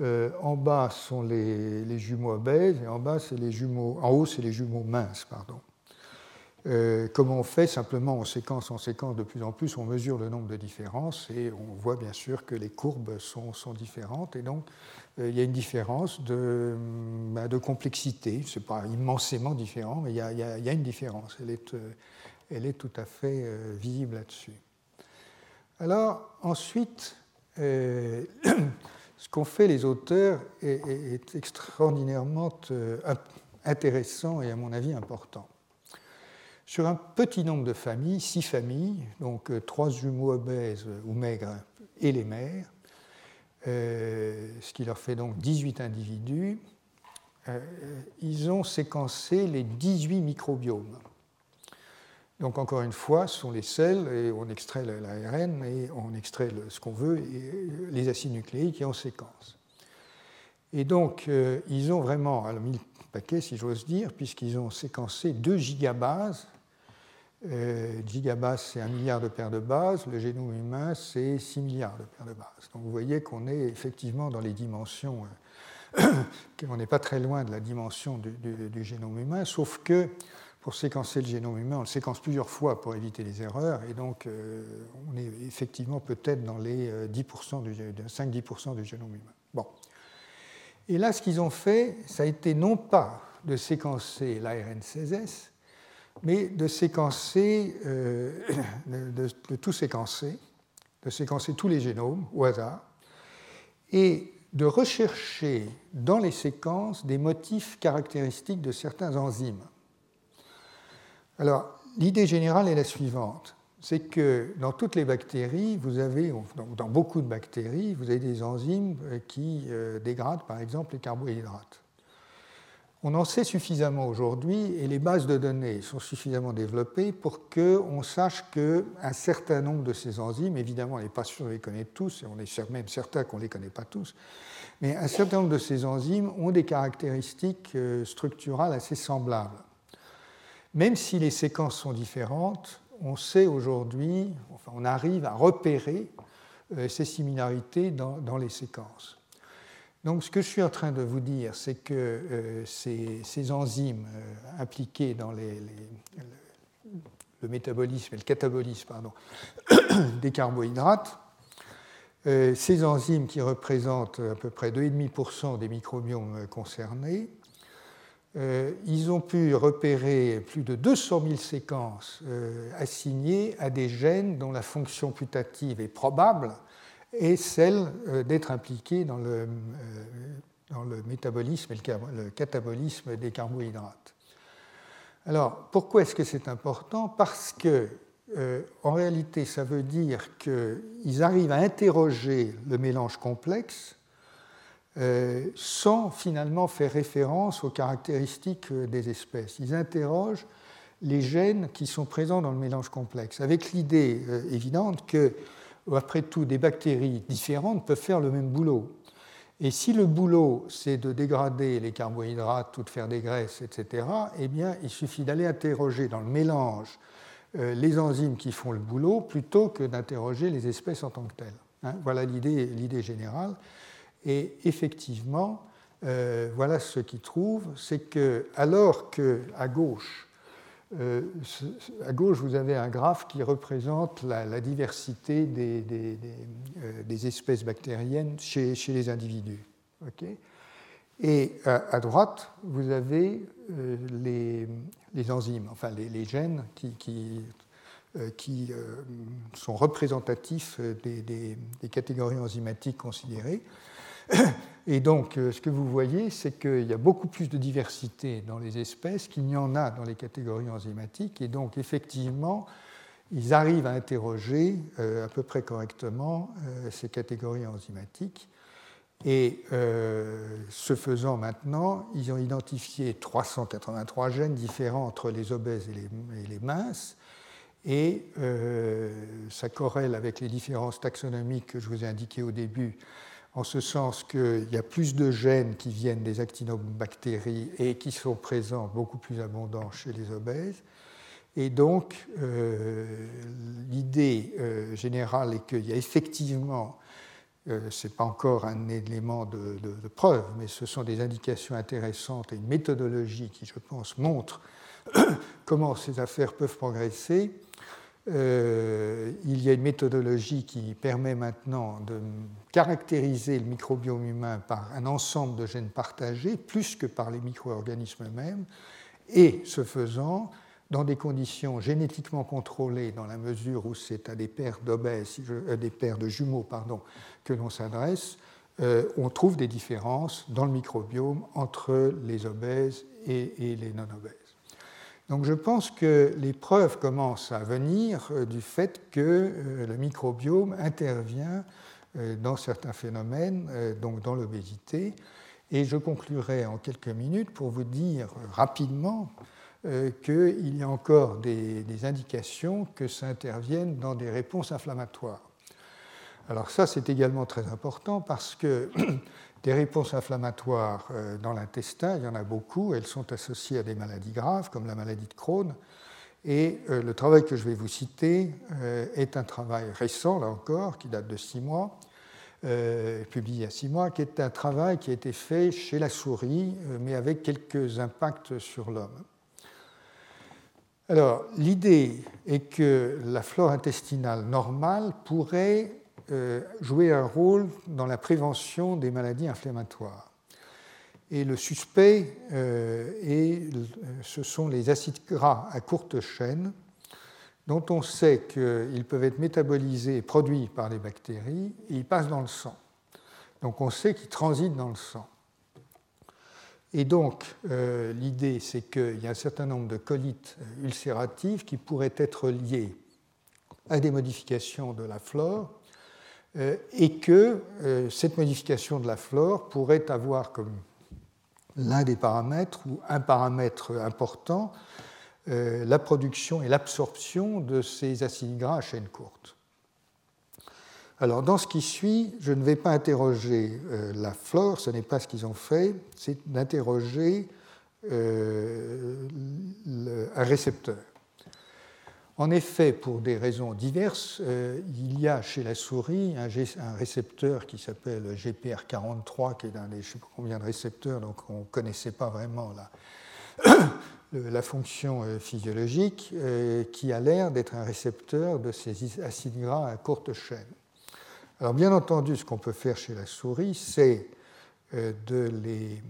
Euh, en bas sont les, jumeaux obèses et en, bas, les jumeaux, en haut, c'est les jumeaux minces. Pardon. Euh, comment on fait Simplement, on séquence en séquence de plus en plus, on mesure le nombre de différences et on voit bien sûr que les courbes sont, différentes et donc euh, il y a une différence de, bah, de complexité. Ce pas immensément différent, mais il y, a, une différence. Elle est tout à fait visible là-dessus. Alors, ensuite, *clears throat* ce qu'ont fait les auteurs est, extraordinairement euh, intéressant et à mon avis important. Sur un petit nombre de familles, six familles, donc euh, trois jumeaux obèses ou maigres et les mères, euh, ce qui leur fait donc 18 individus, ils ont séquencé les 18 microbiomes. Donc encore une fois, ce sont les sels, et on extrait l'ARN, et on extrait ce qu'on veut, et les acides nucléiques, et on séquence. Et donc, euh, ils ont vraiment alors, mis le paquet, si j'ose dire, puisqu'ils ont séquencé 2 gigabases. Euh, gigabase, c'est un milliard de paires de bases. Le génome humain, c'est 6 milliards de paires de bases. Donc vous voyez qu'on est effectivement dans les dimensions, euh, *coughs* qu'on n'est pas très loin de la dimension du génome humain, sauf que pour séquencer le génome humain, on le séquence plusieurs fois pour éviter les erreurs, et donc euh, on est effectivement peut-être dans les 10% euh, du, 5-10% du génome humain. Bon. Et là, ce qu'ils ont fait, ça a été non pas de séquencer l'ARN 16S, mais de séquencer, euh, *coughs* de, tout séquencer, de séquencer tous les génomes au hasard, et de rechercher dans les séquences des motifs caractéristiques de certains enzymes. Alors, l'idée générale est la suivante. C'est que dans toutes les bactéries, vous avez, dans beaucoup de bactéries, vous avez des enzymes euh, qui euh, dégradent par exemple les carbohydrates. On en sait suffisamment aujourd'hui et les bases de données sont suffisamment développées pour qu'on sache qu'un certain nombre de ces enzymes, évidemment on n'est pas sûr de les connaître tous, et on est même certain qu'on ne les connaît pas tous, mais un certain nombre de ces enzymes ont des caractéristiques euh, structurales assez semblables. Même si les séquences sont différentes, on sait aujourd'hui, enfin, on arrive à repérer euh, ces similarités dans, les séquences. Donc ce que je suis en train de vous dire, c'est que euh, ces, enzymes euh, impliquées dans le métabolisme et le catabolisme *coughs* des carbohydrates, ces enzymes qui représentent à peu près 2,5% des microbiomes concernés, euh, ils ont pu repérer plus de 200 000 séquences euh, assignées à des gènes dont la fonction putative est probable et celle euh, d'être impliqués dans le, dans le, métabolisme et le, catabolisme des carbohydrates. Alors, pourquoi est-ce que c'est important? Parce que, en réalité, ça veut dire qu'ils arrivent à interroger le mélange complexe euh, sans finalement faire référence aux caractéristiques euh, des espèces. Ils interrogent les gènes qui sont présents dans le mélange complexe, avec l'idée euh, évidente que, après tout, des bactéries différentes peuvent faire le même boulot. Et si le boulot, c'est de dégrader les carbohydrates ou de faire des graisses, etc., eh bien, il suffit d'aller interroger dans le mélange les enzymes qui font le boulot plutôt que d'interroger les espèces en tant que telles. Hein. voilà l'idée générale. Et effectivement, voilà ce qu'ils trouvent, c'est que alors que à gauche, euh, à gauche, vous avez un graphe qui représente la, diversité des, euh, des, espèces bactériennes chez, les individus. Et à, droite, vous avez euh, les, enzymes, enfin les, gènes qui sont représentatifs des, catégories enzymatiques considérées. Et donc, euh, ce que vous voyez, c'est qu'il y a beaucoup plus de diversité dans les espèces qu'il n'y en a dans les catégories enzymatiques. Et donc, effectivement, ils arrivent à interroger euh, à peu près correctement euh, ces catégories enzymatiques. Et ce faisant maintenant, ils ont identifié 383 gènes différents entre les obèses et les, et les minces. Et ça corrèle avec les différences taxonomiques que je vous ai indiquées au début en ce sens qu'il y a plus de gènes qui viennent des actinobactéries et qui sont présents beaucoup plus abondants chez les obèses. Et donc, euh, l'idée euh, générale est qu'il y a effectivement, euh, ce n'est pas encore un élément de, de, preuve, mais ce sont des indications intéressantes et une méthodologie qui, je pense, montre *coughs* comment ces affaires peuvent progresser. Euh, il y a une méthodologie qui permet maintenant de caractériser le microbiome humain par un ensemble de gènes partagés, plus que par les micro-organismes eux-mêmes, et ce faisant, dans des conditions génétiquement contrôlées, dans la mesure où c'est à des paires d'obèses, euh, des paires de jumeaux, pardon, que l'on s'adresse, euh, on trouve des différences dans le microbiome entre les obèses et les non-obèses. Donc je pense que les preuves commencent à venir euh, du fait que euh, le microbiome intervient euh, dans certains phénomènes, donc dans l'obésité. Et je conclurai en quelques minutes pour vous dire rapidement qu'il y a encore des, des, indications que ça intervienne dans des réponses inflammatoires. Alors ça, c'est également très important parce que *clears throat* Des réponses inflammatoires euh, dans l'intestin, il y en a beaucoup, elles sont associées à des maladies graves comme la maladie de Crohn. Et euh, le travail que je vais vous citer euh, est un travail récent, là encore, qui date de six mois, publié il y a six mois, qui est un travail qui a été fait chez la souris, mais avec quelques impacts sur l'homme. Alors, l'idée est que la flore intestinale normale pourrait euh, jouer un rôle dans la prévention des maladies inflammatoires. Et le suspect, euh, euh, ce sont les acides gras à courte chaîne, dont on sait qu'ils peuvent être métabolisés et produits par les bactéries, et ils passent dans le sang. Donc on sait qu'ils transitent dans le sang. Et donc, l'idée, c'est qu'il y a un certain nombre de colites ulcératives qui pourraient être liées à des modifications de la flore et que euh, cette modification de la flore pourrait avoir comme l'un des paramètres ou un paramètre important euh, la production et l'absorption de ces acides gras à chaîne courte. Alors, dans ce qui suit, je ne vais pas interroger la flore, ce n'est pas ce qu'ils ont fait, c'est d'interroger un récepteur. En effet, pour des raisons diverses, euh, il y a chez la souris un, récepteur qui s'appelle GPR43, qui est un des je sais pas combien de récepteurs, donc on ne connaissait pas vraiment *coughs* la, fonction euh, physiologique, euh, qui a l'air d'être un récepteur de ces acides gras à courte chaîne. Alors bien entendu, ce qu'on peut faire chez la souris, c'est de les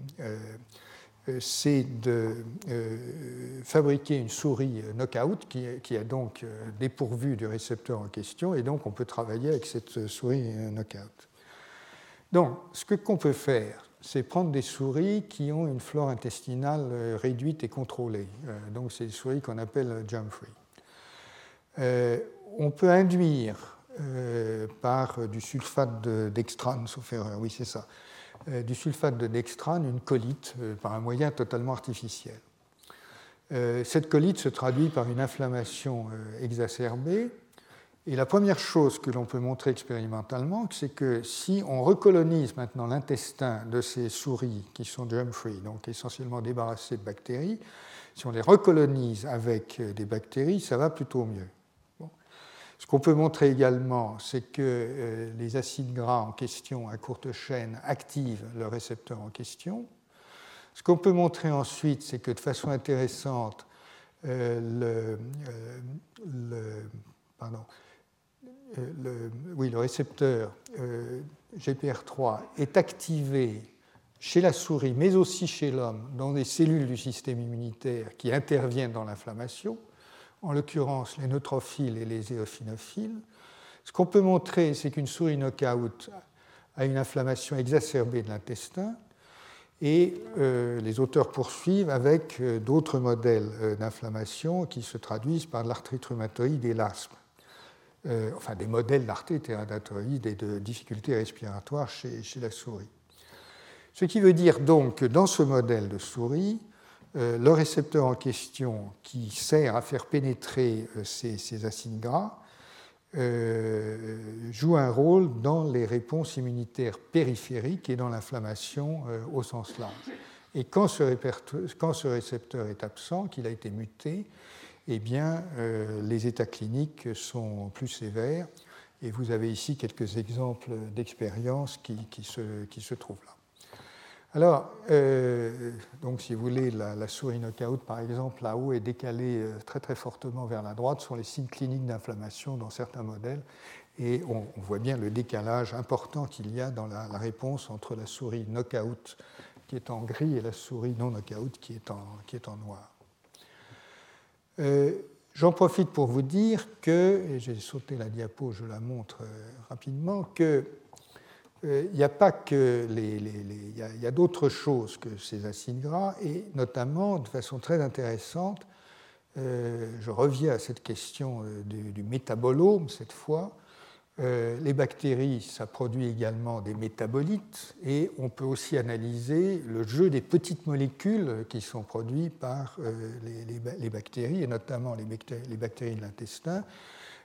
c'est de euh, fabriquer une souris knockout qui, qui est donc euh, dépourvue du récepteur en question, et donc on peut travailler avec cette souris knockout. Donc, ce qu'on peut faire, c'est prendre des souris qui ont une flore intestinale réduite et contrôlée. Donc, c'est des souris qu'on appelle jump-free. on peut induire par du sulfate d'extrane, sauf erreur, oui, c'est ça euh, du sulfate de dextrane une colite euh, par un moyen totalement artificiel. Euh, cette colite se traduit par une inflammation exacerbée Et la première chose que l'on peut montrer expérimentalement, c'est que si on recolonise maintenant l'intestin de ces souris qui sont germ-free, donc essentiellement débarrassées de bactéries, si on les recolonise avec des bactéries, ça va plutôt mieux. Ce qu'on peut montrer également, c'est que euh, les acides gras en question à courte chaîne activent le récepteur en question. Ce qu'on peut montrer ensuite, c'est que de façon intéressante, euh, le, euh, le, récepteur euh, GPR3 est activé chez la souris, mais aussi chez l'homme, dans des cellules du système immunitaire qui interviennent dans l'inflammation, en l'occurrence les neutrophiles et les éosinophiles. Ce qu'on peut montrer, c'est qu'une souris knockout a une inflammation exacerbée de l'intestin, et euh, les auteurs poursuivent avec d'autres modèles d'inflammation qui se traduisent par l'arthrite rhumatoïde et l'asthme. Euh, enfin des modèles d'arthrite et de difficultés respiratoires chez, la souris. Ce qui veut dire donc que dans ce modèle de souris, euh, le récepteur en question qui sert à faire pénétrer euh, ces, acides gras joue un rôle dans les réponses immunitaires périphériques et dans l'inflammation au sens large. Et quand ce, récepteur est absent, qu'il a été muté, eh bien, euh, les états cliniques sont plus sévères. Et vous avez ici quelques exemples d'expériences qui, se, trouvent là. Alors, euh, donc, si vous voulez, la, souris knockout, par exemple, là-haut est décalée euh, très très fortement vers la droite, sont les signes cliniques d'inflammation dans certains modèles. Et on, voit bien le décalage important qu'il y a dans la, réponse entre la souris knockout qui est en gris et la souris non knockout qui est en, qui est en noir. Euh, j'en profite pour vous dire que, et j'ai sauté la diapo, je la montre rapidement, qu'il euh, n'y a pas que les. Il y a, d'autres choses que ces acides gras, et notamment, de façon très intéressante, je reviens à cette question du métabolome cette fois. Euh, les bactéries, ça produit également des métabolites et on peut aussi analyser le jeu des petites molécules qui sont produites par euh, les, bactéries et notamment les bactéries, de l'intestin.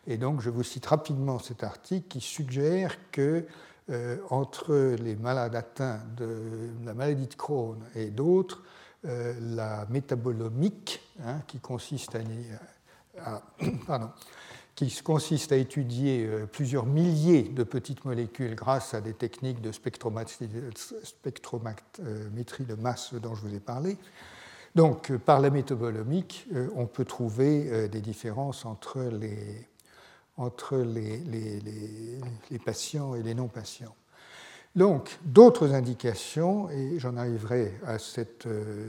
Et donc je vous cite rapidement cet article qui suggère que euh, entre les malades atteints de la maladie de Crohn et d'autres, la métabolomique, hein, qui consiste à, à *clears throat* pardon, qui consiste à étudier euh, plusieurs milliers de petites molécules grâce à des techniques de spectrométrie de masse dont je vous ai parlé. Donc, euh, par la métabolomique, euh, on peut trouver des différences entre les, entre les, patients et les non-patients. Donc, d'autres indications, et j'en arriverai à cette,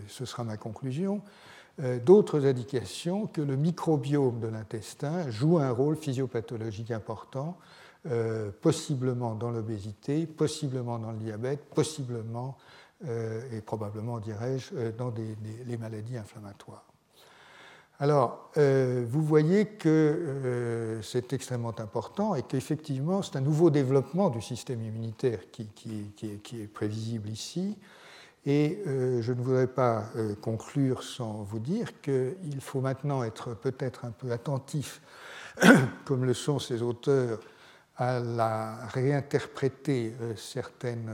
ce sera ma conclusion, euh, d'autres indications que le microbiome de l'intestin joue un rôle physiopathologique important, euh, possiblement dans l'obésité, possiblement dans le diabète, possiblement euh, et probablement, dirais-je, dans les maladies inflammatoires. Alors, vous voyez que c'est extrêmement important et qu'effectivement, c'est un nouveau développement du système immunitaire qui, est prévisible ici. Et euh, je ne voudrais pas euh, conclure sans vous dire qu'il faut maintenant être peut-être un peu attentif, *coughs* comme le sont ces auteurs, à la réinterpréter euh, certaines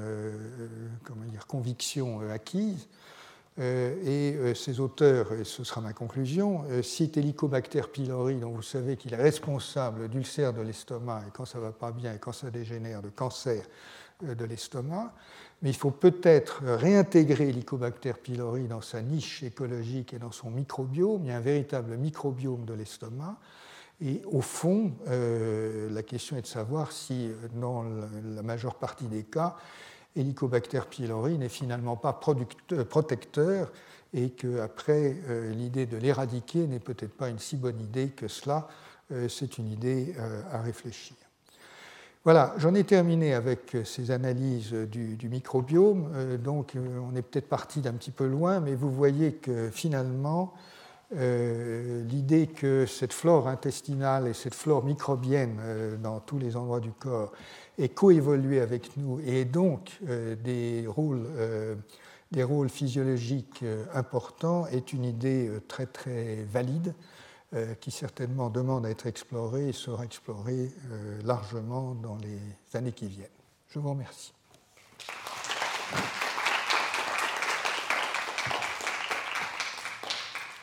comment dire, convictions acquises. Et ces auteurs, et ce sera ma conclusion, citent Helicobacter pylori, dont vous savez qu'il est responsable d'ulcères de l'estomac, et quand ça ne va pas bien, et quand ça dégénère, de cancer de l'estomac mais il faut peut-être réintégrer l'Helicobacter pylori dans sa niche écologique et dans son microbiome. Il y a un véritable microbiome de l'estomac. Et au fond, euh, la question est de savoir si, dans la majeure partie des cas, Helicobacter pylori n'est finalement pas protecteur et qu'après, euh, l'idée de l'éradiquer n'est peut-être pas une si bonne idée que cela. Euh, c'est une idée à réfléchir. Voilà, j'en ai terminé avec ces analyses du, microbiome. Euh, donc, euh, on est peut-être parti d'un petit peu loin, mais vous voyez que finalement, euh, l'idée que cette flore intestinale et cette flore microbienne dans tous les endroits du corps est coévoluée avec nous et donc des rôles, des rôles physiologiques importants est une idée très très valide qui certainement demande à être exploré et sera exploré largement dans les années qui viennent. Je vous remercie.